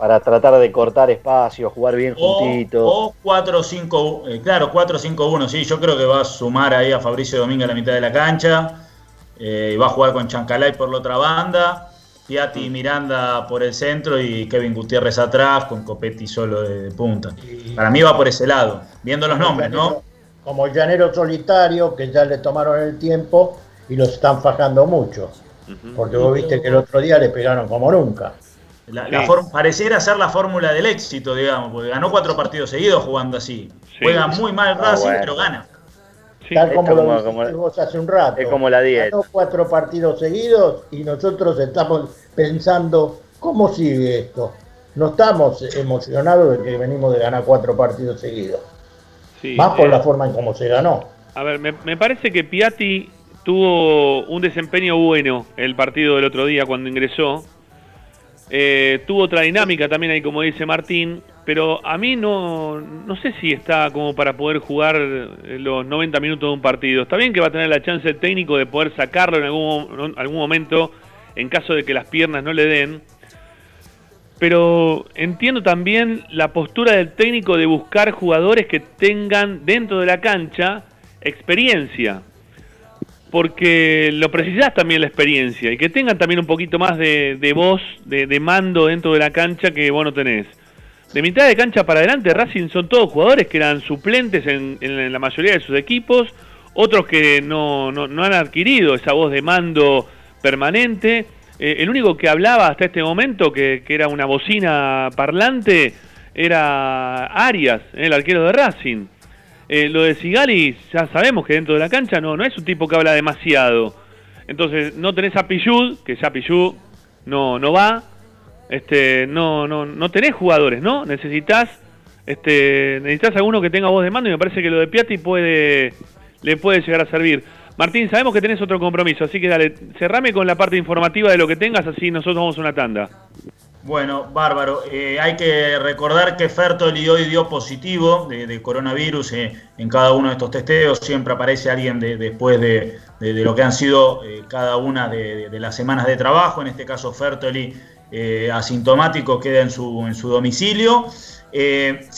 para tratar de cortar espacio, jugar bien juntito. O 4-5, eh, claro, 4-5-1, sí, yo creo que va a sumar ahí a Fabricio Domínguez a la mitad de la cancha. eh, va a jugar con Chancalay por la otra banda, Piatti y Miranda por el centro y Kevin Gutiérrez atrás, con Copetti solo de, punta. Para mí va por ese lado, viendo los nombres, ¿no? Como el llanero solitario, que ya le tomaron el tiempo y lo están fajando mucho. Porque vos viste que el otro día le pegaron como nunca. Pareciera ser la fórmula del éxito, digamos, porque ganó cuatro partidos seguidos jugando así. Juega muy mal Ah, Racing, bueno. pero gana. Tal como, lo como- vos hace un rato. es como la 10. Ganó cuatro partidos seguidos y nosotros estamos pensando, ¿cómo sigue esto? No estamos emocionados de que venimos de ganar cuatro partidos seguidos. Sí, Más por eh, la forma en cómo se ganó. A ver, me, me parece que Piatti tuvo un desempeño bueno el partido del otro día cuando ingresó. Eh, tuvo otra dinámica también ahí, como dice Martín, pero a mí no, no sé si está como para poder jugar eh, los 90 minutos de un partido. Está bien que va a tener la chance el técnico de poder sacarlo en algún, algún momento en caso de que las piernas no le den. Pero entiendo también la postura del técnico de buscar jugadores que tengan dentro de la cancha experiencia. Porque lo precisás también la experiencia y que tengan también un poquito más de, voz, de, mando dentro de la cancha que vos no tenés. De mitad de cancha para adelante, Racing son todos jugadores que eran suplentes en, en la mayoría de sus equipos, otros que no, no, no han adquirido esa voz de mando permanente. Eh, el único que hablaba hasta este momento, que, que era una bocina parlante, era Arias, el arquero de Racing. Eh, lo de Sigali, ya sabemos que dentro de la cancha no, no es un tipo que habla demasiado. Entonces, no tenés a Pillud, que ya Pillud no, no va. Este, no, no, no tenés jugadores, ¿no? Necesitas, este, necesitas alguno que tenga voz de mando y me parece que lo de Piatti puede, le puede llegar a servir. Martín, sabemos que tenés otro compromiso, así que dale, cerrame con la parte informativa de lo que tengas, así nosotros vamos a una tanda. Bueno, bárbaro. Eh, hay que recordar que Fertoli hoy dio positivo de, coronavirus eh, en cada uno de estos testeos. Siempre aparece alguien de- después de, lo que han sido eh, cada una de, las semanas de trabajo. En este caso, Fertoli asintomático queda en su, en su domicilio. Eh,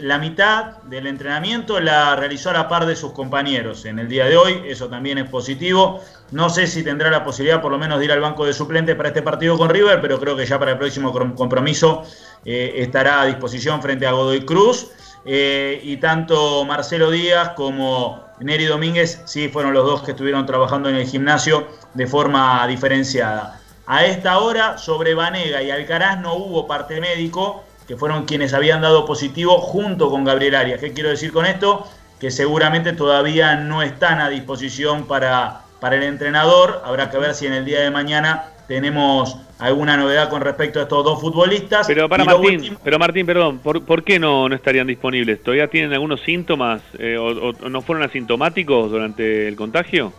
la mitad del entrenamiento la realizó a la par de sus compañeros en el día de hoy, eso también es positivo. No sé si tendrá la posibilidad por lo menos de ir al banco de suplentes para este partido con River, pero creo que ya para el próximo com- compromiso eh, estará a disposición frente a Godoy Cruz. Eh, y tanto Marcelo Díaz como Neri Domínguez sí fueron los dos que estuvieron trabajando en el gimnasio de forma diferenciada. A esta hora, sobre Vanega y Alcaraz no hubo parte médico, que fueron quienes habían dado positivo junto con Gabriel Arias. ¿Qué quiero decir con esto? Que seguramente todavía no están a disposición para, para el entrenador. Habrá que ver si en el día de mañana tenemos alguna novedad con respecto a estos dos futbolistas. Pero para Martín, último- pero Martín, perdón, ¿por, por qué no, no estarían disponibles? ¿Todavía tienen algunos síntomas eh, o, o no fueron asintomáticos durante el contagio?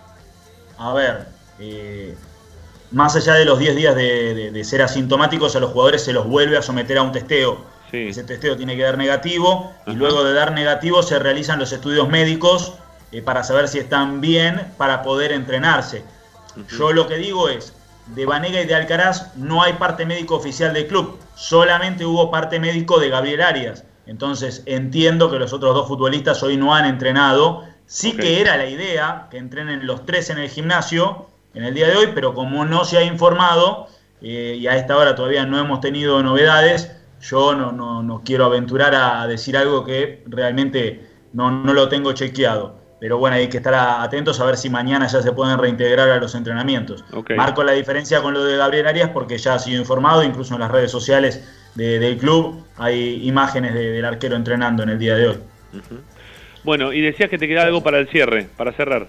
A ver, eh, más allá de los 10 días de, de- de ser asintomáticos, a los jugadores se los vuelve a someter a un testeo. Ese testeo tiene que dar negativo y luego de dar negativo se realizan los estudios médicos eh, para saber si están bien para poder entrenarse. Yo lo que digo es, de Vanega y de Alcaraz no hay parte médico oficial del club, solamente hubo parte médico de Gabriel Arias. Entonces entiendo que los otros dos futbolistas hoy no han entrenado. Sí que era la idea que entrenen los tres en el gimnasio en el día de hoy, pero como no se ha informado eh, y a esta hora todavía no hemos tenido novedades, yo no, no, no quiero aventurar a decir algo que realmente no, no lo tengo chequeado. Pero bueno, hay que estar atentos a ver si mañana ya se pueden reintegrar a los entrenamientos. Marco la diferencia con lo de Gabriel Arias porque ya ha sido informado, incluso en las redes sociales de- del club hay imágenes de- del arquero entrenando en el día de hoy. Bueno, y decías que te queda algo para el cierre, para cerrar.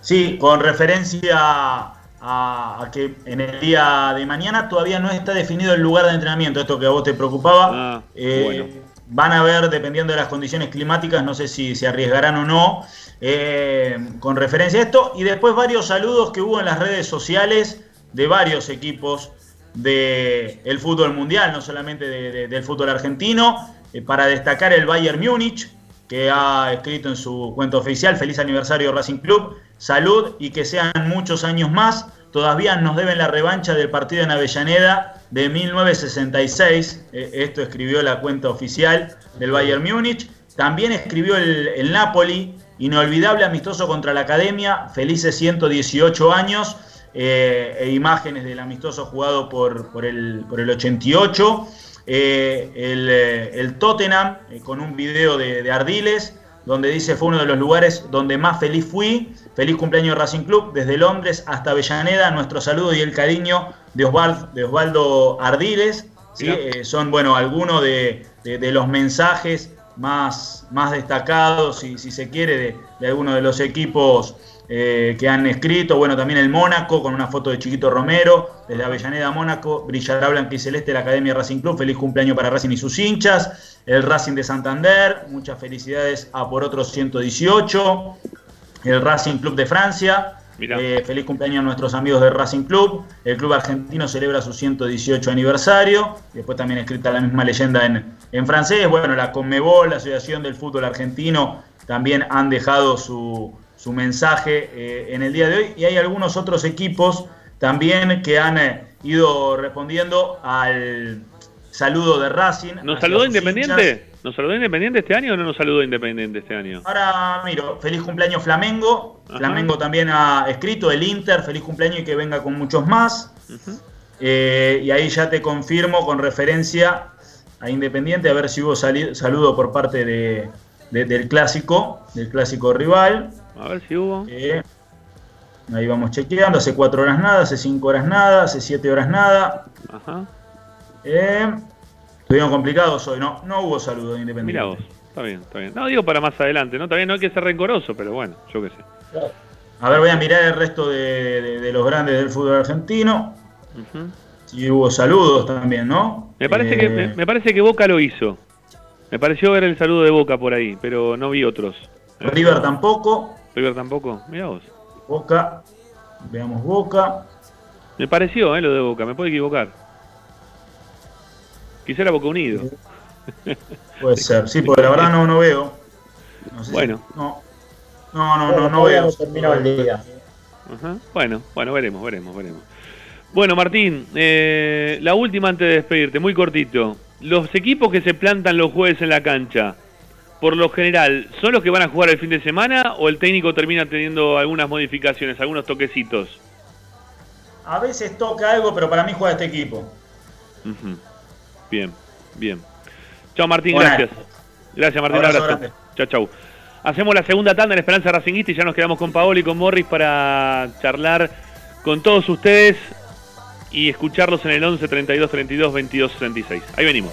Sí, con referencia a, a que en el día de mañana todavía no está definido el lugar de entrenamiento, esto que a vos te preocupaba. Eh, bueno. Van a ver, dependiendo de las condiciones climáticas, no sé si se arriesgarán o no, eh, con referencia a esto. Y después varios saludos que hubo en las redes sociales de varios equipos del fútbol mundial, no solamente de- de- del fútbol argentino, eh, para destacar el Bayern Múnich, que ha escrito en su cuenta oficial, feliz aniversario Racing Club, salud y que sean muchos años más. Todavía nos deben la revancha del partido en Avellaneda de 1966. Eh, Esto escribió la cuenta oficial del Bayern Múnich. También escribió el, Napoli Inolvidable amistoso contra la Academia, felices 118 años eh, e imágenes del amistoso jugado por, por, el, por el 88. Eh, el, eh, el, Tottenham con un video de, de, Ardiles, donde dice fue uno de los lugares donde más feliz fui. Feliz cumpleaños Racing Club, desde Londres hasta Avellaneda. Nuestro saludo y el cariño de Osvaldo, de Osvaldo Ardiles. ¿sí? son, bueno, algunos de, de, los mensajes más, más destacados, si, si se quiere, de, de algunos de los equipos eh, que han escrito. Bueno, también el Mónaco con una foto de Chiquito Romero, desde Avellaneda, Mónaco. Brillará blanca y celeste la Academia Racing Club. Feliz cumpleaños para Racing y sus hinchas. El Racing de Santander. Muchas felicidades a por otros 118. El Racing Club de Francia. Eh, feliz cumpleaños a nuestros amigos del Racing Club. El club argentino celebra su 118 aniversario. Después también escrita la misma leyenda en, en francés. Bueno, la Conmebol, la Asociación del Fútbol Argentino, también han dejado su, su mensaje eh, en el día de hoy. Y hay algunos otros equipos también que han eh, ido respondiendo al saludo de Racing. ¿Nos saludó Independiente? ¿Nos saludó Independiente este año o no nos saludó Independiente este año? Ahora, miro, feliz cumpleaños Flamengo. Flamengo también ha escrito el Inter, feliz cumpleaños y que venga con muchos más. Eh, y ahí ya te confirmo con referencia a Independiente, a ver si hubo saludo por parte de, del clásico, del clásico rival. A ver si hubo. Eh, ahí vamos chequeando. Hace cuatro horas nada, hace cinco horas nada, hace siete horas nada. Ajá. Eh, estuvieron complicados hoy, ¿no? No hubo saludo de Independiente. Mira vos, está bien, está bien. No digo para más adelante, ¿no? También no hay que ser rencoroso, pero bueno, yo qué sé. A ver, voy a mirar el resto de, los grandes del fútbol argentino. Si hubo saludos también, ¿no? Me parece, que, me, me parece que Boca lo hizo. Me pareció ver el saludo de Boca por ahí, pero no vi otros. River tampoco. River tampoco, mira vos. Boca, veamos Boca. Me pareció, eh, lo de Boca, me puedo equivocar. Quizá era Boca Unido. Puede ser, sí, porque la verdad no, no veo. bueno. no. No, no, no, no, veo. Terminó el día. Bueno, bueno, veremos, veremos, veremos. Bueno, Martín, eh, la última antes de despedirte, muy cortito. Los equipos que se plantan los jueves en la cancha, por lo general, ¿son los que van a jugar el fin de semana o el técnico termina teniendo algunas modificaciones, algunos toquecitos? A veces toca algo, pero para mí juega este equipo. Bien, bien. Chao Martín, gracias. Gracias Martín, abrazo. Chao, chao. Hacemos la segunda tanda en Esperanza Racingista y ya nos quedamos con Paolo y con Morris para charlar con todos ustedes y escucharlos en el 11 32 32 22 36. Ahí venimos.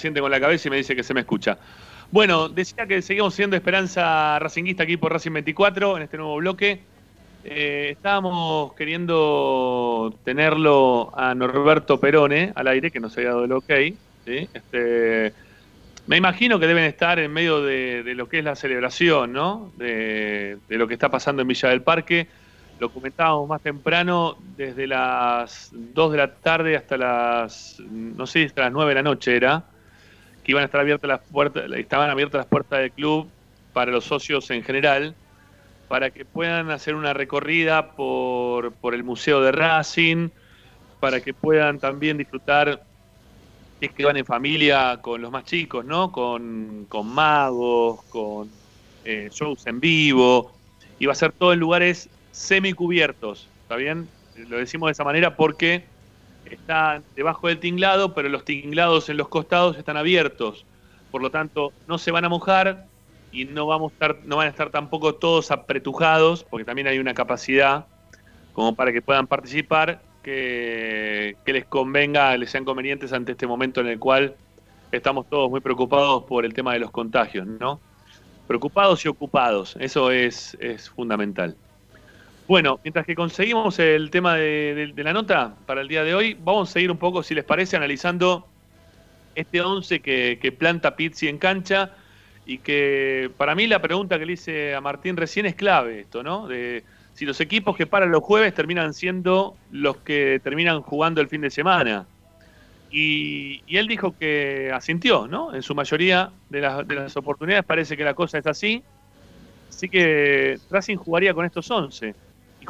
Asiente con la cabeza y me dice que se me escucha. Bueno, decía que seguimos siendo Esperanza Racinguista aquí por Racing 24 en este nuevo bloque. Eh, estábamos queriendo tenerlo a Norberto Perone al aire, que nos había dado el ok. ¿sí? Este, me imagino que deben estar en medio de, lo que es la celebración, ¿no? De, lo que está pasando en Villa del Parque. Lo comentábamos más temprano, desde las 2 de la tarde hasta las, no sé, hasta las 9 de la noche era, iban a estar abiertas las puertas, estaban abiertas las puertas del club para los socios en general, para que puedan hacer una recorrida por, el Museo de Racing, para que puedan también disfrutar es que van en familia con los más chicos, ¿no? Con, con magos, con eh, shows en vivo, y va a ser todo en lugares semicubiertos, ¿está bien? Lo decimos de esa manera porque está debajo del tinglado, pero los tinglados en los costados están abiertos, por lo tanto no se van a mojar y no, vamos a estar, no van a estar tampoco todos apretujados, porque también hay una capacidad como para que puedan participar que, que les convenga, les sean convenientes ante este momento en el cual estamos todos muy preocupados por el tema de los contagios, ¿no? Preocupados y ocupados, eso es, es fundamental. Bueno, mientras que conseguimos el tema de, la nota para el día de hoy, vamos a seguir un poco, si les parece, analizando este 11 que, que planta Pizzi en cancha y que para mí la pregunta que le hice a Martín recién es clave esto, ¿no? De si los equipos que paran los jueves terminan siendo los que terminan jugando el fin de semana. Y, y él dijo que asintió, ¿no? En su mayoría de las, de las oportunidades parece que la cosa es así. Así que Racing jugaría con estos 11.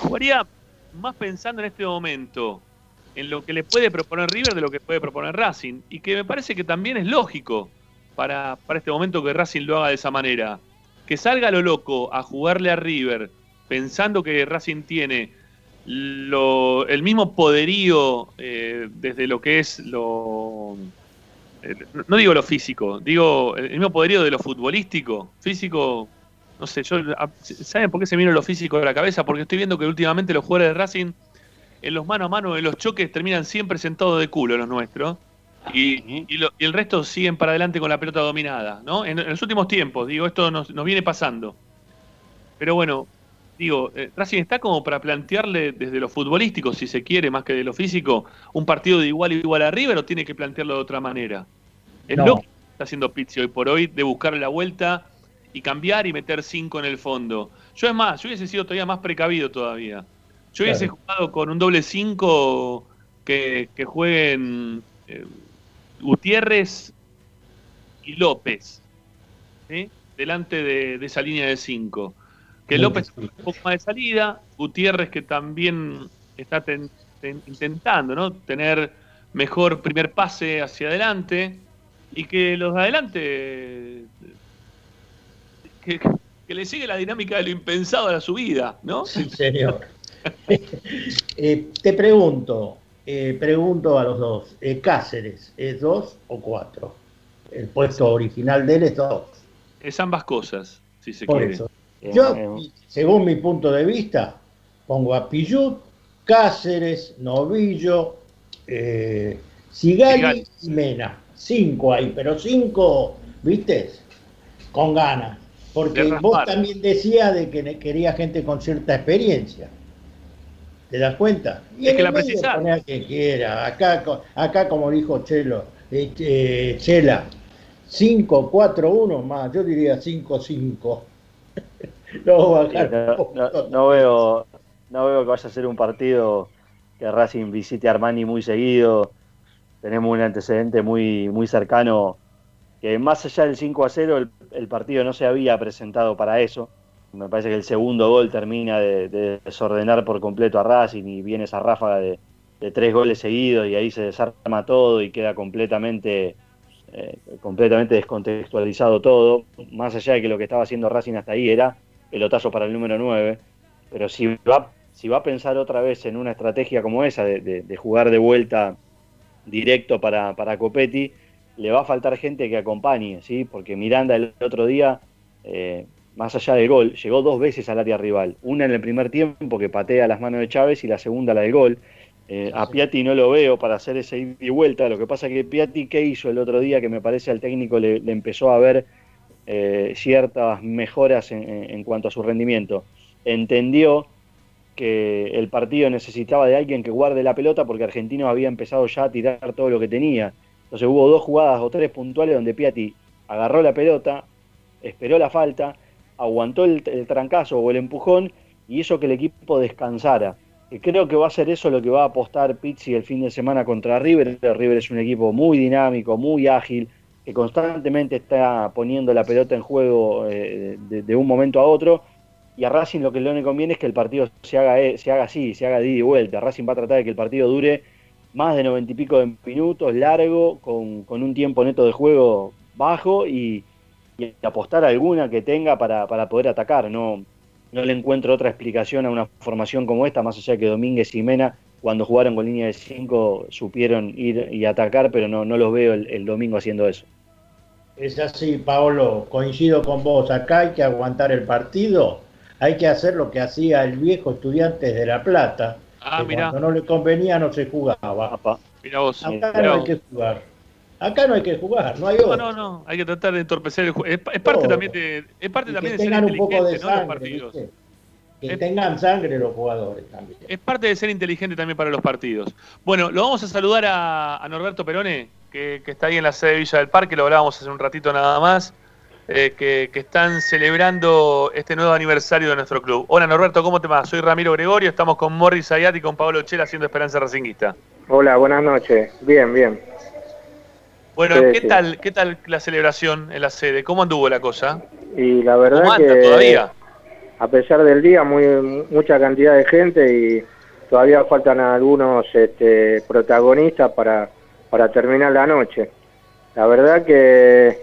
Jugaría más pensando en este momento en lo que le puede proponer River de lo que puede proponer Racing. Y que me parece que también es lógico para, para este momento que Racing lo haga de esa manera. Que salga lo loco a jugarle a River pensando que Racing tiene lo- el mismo poderío eh, desde lo que es lo... eh, no digo lo físico, digo el mismo poderío de lo futbolístico. Físico, no sé, yo, ¿saben por qué se vino lo físico de la cabeza? Porque estoy viendo que últimamente los jugadores de Racing en los mano a mano, en los choques, terminan siempre sentados de culo los nuestros. Y, y lo- y el resto siguen para adelante con la pelota dominada, ¿no? En, en los últimos tiempos, digo, esto nos, nos viene pasando. Pero bueno, digo, eh, Racing está como para plantearle desde lo futbolístico, si se quiere, más que de lo físico, un partido de igual a igual a River o tiene que plantearlo de otra manera. Es No. lo que está haciendo Pizzi hoy por hoy, de buscar la vuelta y cambiar y meter cinco en el fondo. Yo es más, yo hubiese sido todavía más precavido todavía. Yo hubiese Claro. jugado con un doble 5 que, que jueguen eh, Gutiérrez y López, delante de, de esa línea de 5. Que López un poco más de salida, Gutiérrez que también está ten- ten- intentando ¿no? tener mejor primer pase hacia adelante y que los de adelante que, que le sigue la dinámica de lo impensado a la subida, ¿no? Sí, señor. Eh, te pregunto, eh, pregunto a los dos, eh, Cáceres, ¿es dos o cuatro? El puesto original de él es dos. Es ambas cosas, si se Por quiere. eso. Yo, según mi punto de vista, pongo a Pillut, Cáceres, Novillo, eh, Sigali. y Mena. Cinco ahí, pero cinco, ¿viste? Con ganas. Porque vos raspar. también decías de que quería gente con cierta experiencia. ¿Te das cuenta? Y Es que el la precisás. quien quiera. Acá, co- acá como dijo Chelo, eh, eh, Chela, 5, 4, 1 más. Yo diría 5, 5. no, bajar un no, poco. no- no veo, no veo que vaya a ser un partido que Racing visite a Armani muy seguido. Tenemos un antecedente muy, muy cercano que más allá del 5 a 0, el, el partido no se había presentado para eso. Me parece que el segundo gol termina de, de desordenar por completo a Racing y viene esa ráfaga de, tres goles seguidos y ahí se desarma todo y queda completamente, eh, completamente descontextualizado todo. Más allá de que lo que estaba haciendo Racing hasta ahí era pelotazo para el número 9. Pero si va, si va a pensar otra vez en una estrategia como esa, de, de- de jugar de vuelta directo para, para Copetti, le va a faltar gente que acompañe, ¿sí? Porque Miranda el otro día, eh, más allá del gol, llegó dos veces al área rival. Una en el primer tiempo que patea las manos de Chávez y la segunda la del gol. Eh, a Piatti no lo veo para hacer ese ida y vuelta. Lo que pasa es que Piatti, ¿qué hizo el otro día? Que me parece al técnico le, le empezó a ver eh, ciertas mejoras en, en- en cuanto a su rendimiento. Entendió que el partido necesitaba de alguien que guarde la pelota porque Argentino había empezado ya a tirar todo lo que tenía. Entonces hubo dos jugadas o tres puntuales donde Piatti agarró la pelota, esperó la falta, aguantó el, trancazo o el empujón y hizo que el equipo descansara. Y creo que va a ser eso lo que va a apostar Pizzi el fin de semana contra River. River es un equipo muy dinámico, muy ágil, que constantemente está poniendo la pelota en juego eh, de, un momento a otro. Y a Racing lo que le conviene es que el partido se haga, eh, se haga así, se haga de ida y vuelta. Racing va a tratar de que el partido dure más de noventa y pico de minutos, largo, con, con un tiempo neto de juego bajo y, y apostar alguna que tenga para, para poder atacar. No, no le encuentro otra explicación a una formación como esta, más allá que Domínguez y Mena, cuando jugaron con línea de 5, supieron ir y atacar, pero no, no los veo el, el domingo haciendo eso. Es así, Paolo, coincido con vos. Acá hay que aguantar el partido, hay que hacer lo que hacía el viejo estudiante de La Plata, Ah, que mirá. cuando no le convenía no se jugaba. Mira vos. Acá Mirá no hay que jugar. Acá no hay que jugar, no hay No, otro. no, no, hay que tratar de entorpecer el juego. Es, es parte Todo. también de, es parte Y también que de ser tengan un poco de inteligente, ¿no? Los sangre, partidos. ¿viste? Que tengan sangre los jugadores también. Es parte de ser inteligente también para los partidos. Bueno, lo vamos a saludar a, a Norberto Perone, que, que está ahí en la sede de Villa del Parque, lo hablábamos hace un ratito nada más, eh, que, que están celebrando este nuevo aniversario de nuestro club. Hola Norberto, ¿cómo te va? Soy Ramiro Gregorio, estamos con Morris Ayat y con Pablo Chela haciendo Esperanza Racinguista. Hola, buenas noches. Bien, bien. Bueno, Sí, ¿qué sí. tal qué tal la celebración en la sede? ¿Cómo anduvo la cosa? Y la verdad ¿Cómo anda que todavía? a pesar del día, muy mucha cantidad de gente y todavía faltan algunos este, protagonistas para, para terminar la noche. La verdad que,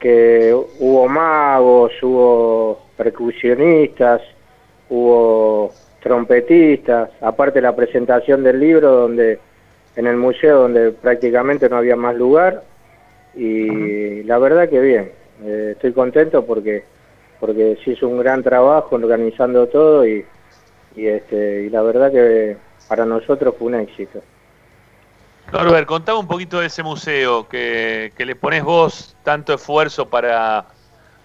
que hubo magos, hubo percusionistas, hubo trompetistas, aparte la presentación del libro donde en el museo donde prácticamente no había más lugar. Y la verdad que bien, eh, estoy contento porque porque se hizo un gran trabajo organizando todo y, y este y la verdad que para nosotros fue un éxito. Norbert, contame un poquito de ese museo que, que le pones vos tanto esfuerzo para,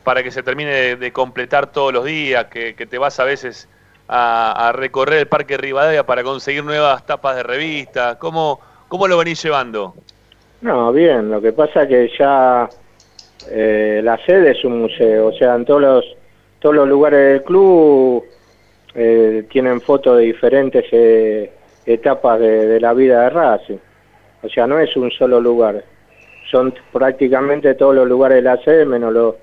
para que se termine de, completar todos los días, que, que te vas a veces a, a recorrer el Parque Rivadavia para conseguir nuevas tapas de revista. ¿Cómo, cómo lo venís llevando? No, bien, lo que pasa es que ya eh, la sede es un museo, o sea, en todos los, todos los lugares del club eh, tienen fotos de diferentes eh, etapas de, de la vida de Racing. O sea, no es un solo lugar, son prácticamente todos los lugares de la sede menos los-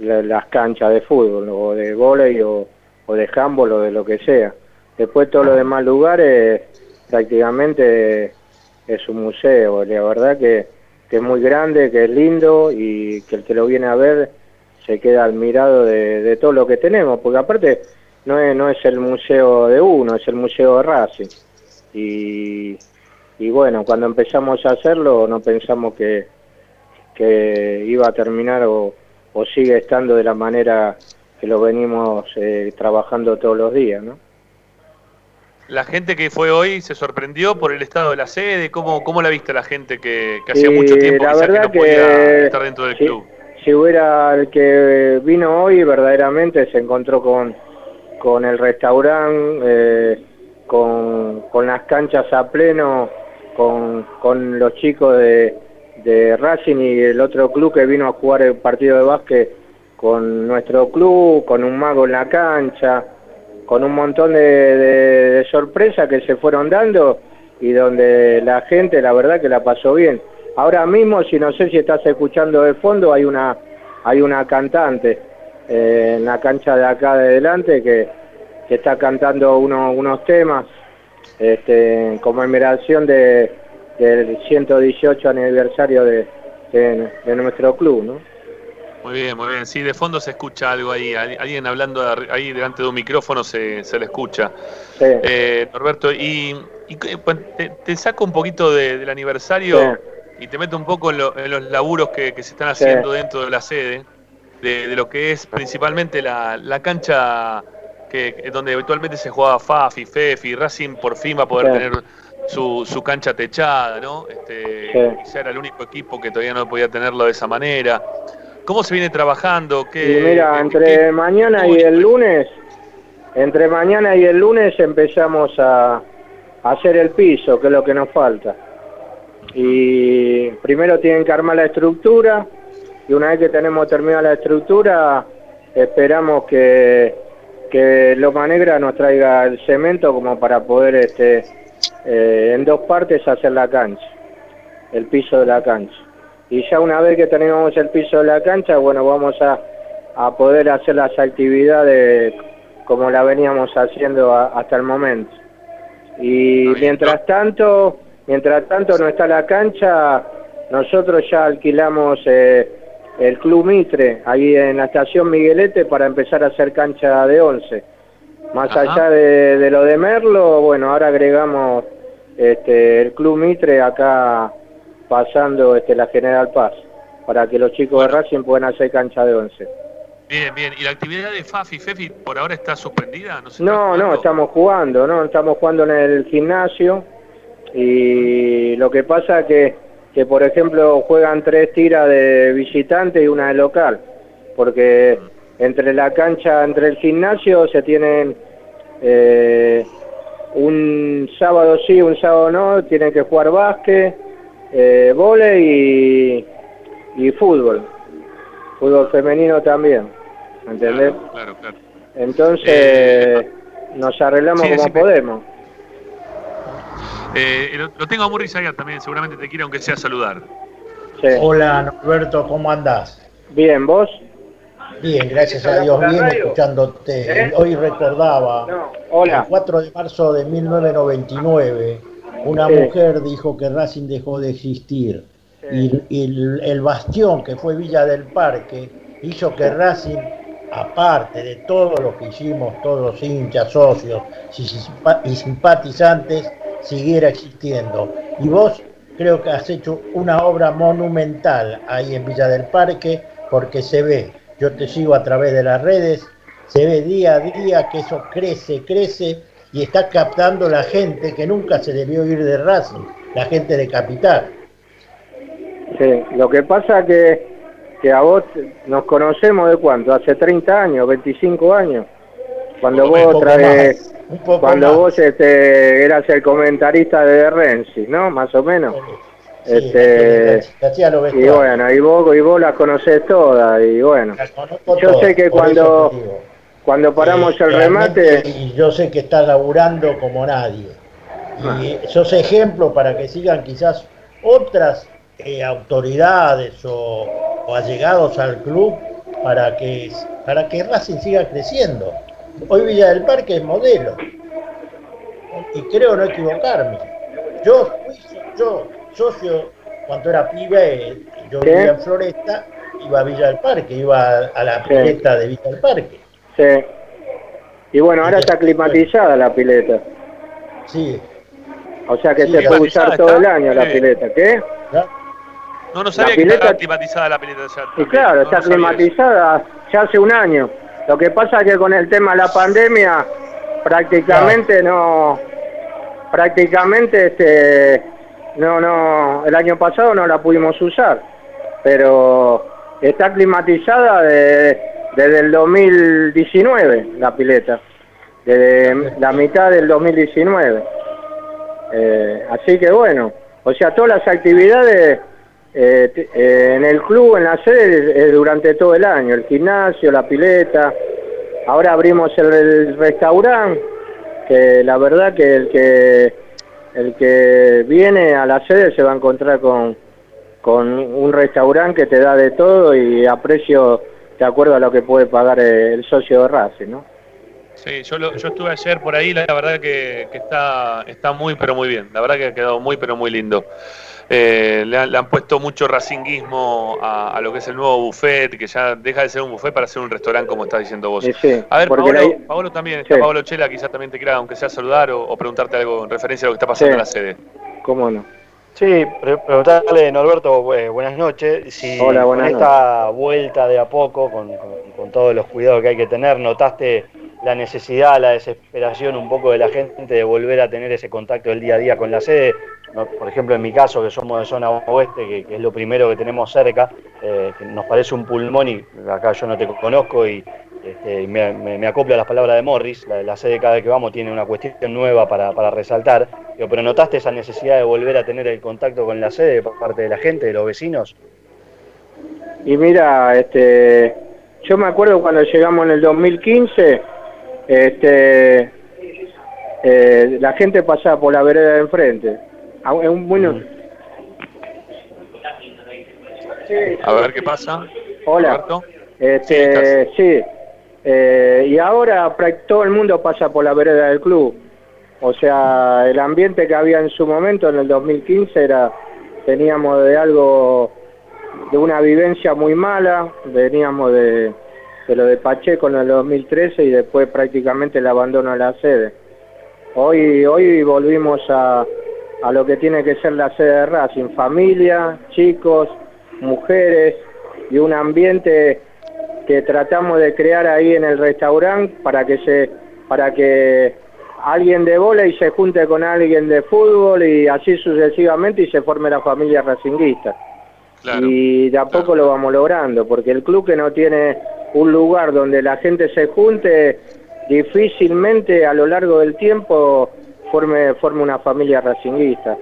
la- las canchas de fútbol, o de vóley, o, o de handball, o de lo que sea. Después todos los demás lugares prácticamente es un museo, la verdad que, que es muy grande, que es lindo y que el que lo viene a ver se queda admirado de, de todo lo que tenemos, porque aparte no es, no es el museo de uno, es el museo de Racing. Y, y bueno, cuando empezamos a hacerlo no pensamos que, que iba a terminar o, o sigue estando de la manera que lo venimos eh, trabajando todos los días, ¿no? La gente que fue hoy se sorprendió por el estado de la sede. ¿Cómo, cómo la viste la gente que, que hacía mucho tiempo la que no podía estar dentro del club? si hubiera el que vino hoy verdaderamente se encontró con, con el restaurante, eh, con, con las canchas a pleno, con, con los chicos de, Racing y el otro club que vino a jugar el partido de básquet con nuestro club, con un mago en la cancha, con un montón de, sorpresas que se fueron dando y donde la gente la verdad que la pasó bien. Ahora mismo, si no sé si estás escuchando de fondo, hay una hay una cantante eh, en la cancha de acá de delante que, que está cantando uno- unos temas este, en conmemoración de, del 118 aniversario de, de- de nuestro club, ¿no? Muy bien, muy bien. Sí, de fondo se escucha algo ahí. Al- Alguien hablando ahí delante de un micrófono se, se le escucha. Sí. Eh, Norberto, y, y que- pues, te, te saco un poquito de- del aniversario y te meto un poco en, lo- en los laburos que, que se están Sí. haciendo dentro de la sede, de, de lo que es principalmente la, la cancha que, donde habitualmente se jugaba FAFI, FEFI, Racing por fin va a poder Sí. tener su, su cancha techada, ¿no? Este, Sí. quizá era el único equipo que todavía no podía tenerlo de esa manera. ¿Cómo se viene trabajando? ¿Qué, mira, qué- entre mañana y el lunes, entre mañana y el lunes empezamos a, a hacer el piso, que es lo que nos falta. Y primero tienen que armar la estructura y una vez que tenemos terminada la estructura, esperamos que, que Loma Negra nos traiga el cemento como para poder este, eh, en dos partes hacer la cancha, el piso de la cancha. Y ya una vez que tenemos el piso de la cancha, bueno, vamos a, a poder hacer las actividades como la veníamos haciendo a- hasta el momento. Y mientras tanto, mientras tanto no está la cancha, nosotros ya alquilamos eh, el Club Mitre, ahí en la estación Miguelete, para empezar a hacer cancha de 11. Más Ajá. allá de, de lo de Merlo, bueno, ahora agregamos este, el Club Mitre acá pasando este, la General Paz, para que los chicos de Racing puedan hacer cancha de 11. Bien, bien. ¿Y la actividad de Fafi, Fefi, por ahora está suspendida? No, No, no, estamos jugando, ¿no? Estamos jugando en el gimnasio y lo que pasa que, que por ejemplo, juegan tres tiras de visitante y una de local, porque entre la cancha, entre el gimnasio se tienen eh, un sábado sí, un sábado no, tienen que jugar básquet, eh, vóley y, y fútbol, fútbol femenino también, ¿entendés? Claro, claro. Entonces nos arreglamos sí, como podemos. Eh, lo, lo tengo a Morris allá también, seguramente te quiere aunque sea saludar. Hola Norberto, ¿cómo andás? Bien, ¿vos? Bien, gracias a Dios, bien escuchándote. ¿Eh? Hoy recordaba, hola. el 4 de marzo de 1999, una Sí. mujer dijo que Racing dejó de existir. Y, y el, el bastión que fue Villa del Parque hizo que Racing, aparte de todo lo que hicimos, todos los hinchas, socios y simpatizantes, siguiera existiendo. Y vos creo que has hecho una obra monumental ahí en Villa del Parque porque se ve, yo te sigo a través de las redes, se ve día a día que eso crece, crece y está captando la gente que nunca se debió ir de Racing, la gente de Capital. Sí, lo que pasa que, que a vos nos conocemos de cuánto, hace 30 años, 25 años. Cuando Un vos traes, cuando más. vos este, eras el comentarista de Renzi, ¿no? Más o menos. Sí, este, los y bueno, y vos, y vos las conocés todas, y bueno. Yo todas, sé que cuando, cuando paramos Eh, el remate, Y yo sé que estás laburando como nadie. Y sos ejemplo para que sigan quizás otras eh, autoridades o, o allegados al club para que, para que Racing siga creciendo. Hoy Villa del Parque es modelo. Y creo no equivocarme. Yo fui yo, socio cuando era pibe, yo ¿Qué? vivía en Floresta, iba a Villa del Parque, iba a, a la Sí. pileta de Villa del Parque. sí. Y bueno, ahora está climatizada la pileta. Sí. O sea que Sí, se puede usar todo el año la Sí. pileta. ¿Qué? No, no sabía La que pileta- estaba climatizada la pileta ya. Y claro, No, está no climatizada ya hace un año. Lo que pasa es que con el tema de la pandemia prácticamente no, prácticamente este, no, no, el año pasado no la pudimos usar, pero está climatizada de- desde el 2019 la pileta, desde la mitad del 2019. Eh, así que bueno, o sea, todas las actividades eh, eh, en el club, en la sede, es durante todo el año, el gimnasio, la pileta. Ahora abrimos el, restaurante, que la verdad que el que el que viene a la sede se va a encontrar con, con un restaurante que te da de todo y a precio de acuerdo a lo que puede pagar el socio de Racing, ¿no? Sí, yo, lo- yo estuve ayer por ahí, la verdad que, que está, está muy, pero muy bien. La verdad que ha quedado muy, pero muy lindo. Eh, le, han, le han puesto mucho racinguismo a, a lo que es el nuevo buffet, que ya deja de ser un buffet para ser un restaurante, como estás diciendo vos. Sí, a ver, Paolo, la- Paolo también, está Sí. Paolo Chela, quizás también te quiera, aunque sea saludar o, o preguntarte algo en referencia a lo que está pasando Sí. en la sede. ¿Cómo no? Sí, pre- preguntarle, Norberto, eh, buenas noches, si Hola, buenas con esta vuelta de a poco, con, con- con todos los cuidados que hay que tener, ¿notaste la necesidad, la desesperación un poco de la gente de volver a tener ese contacto del día a día con la sede? No, por ejemplo, en mi caso, que somos de zona oeste, que, es lo primero que tenemos cerca, eh, nos parece un pulmón y acá yo no te conozco y este, me, acoplo a las palabras de Morris, la, sede cada vez que vamos tiene una cuestión nueva para, para resaltar, pero ¿notaste esa necesidad de volver a tener el contacto con la sede por parte de la gente, de los vecinos? Y mira, este, yo me acuerdo cuando llegamos en el 2015, este, eh, la gente pasaba por la vereda de enfrente. A un- en un bueno, A ver qué pasa. Hola. Roberto. Este, sí, Eh, y ahora todo el mundo pasa por la vereda del club. O sea, el ambiente que había en su momento, en el 2015, era teníamos de algo, de una vivencia muy mala, veníamos de, de lo de Pacheco en el 2013 y después prácticamente el abandono de la sede. Hoy, hoy volvimos a, a lo que tiene que ser la sede de Racing, familia, chicos, mujeres y un ambiente que tratamos de crear ahí en el restaurante para que se para que alguien de y se junte con alguien de fútbol y así sucesivamente y se forme la familia racinguista. y de a poco lo vamos logrando, porque el club que no tiene un lugar donde la gente se junte, difícilmente a lo largo del tiempo forme, forme una familia racinguista.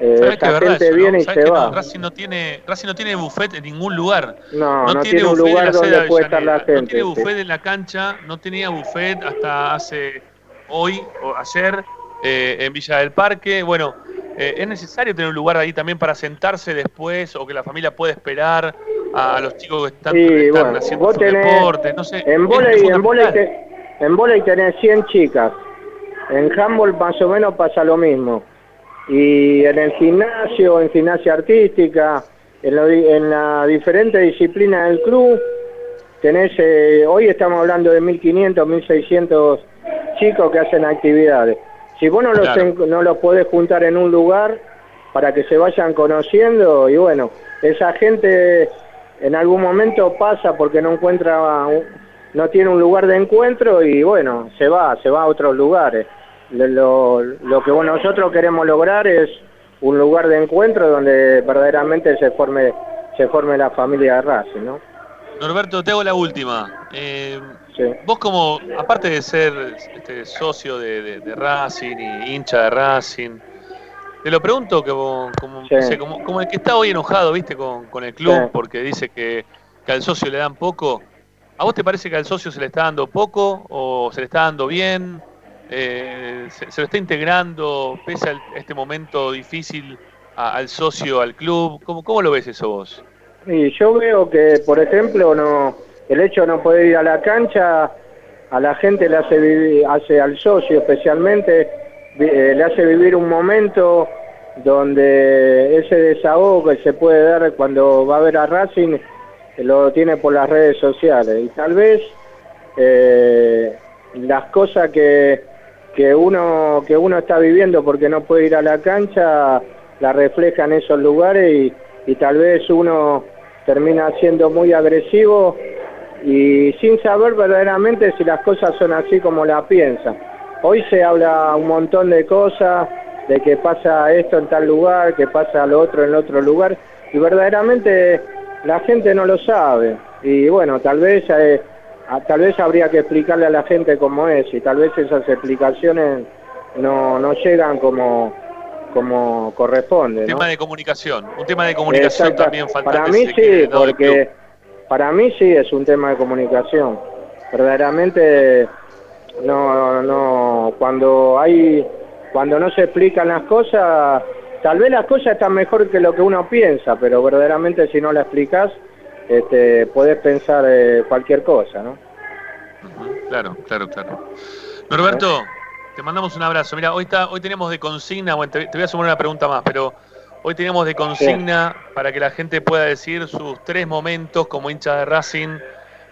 Eh, esta gente viene y se va. Racing no tiene Racing no tiene buffet en ningún lugar. No, no, tiene, un lugar donde puede estar la gente. No tiene buffet en la cancha, no tenía buffet hasta hace hoy o ayer eh, en Villa del Parque. Bueno, eh, es necesario tener un lugar ahí también para sentarse después o que la familia pueda esperar a, los chicos que están, haciendo deporte. No sé, en volei, en en volei tenés 100 chicas. En handball más o menos pasa lo mismo. Y en el gimnasio, en gimnasia artística, en, en la diferente disciplina del club, tenés, eh, hoy estamos hablando de 1.500, 1.600 chicos que hacen actividades. Si vos no los, no los podés juntar en un lugar para que se vayan conociendo, y bueno, esa gente en algún momento pasa porque no encuentra, no tiene un lugar de encuentro y bueno, se va, se va a otros lugares. Lo, lo que nosotros queremos lograr es un lugar de encuentro donde verdaderamente se forme se forme la familia de Racing, ¿no? Norberto, te hago la última. Eh, Vos como, aparte de ser este, socio de, Racing y hincha de Racing, te lo pregunto como, como, el que está hoy enojado, viste, con, el club porque dice que, al socio le dan poco. ¿A vos te parece que al socio se le está dando poco o se le está dando bien? Eh, se, lo está integrando pese a este momento difícil al socio, al club? ¿Cómo, ¿Cómo lo ves eso vos? Yo veo que, por ejemplo, no el hecho de no poder ir a la cancha a la gente le hace vivir, hace al socio especialmente, eh, le hace vivir un momento donde ese desahogo que se puede dar cuando va a ver a Racing lo tiene por las redes sociales y tal vez eh, las cosas que, que uno que uno está viviendo porque no puede ir a la cancha la refleja en esos lugares y, tal vez uno termina siendo muy agresivo y sin saber verdaderamente si las cosas son así como la piensan. Hoy se habla un montón de cosas, de que pasa esto en tal lugar, que pasa lo otro en otro lugar, y verdaderamente la gente no lo sabe. Y bueno, tal vez, eh, tal vez habría que explicarle a la gente cómo es, y tal vez esas explicaciones no, no llegan como, como corresponde. Un tema de comunicación, un tema de comunicación también falta. Para mí sí, porque para mí sí es un tema de comunicación. Verdaderamente no, no, cuando hay, cuando no se explican las cosas, tal vez las cosas están mejor que lo que uno piensa, pero verdaderamente si no la explicas, este, podés pensar eh, cualquier cosa, ¿no? Claro, claro, claro. Norberto, te mandamos un abrazo. Mira, hoy está, hoy tenemos de consigna, bueno, te, te voy a sumar una pregunta más, pero Hoy tenemos de consigna para que la gente pueda decir sus tres momentos como hincha de Racing,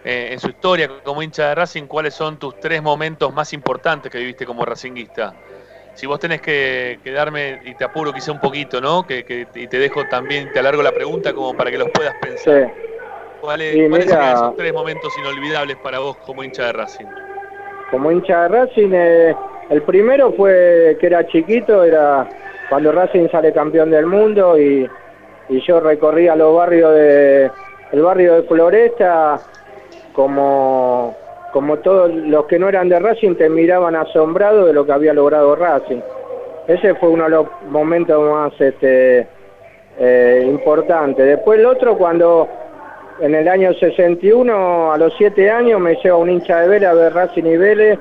eh, en su historia como hincha de Racing, cuáles son tus tres momentos más importantes que viviste como racinguista. Si vos tenés que, darme, y te apuro quizá un poquito, ¿no? Que, y te dejo también, te alargo la pregunta como para que los puedas pensar. ¿Cuáles, son esos tres momentos inolvidables para vos como hincha de Racing? Como hincha de Racing, eh, el primero fue que era chiquito, era cuando Racing sale campeón del mundo y, yo recorría los barrios de el barrio de Floresta como como todos los que no eran de Racing te miraban asombrados de lo que había logrado Racing. Ese fue uno de los momentos más este, eh, importantes. Después el otro cuando en el año 61, a los 7 años, me lleva un hincha de Vélez a ver Racing y Vélez.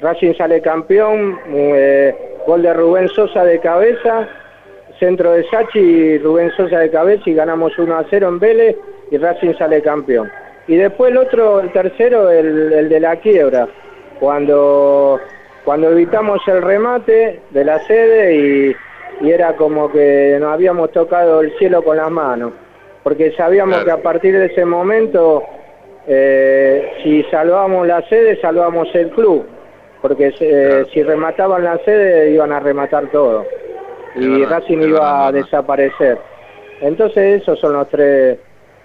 Racing sale campeón, eh, Gol de Rubén Sosa de cabeza, centro de Sachi y Rubén Sosa de cabeza y ganamos 1 a 0 en Vélez y Racing sale campeón. Y después el otro, el tercero, el, de la quiebra, cuando, cuando evitamos el remate de la sede y, y era como que nos habíamos tocado el cielo con las manos, porque sabíamos que a partir de ese momento, eh, si salvamos la sede, salvamos el club, porque eh, si remataban la sede iban a rematar todo y Racing iba a desaparecer. Entonces esos son los tres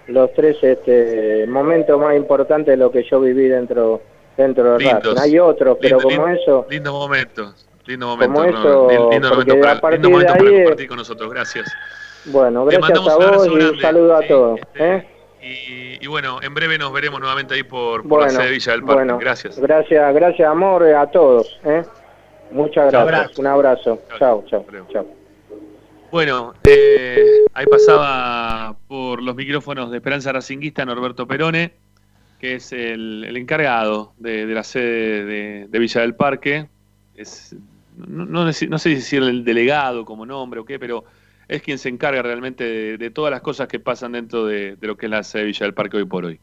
los tres este, momentos más importantes de lo que yo viví dentro dentro de Racing. Hay otros, pero Lindo- como lindo- eso, Lindo momento. Lindo momento. Como eso, lindo- momento, para, lindo momento de para compartir con nosotros. Gracias. Bueno, gracias mandamos a un abrazo vos y un grande. saludo a todos. ¿eh? Y, y bueno, en breve nos veremos nuevamente ahí por, por la sede de Villa del Parque. bueno, Gracias. Gracias, gracias amor eh, a todos. ¿eh? Muchas gracias. Abrazo. Un abrazo. Chao, chao, chao. Bueno, eh, ahí pasaba por los micrófonos de Esperanza Racinguista Norberto Perone, que es el, el encargado de, de la sede de, de Villa del Parque. Es, no, no sé- no sé si el delegado como nombre o qué, pero es quien se encarga realmente de, todas las cosas que pasan dentro de, lo que es la sede de Villa del Parque hoy por hoy.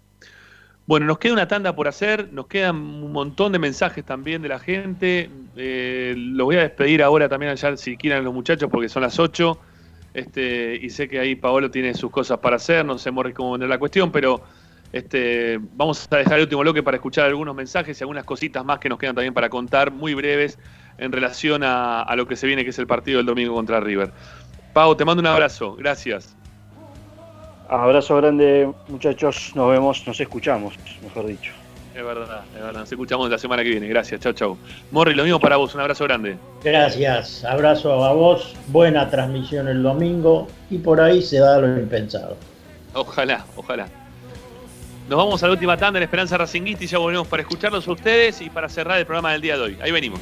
Bueno, nos queda una tanda por hacer, nos quedan un montón de mensajes también de la gente. Eh, los voy a despedir ahora también allá si quieren los muchachos porque son las 8. Este, y sé que ahí Paolo tiene sus cosas para hacer, no sé Morris cómo poner la cuestión, pero este, vamos a dejar el último bloque para escuchar algunos mensajes y algunas cositas más que nos quedan también para contar, muy breves, en relación a, a lo que se viene, que es el partido del domingo contra River. Pau, te mando un abrazo, gracias. Abrazo grande, muchachos. Nos vemos, nos escuchamos, mejor dicho. Es verdad, es verdad. Nos escuchamos la semana que viene. Gracias, chau, chau. Morri, lo mismo para vos. Un abrazo grande. Gracias, abrazo a vos, buena transmisión el domingo y por ahí se da lo impensado. Ojalá, ojalá. Nos vamos a la última tanda en Esperanza Racinguista y ya volvemos para escucharlos a ustedes y para cerrar el programa del día de hoy. Ahí venimos.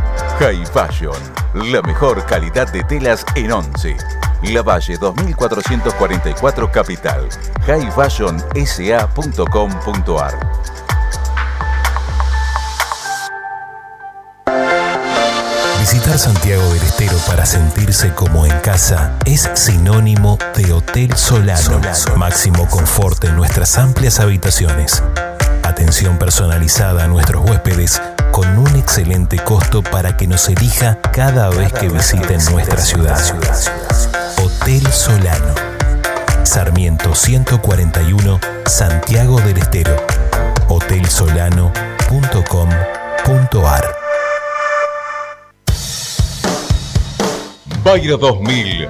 High Fashion, la mejor calidad de telas en Once. La Valle 2444 Capital. highfashionsa.com.ar Visitar Santiago del Estero para sentirse como en casa es sinónimo de Hotel Solano. Máximo confort en nuestras amplias habitaciones. Atención personalizada a nuestros huéspedes con un excelente costo para que nos elija cada vez que visiten nuestra ciudad. Hotel Solano. Sarmiento 141, Santiago del Estero. hotelsolano.com.ar Bayro 2000,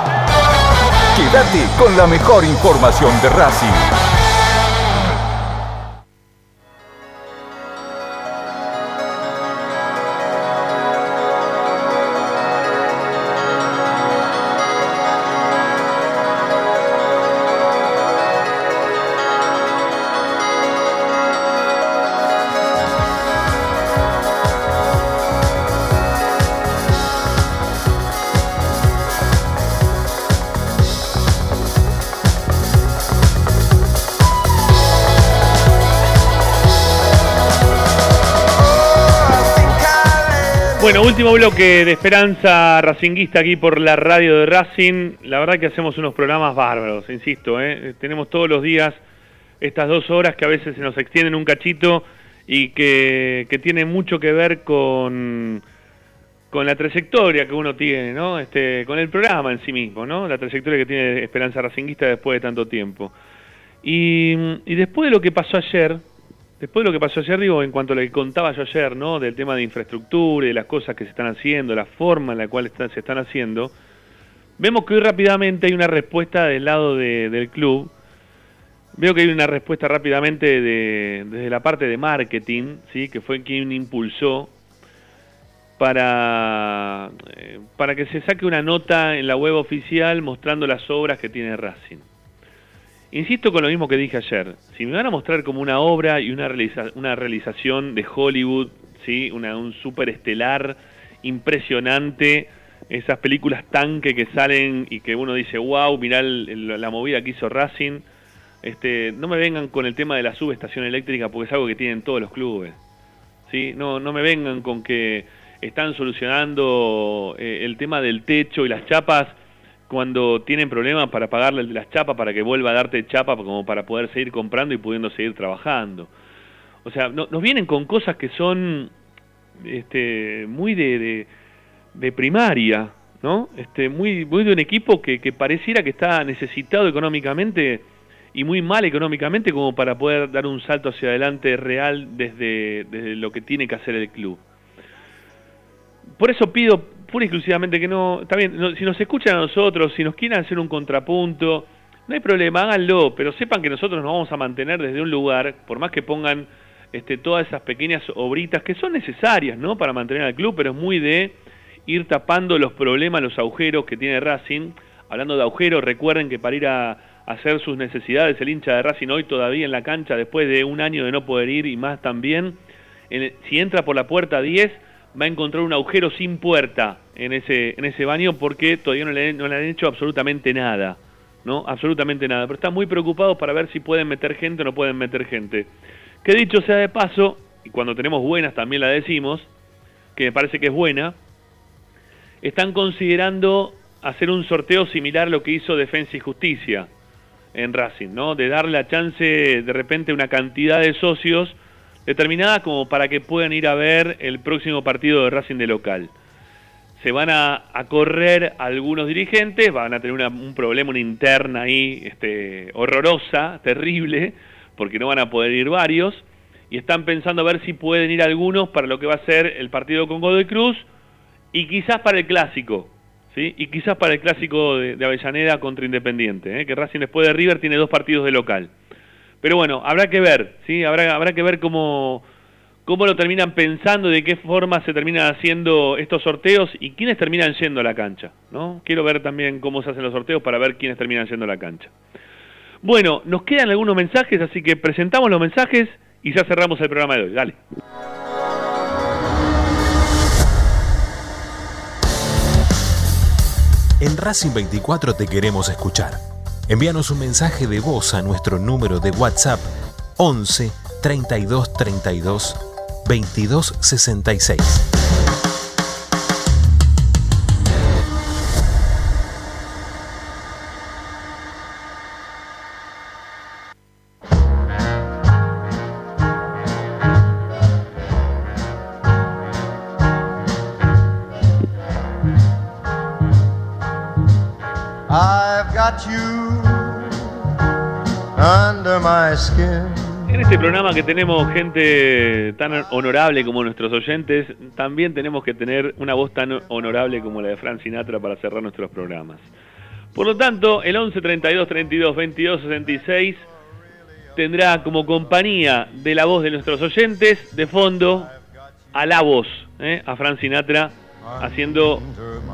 Quédate con la mejor información de Racing. Último bloque de Esperanza Racinguista aquí por la radio de Racing. La verdad que hacemos unos programas bárbaros, insisto. ¿eh? Tenemos todos los días estas dos horas que a veces se nos extienden un cachito y que, que tienen mucho que ver con, con la trayectoria que uno tiene, ¿no? Este, con el programa en sí mismo, ¿no? La trayectoria que tiene Esperanza Racinguista después de tanto tiempo. Y después de lo que pasó ayer, Después de lo que pasó ayer, digo, en cuanto a lo que contaba yo ayer, ¿no? Del tema de infraestructura y de las cosas que se están haciendo, la forma en la cual se están haciendo, vemos que hoy rápidamente hay una respuesta del lado del club. Veo que hay una respuesta rápidamente de, desde la parte de marketing, ¿sí? Que fue quien impulsó para, eh, para que se saque una nota en la web oficial mostrando las obras que tiene Racing. Insisto con lo mismo que dije ayer. Si me van a mostrar como una obra y una, una realización de Hollywood, ¿sí? Una, un estelar impresionante, esas películas tanque que salen y que uno dice, wow, mirá la movida que hizo Racing. Este, no me vengan con el tema de la subestación eléctrica porque es algo que tienen todos los clubes. ¿sí? No, no me vengan con que están solucionando eh, el tema del techo y las chapas cuando tienen problemas para pagarle las chapas para que vuelva a darte chapa como para poder seguir comprando y pudiendo seguir trabajando. O sea, nos vienen con cosas que son este, muy de, primaria, ¿no? Este, muy, muy de un equipo que, pareciera que está necesitado económicamente y muy mal económicamente como para poder dar un salto hacia adelante real desde lo que tiene que hacer el club. Por eso pido pura y exclusivamente que no, está bien, si nos escuchan a nosotros, si nos quieren hacer un contrapunto, no hay problema, háganlo, pero sepan que nosotros nos vamos a mantener desde un lugar, por más que pongan este, todas esas pequeñas obritas que son necesarias, ¿no? Para mantener al club, pero es muy de ir tapando los problemas, los agujeros que tiene Racing. Hablando de agujeros, recuerden que para ir a, hacer sus necesidades, el hincha de Racing hoy todavía en la cancha, después de un año de no poder ir y más también, si entra por la puerta 10, va a encontrar un agujero sin puerta en ese, en ese baño porque todavía no le, no le han hecho absolutamente nada, ¿no? Absolutamente nada. Pero están muy preocupados para ver si pueden meter gente o no pueden meter gente. Que dicho sea de paso, y cuando tenemos buenas también la decimos, que me parece que es buena, están considerando hacer un sorteo similar a lo que hizo Defensa y Justicia en Racing, ¿no? De darle la chance de repente una cantidad de socios determinada como para que puedan ir a ver el próximo partido de Racing de local. Se van a, correr algunos dirigentes, van a tener un problema, una interna ahí este, horrorosa, terrible, porque no van a poder ir varios, y están pensando a ver si pueden ir algunos para lo que va a ser el partido con Godoy Cruz, y quizás para el clásico, ¿sí? y quizás para el clásico de, Avellaneda contra Independiente, ¿eh? que Racing después de River tiene dos partidos de local. Pero bueno, habrá que ver, ¿sí? Habrá, habrá que ver cómo, cómo lo terminan pensando, de qué forma se terminan haciendo estos sorteos y quiénes terminan yendo a la cancha, ¿no? Quiero ver también cómo se hacen los sorteos para ver quiénes terminan yendo a la cancha. Bueno, nos quedan algunos mensajes, así que presentamos los mensajes y ya cerramos el programa de hoy. Dale. En Racing 24 te queremos escuchar. Envíanos un mensaje de voz a nuestro número de WhatsApp 11 32 32 22 66. Que tenemos gente tan honorable como nuestros oyentes, también tenemos que tener una voz tan honorable como la de Frank Sinatra para cerrar nuestros programas. Por lo tanto, el 11 32 32 22 66 tendrá como compañía de la voz de nuestros oyentes de fondo a la voz, ¿eh? a Frank Sinatra haciendo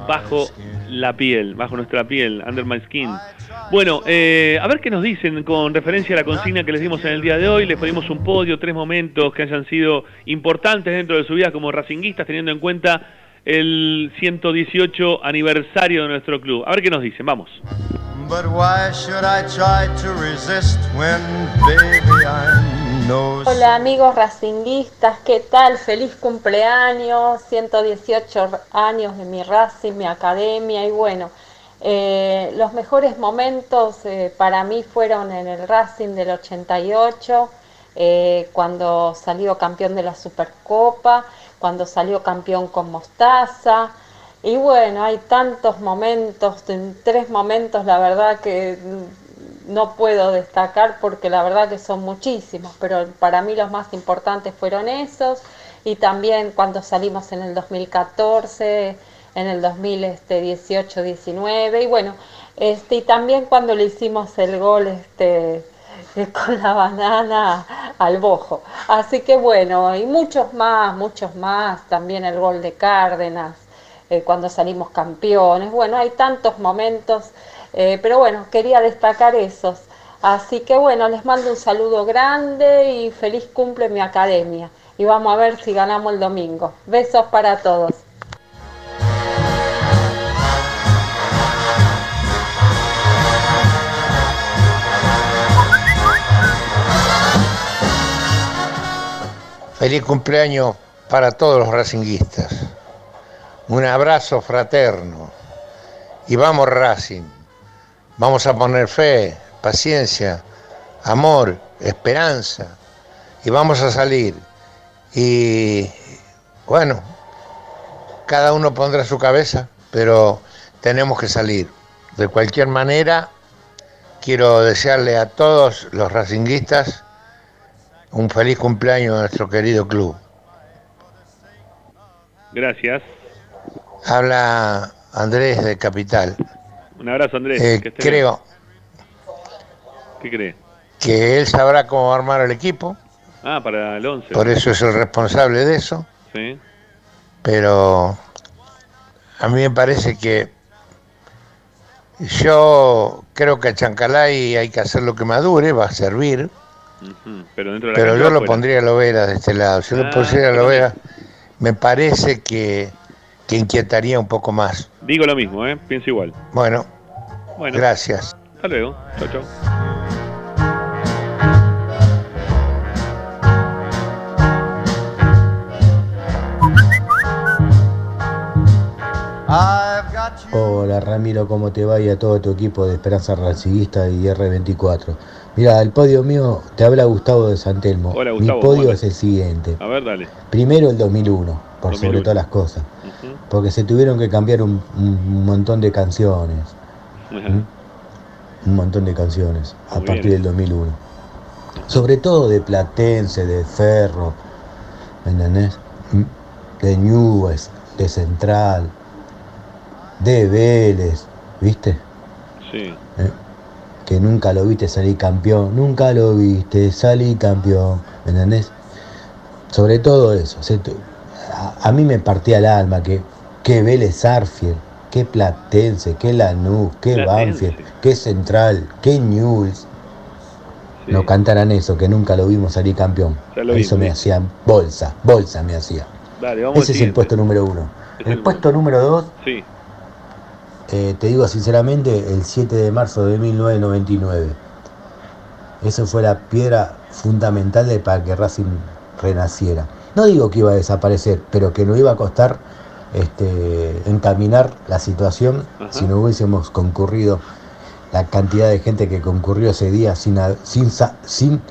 bajo la piel, bajo nuestra piel, under my skin. Bueno, eh, a ver qué nos dicen con referencia a la consigna que les dimos en el día de hoy. Les pedimos un podio, tres momentos que hayan sido importantes dentro de su vida como racinguistas, teniendo en cuenta el 118 aniversario de nuestro club. A ver qué nos dicen, vamos. But Hola amigos racinguistas, ¿qué tal? Feliz cumpleaños, 118 años de mi Racing, mi academia y bueno, eh, los mejores momentos eh, para mí fueron en el Racing del 88, eh, cuando salió campeón de la Supercopa, cuando salió campeón con Mostaza. Y bueno, hay tantos momentos, en tres momentos la verdad que no puedo destacar porque la verdad que son muchísimos, pero para mí los más importantes fueron esos y también cuando salimos en el 2014, en el 2018-19 y bueno, este y también cuando le hicimos el gol este con la banana al bojo. Así que bueno, y muchos más, muchos más, también el gol de Cárdenas, eh, cuando salimos campeones. Bueno, hay tantos momentos, eh, pero bueno, quería destacar esos. Así que bueno, les mando un saludo grande y feliz cumple mi academia. Y vamos a ver si ganamos el domingo. Besos para todos. Feliz cumpleaños para todos los racinguistas. Un abrazo fraterno. Y vamos Racing. Vamos a poner fe, paciencia, amor, esperanza. Y vamos a salir. Y bueno, cada uno pondrá su cabeza, pero tenemos que salir. De cualquier manera, quiero desearle a todos los racinguistas un feliz cumpleaños a nuestro querido club. Gracias. Habla Andrés de Capital. Un abrazo, Andrés. Eh, que creo bien. ¿Qué cree? que él sabrá cómo armar el equipo, Ah, para el 11. por eso es el responsable de eso, Sí. pero a mí me parece que yo creo que a Chancalay hay que hacer lo que madure, va a servir, Pero dentro de la pero yo lo pondría a Lovera de este lado. Si yo Ah, lo pusiera a Lovera, me parece que, que inquietaría un poco más. Digo lo mismo, ¿eh? Pienso igual. Bueno, Bueno. gracias. Hasta luego. Chau, chau. Hola Ramiro, ¿cómo te va? Y a todo tu equipo de Esperanza Raciguista y R24. Mira, el podio mío te habla Gustavo de Santelmo. Hola, Gustavo, Mi podio es el siguiente. A ver, dale. Primero el 2001, por 2001. sobre todas las cosas. Porque se tuvieron que cambiar un, un montón de canciones. ¿Mm? Un montón de canciones a Muy partir bien. del 2001. Sobre todo de Platense, de Ferro, ¿me entendés? ¿Mm? De Newell's, de Central, de Vélez, ¿viste? Sí. ¿Eh? Que nunca lo viste salir campeón, nunca lo viste salir campeón, ¿me entendés? Sobre todo eso. se a, a mí me partía el alma que, que Vélez Arfield, que Platense, que Lanús, que Platense. Banfield, que Central, que Newell's. No cantaran eso, que nunca lo vimos salir campeón. Eso vimos, me sí. hacía bolsa, bolsa me hacía. Dale, vamos al Ese es el puesto número uno. El- puesto número dos, Sí. eh, te digo sinceramente, el 7 de marzo de 1999. Eso fue la piedra fundamental de para que Racing renaciera. No digo que iba a desaparecer, pero que nos iba a costar este, encaminar la situación Ajá. si no hubiésemos concurrido la cantidad de gente que concurrió ese día sin, sin,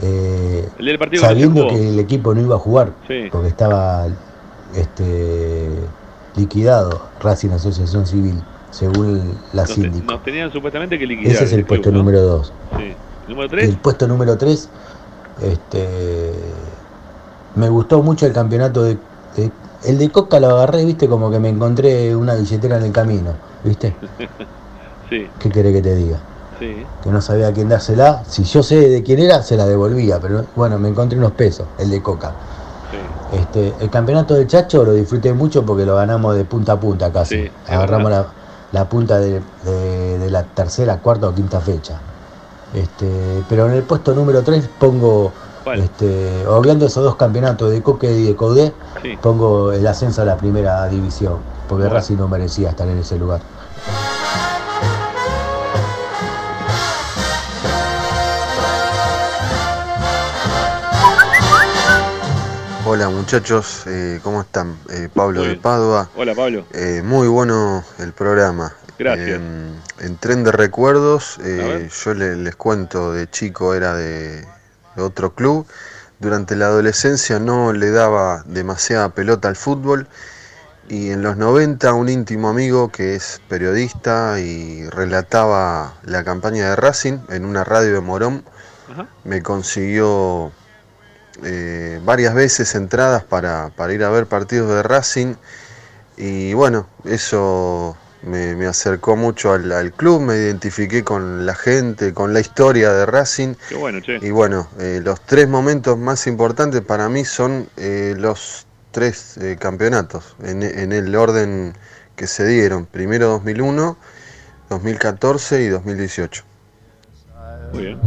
eh, El partido no sabiendo que el equipo no iba a jugar Sí. porque estaba este, liquidado Racing Asociación Civil. según la Nos, síndico. nos tenían supuestamente que liquidar. Ese es el puesto ¿no? número 2. Sí. ¿Número 3? El puesto número 3, este, me gustó mucho el campeonato de, de- El de Coca lo agarré, viste, como que me encontré una billetera en el camino, viste. sí, ¿Qué querés que te diga? sí. Que no sabía a quién dársela. Si yo sé de quién era, se la devolvía, pero bueno, me encontré unos pesos, el de Coca. Este, el campeonato del Chacho lo disfruté mucho porque lo ganamos de punta a punta casi. Sí, Agarramos la, la punta de, de- de la tercera, cuarta o quinta fecha. Este, pero en el puesto número 3 pongo, este, obviando esos dos campeonatos de Coque y de Codé, Sí. pongo el ascenso a la primera división, porque Bueno. Racing no merecía estar en ese lugar. Hola muchachos, eh, ¿cómo están? Eh, Pablo de. Padua. Hola, Pablo. Eh, muy bueno el programa. Gracias. Eh, en tren de recuerdos, eh, yo le- les cuento, de chico era de, de otro club. Durante la adolescencia no le daba demasiada pelota al fútbol. Y en los 90 un íntimo amigo que es periodista y relataba la campaña de Racing en una radio de Morón, Ajá. me consiguió eh, varias veces entradas para, para ir a ver partidos de Racing y bueno, eso me, me acercó mucho al, al club, me identifiqué con la gente, con la historia de Racing Qué bueno, che. y bueno, eh, los tres momentos más importantes para mí son eh, los tres eh, campeonatos, en, en el orden que se dieron, primero 2001, 2014 y 2018. Muy bien.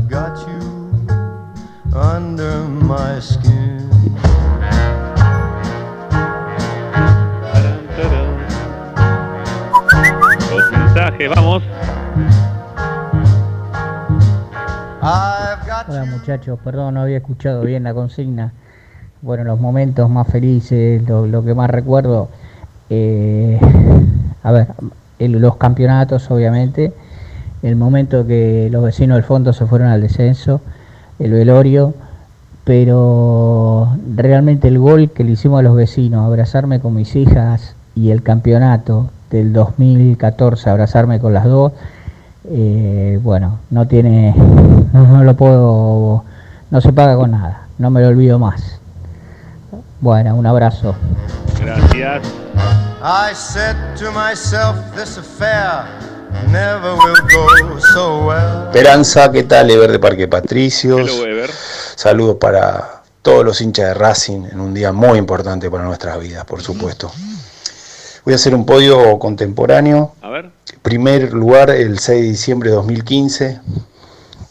Vamos. Hola muchachos, perdón, no había escuchado bien la consigna. Bueno, los momentos más felices, lo, que más recuerdo, eh, a ver, los campeonatos obviamente, el momento que los vecinos del fondo se fueron al descenso, el velorio, pero realmente el gol que le hicimos a los vecinos, abrazarme con mis hijas y el campeonato del 2014, abrazarme con las dos, eh, bueno, no tiene, no, lo puedo, no se paga con nada, no me lo olvido más. Bueno, un abrazo. Gracias. I said to myself, this affair never will go so well. Esperanza, ¿qué tal? Ever de Parque Patricios. Hello. Saludos para todos los hinchas de Racing en un día muy importante para nuestras vidas, por supuesto. Voy a hacer un podio contemporáneo. A ver. Primer lugar, el 6 de diciembre de 2015,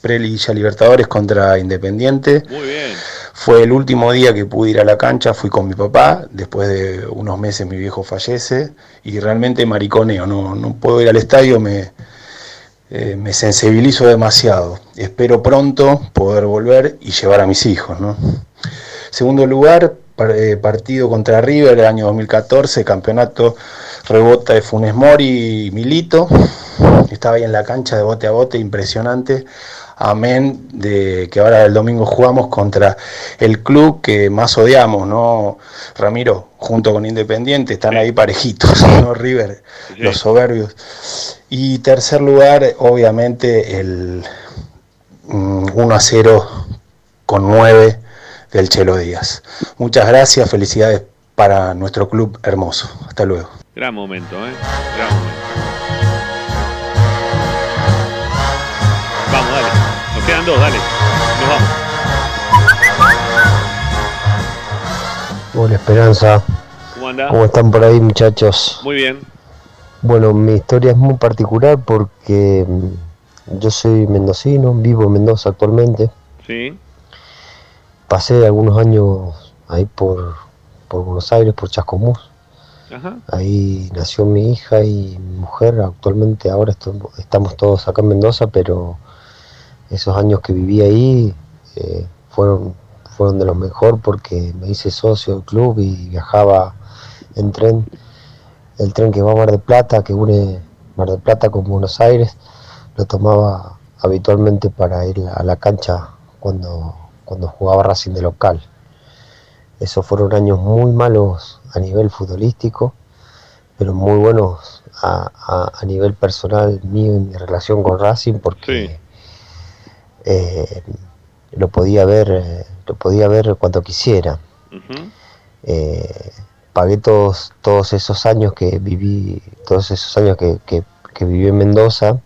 Prelilla Libertadores contra Independiente. Muy bien. Fue el último día que pude ir a la cancha, fui con mi papá, después de unos meses mi viejo fallece y realmente mariconeo, no, no puedo ir al estadio, me, eh, me sensibilizo demasiado. Espero pronto poder volver y llevar a mis hijos. ¿no? Segundo lugar, partido contra River el año 2014, campeonato rebota de Funes Mori y Milito. Estaba ahí en la cancha de bote a bote, impresionante. Amén de que ahora el domingo jugamos contra el club que más odiamos, ¿no? Ramiro, junto con Independiente, están ahí parejitos, ¿no? River, los soberbios. Y tercer lugar, obviamente, el mm, 1 a 0 con 9 del Chelo Díaz. Muchas gracias, felicidades para nuestro club hermoso. Hasta luego. Gran momento, ¿eh? Gran momento. Vamos, dale. Nos quedan dos, dale. Nos vamos. Hola Esperanza, ¿Cómo anda? ¿cómo están por ahí muchachos? Muy bien. Bueno, mi historia es muy particular porque mm, yo soy mendocino, vivo en Mendoza actualmente. Sí. Pasé algunos años ahí por, por Buenos Aires, por Chascomús. Ajá. Ahí nació mi hija y mi mujer. Actualmente ahora estamos todos acá en Mendoza, pero esos años que viví ahí eh, fueron, fueron de los mejor porque me hice socio del club y viajaba en tren. El tren que va a Mar del Plata, que une Mar del Plata con Buenos Aires, lo tomaba habitualmente para ir a la cancha cuando, cuando jugaba Racing de local. Esos fueron años muy malos a nivel futbolístico, pero muy buenos a, a- a nivel personal mío y mi relación con Racing porque eh, lo podía ver eh, lo podía ver cuando quisiera. Eh, pagué todos todos esos años que viví todos esos años que, que- que viví en Mendoza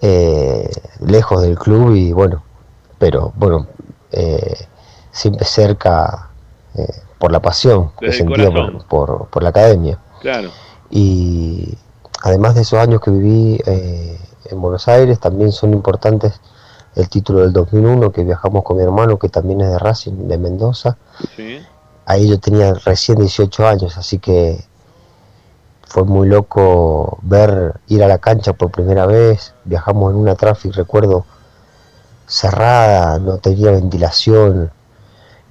eh, lejos del club y bueno pero bueno eh, siempre cerca eh, por la pasión que Desde el sentía por, por- por la academia Claro. y además de esos años que viví eh, en Buenos Aires, también son importantes el título del 2001, que viajamos con mi hermano, que también es de Racing, de Mendoza. Sí. Ahí yo tenía recién 18 años, así que fue muy loco ver ir a la cancha por primera vez. Viajamos en una traffic, recuerdo, cerrada, no tenía ventilación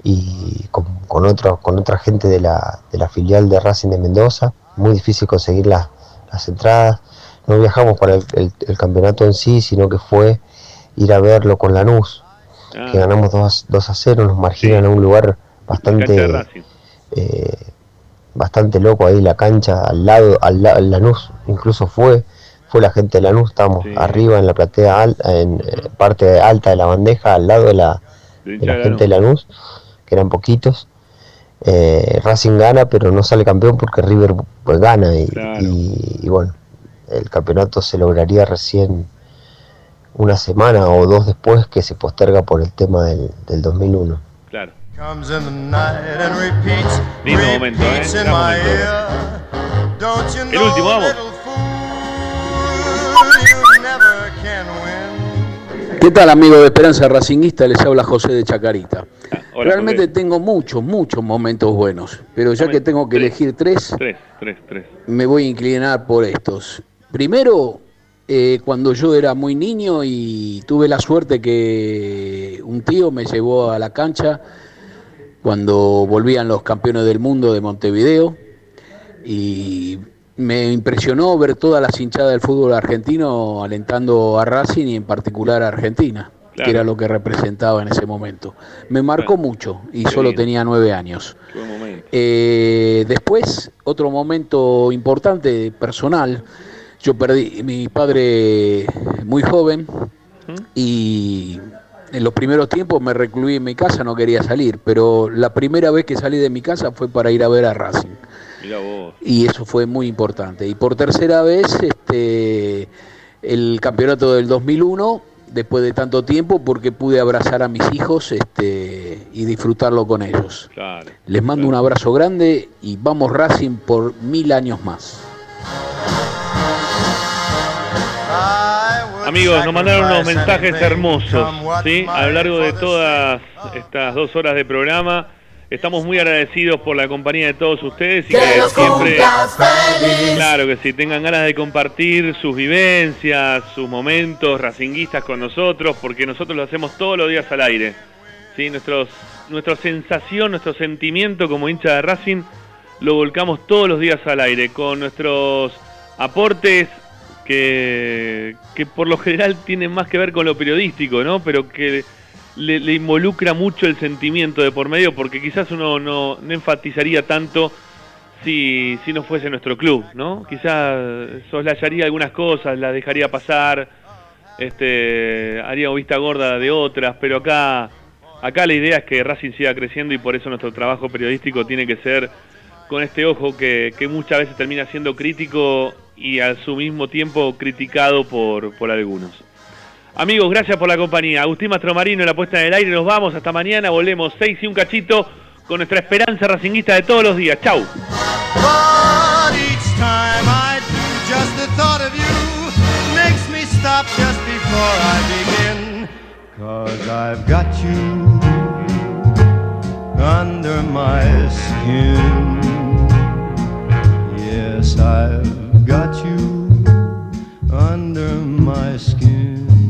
y con, con, otro- con otra gente de la, de la filial de Racing de Mendoza. Muy difícil conseguir las, las entradas. No viajamos para el, el- el campeonato en sí, sino que fue ir a verlo con Lanús, Ah, que ganamos 2, 2 a 0, nos marginan a un lugar bastante eh, bastante loco ahí la cancha al lado al lado Lanús incluso fue fue la gente de Lanús estábamos arriba en la platea alta en eh, parte alta de la bandeja al lado de la, De de la gente de Lanús que eran poquitos Eh, Racing gana pero no sale campeón porque River pues, gana y, y- y bueno el campeonato se lograría recién una semana o dos después que se posterga por el tema del, del 2001 Claro. Comes in the night and repeats, Lindo momento, ¿eh? repeats in Gran my momento. ear. Don't you El know, último, vamos. ¿Qué tal, amigo de Esperanza Racinguista? Les habla José de Chacarita. hola, Realmente tengo muchos, muchos momentos buenos, pero ya que tengo que elegir tres, Tres, tres, tres. me voy a inclinar por estos. Primero, eh, cuando yo era muy niño y tuve la suerte que un tío me llevó a la cancha cuando volvían los campeones del mundo de Montevideo y me impresionó ver todas las hinchadas del fútbol argentino alentando a Racing y en particular a Argentina, Claro. que era lo que representaba en ese momento. Me marcó mucho y solo tenía nueve años. Eh, después, otro momento importante, personal, yo perdí mi padre muy joven y en los primeros tiempos me recluí en mi casa, no quería salir, pero la primera vez que salí de mi casa fue para ir a ver a Racing Vos. y eso fue muy importante. Y por tercera vez, este, el campeonato del 2001, después de tanto tiempo, porque pude abrazar a mis hijos este, y disfrutarlo con ellos. Claro. Les mando un abrazo grande y vamos Racing por mil años más. Amigos, nos mandaron unos mensajes hermosos, ¿sí? A lo largo de todas estas dos horas de programa. Estamos muy agradecidos por la compañía de todos ustedes y que, siempre, feliz. claro que si tengan ganas de compartir sus vivencias, sus momentos racinguistas con nosotros, porque nosotros lo hacemos todos los días al aire, ¿sí? Nuestros, nuestra sensación, nuestro sentimiento como hincha de Racing lo volcamos todos los días al aire con nuestros aportes que, que por lo general tienen más que ver con lo periodístico, ¿no? Pero que le, le involucra mucho el sentimiento de por medio, porque quizás uno no, enfatizaría tanto si, si no fuese nuestro club, ¿no? Quizás soslayaría algunas cosas, las dejaría pasar, este, haría vista gorda de otras, pero acá, acá la idea es que Racing siga creciendo y por eso nuestro trabajo periodístico tiene que ser con este ojo que, que muchas veces termina siendo crítico y a su mismo tiempo criticado por, por algunos. Amigos, gracias por la compañía. Agustín Mastromarino, la puesta en el aire. Nos vamos. Hasta mañana. Volvemos 6 y un cachito con nuestra esperanza racinguista de todos los días. Chau. under my skin. Yes, I've got you under my skin.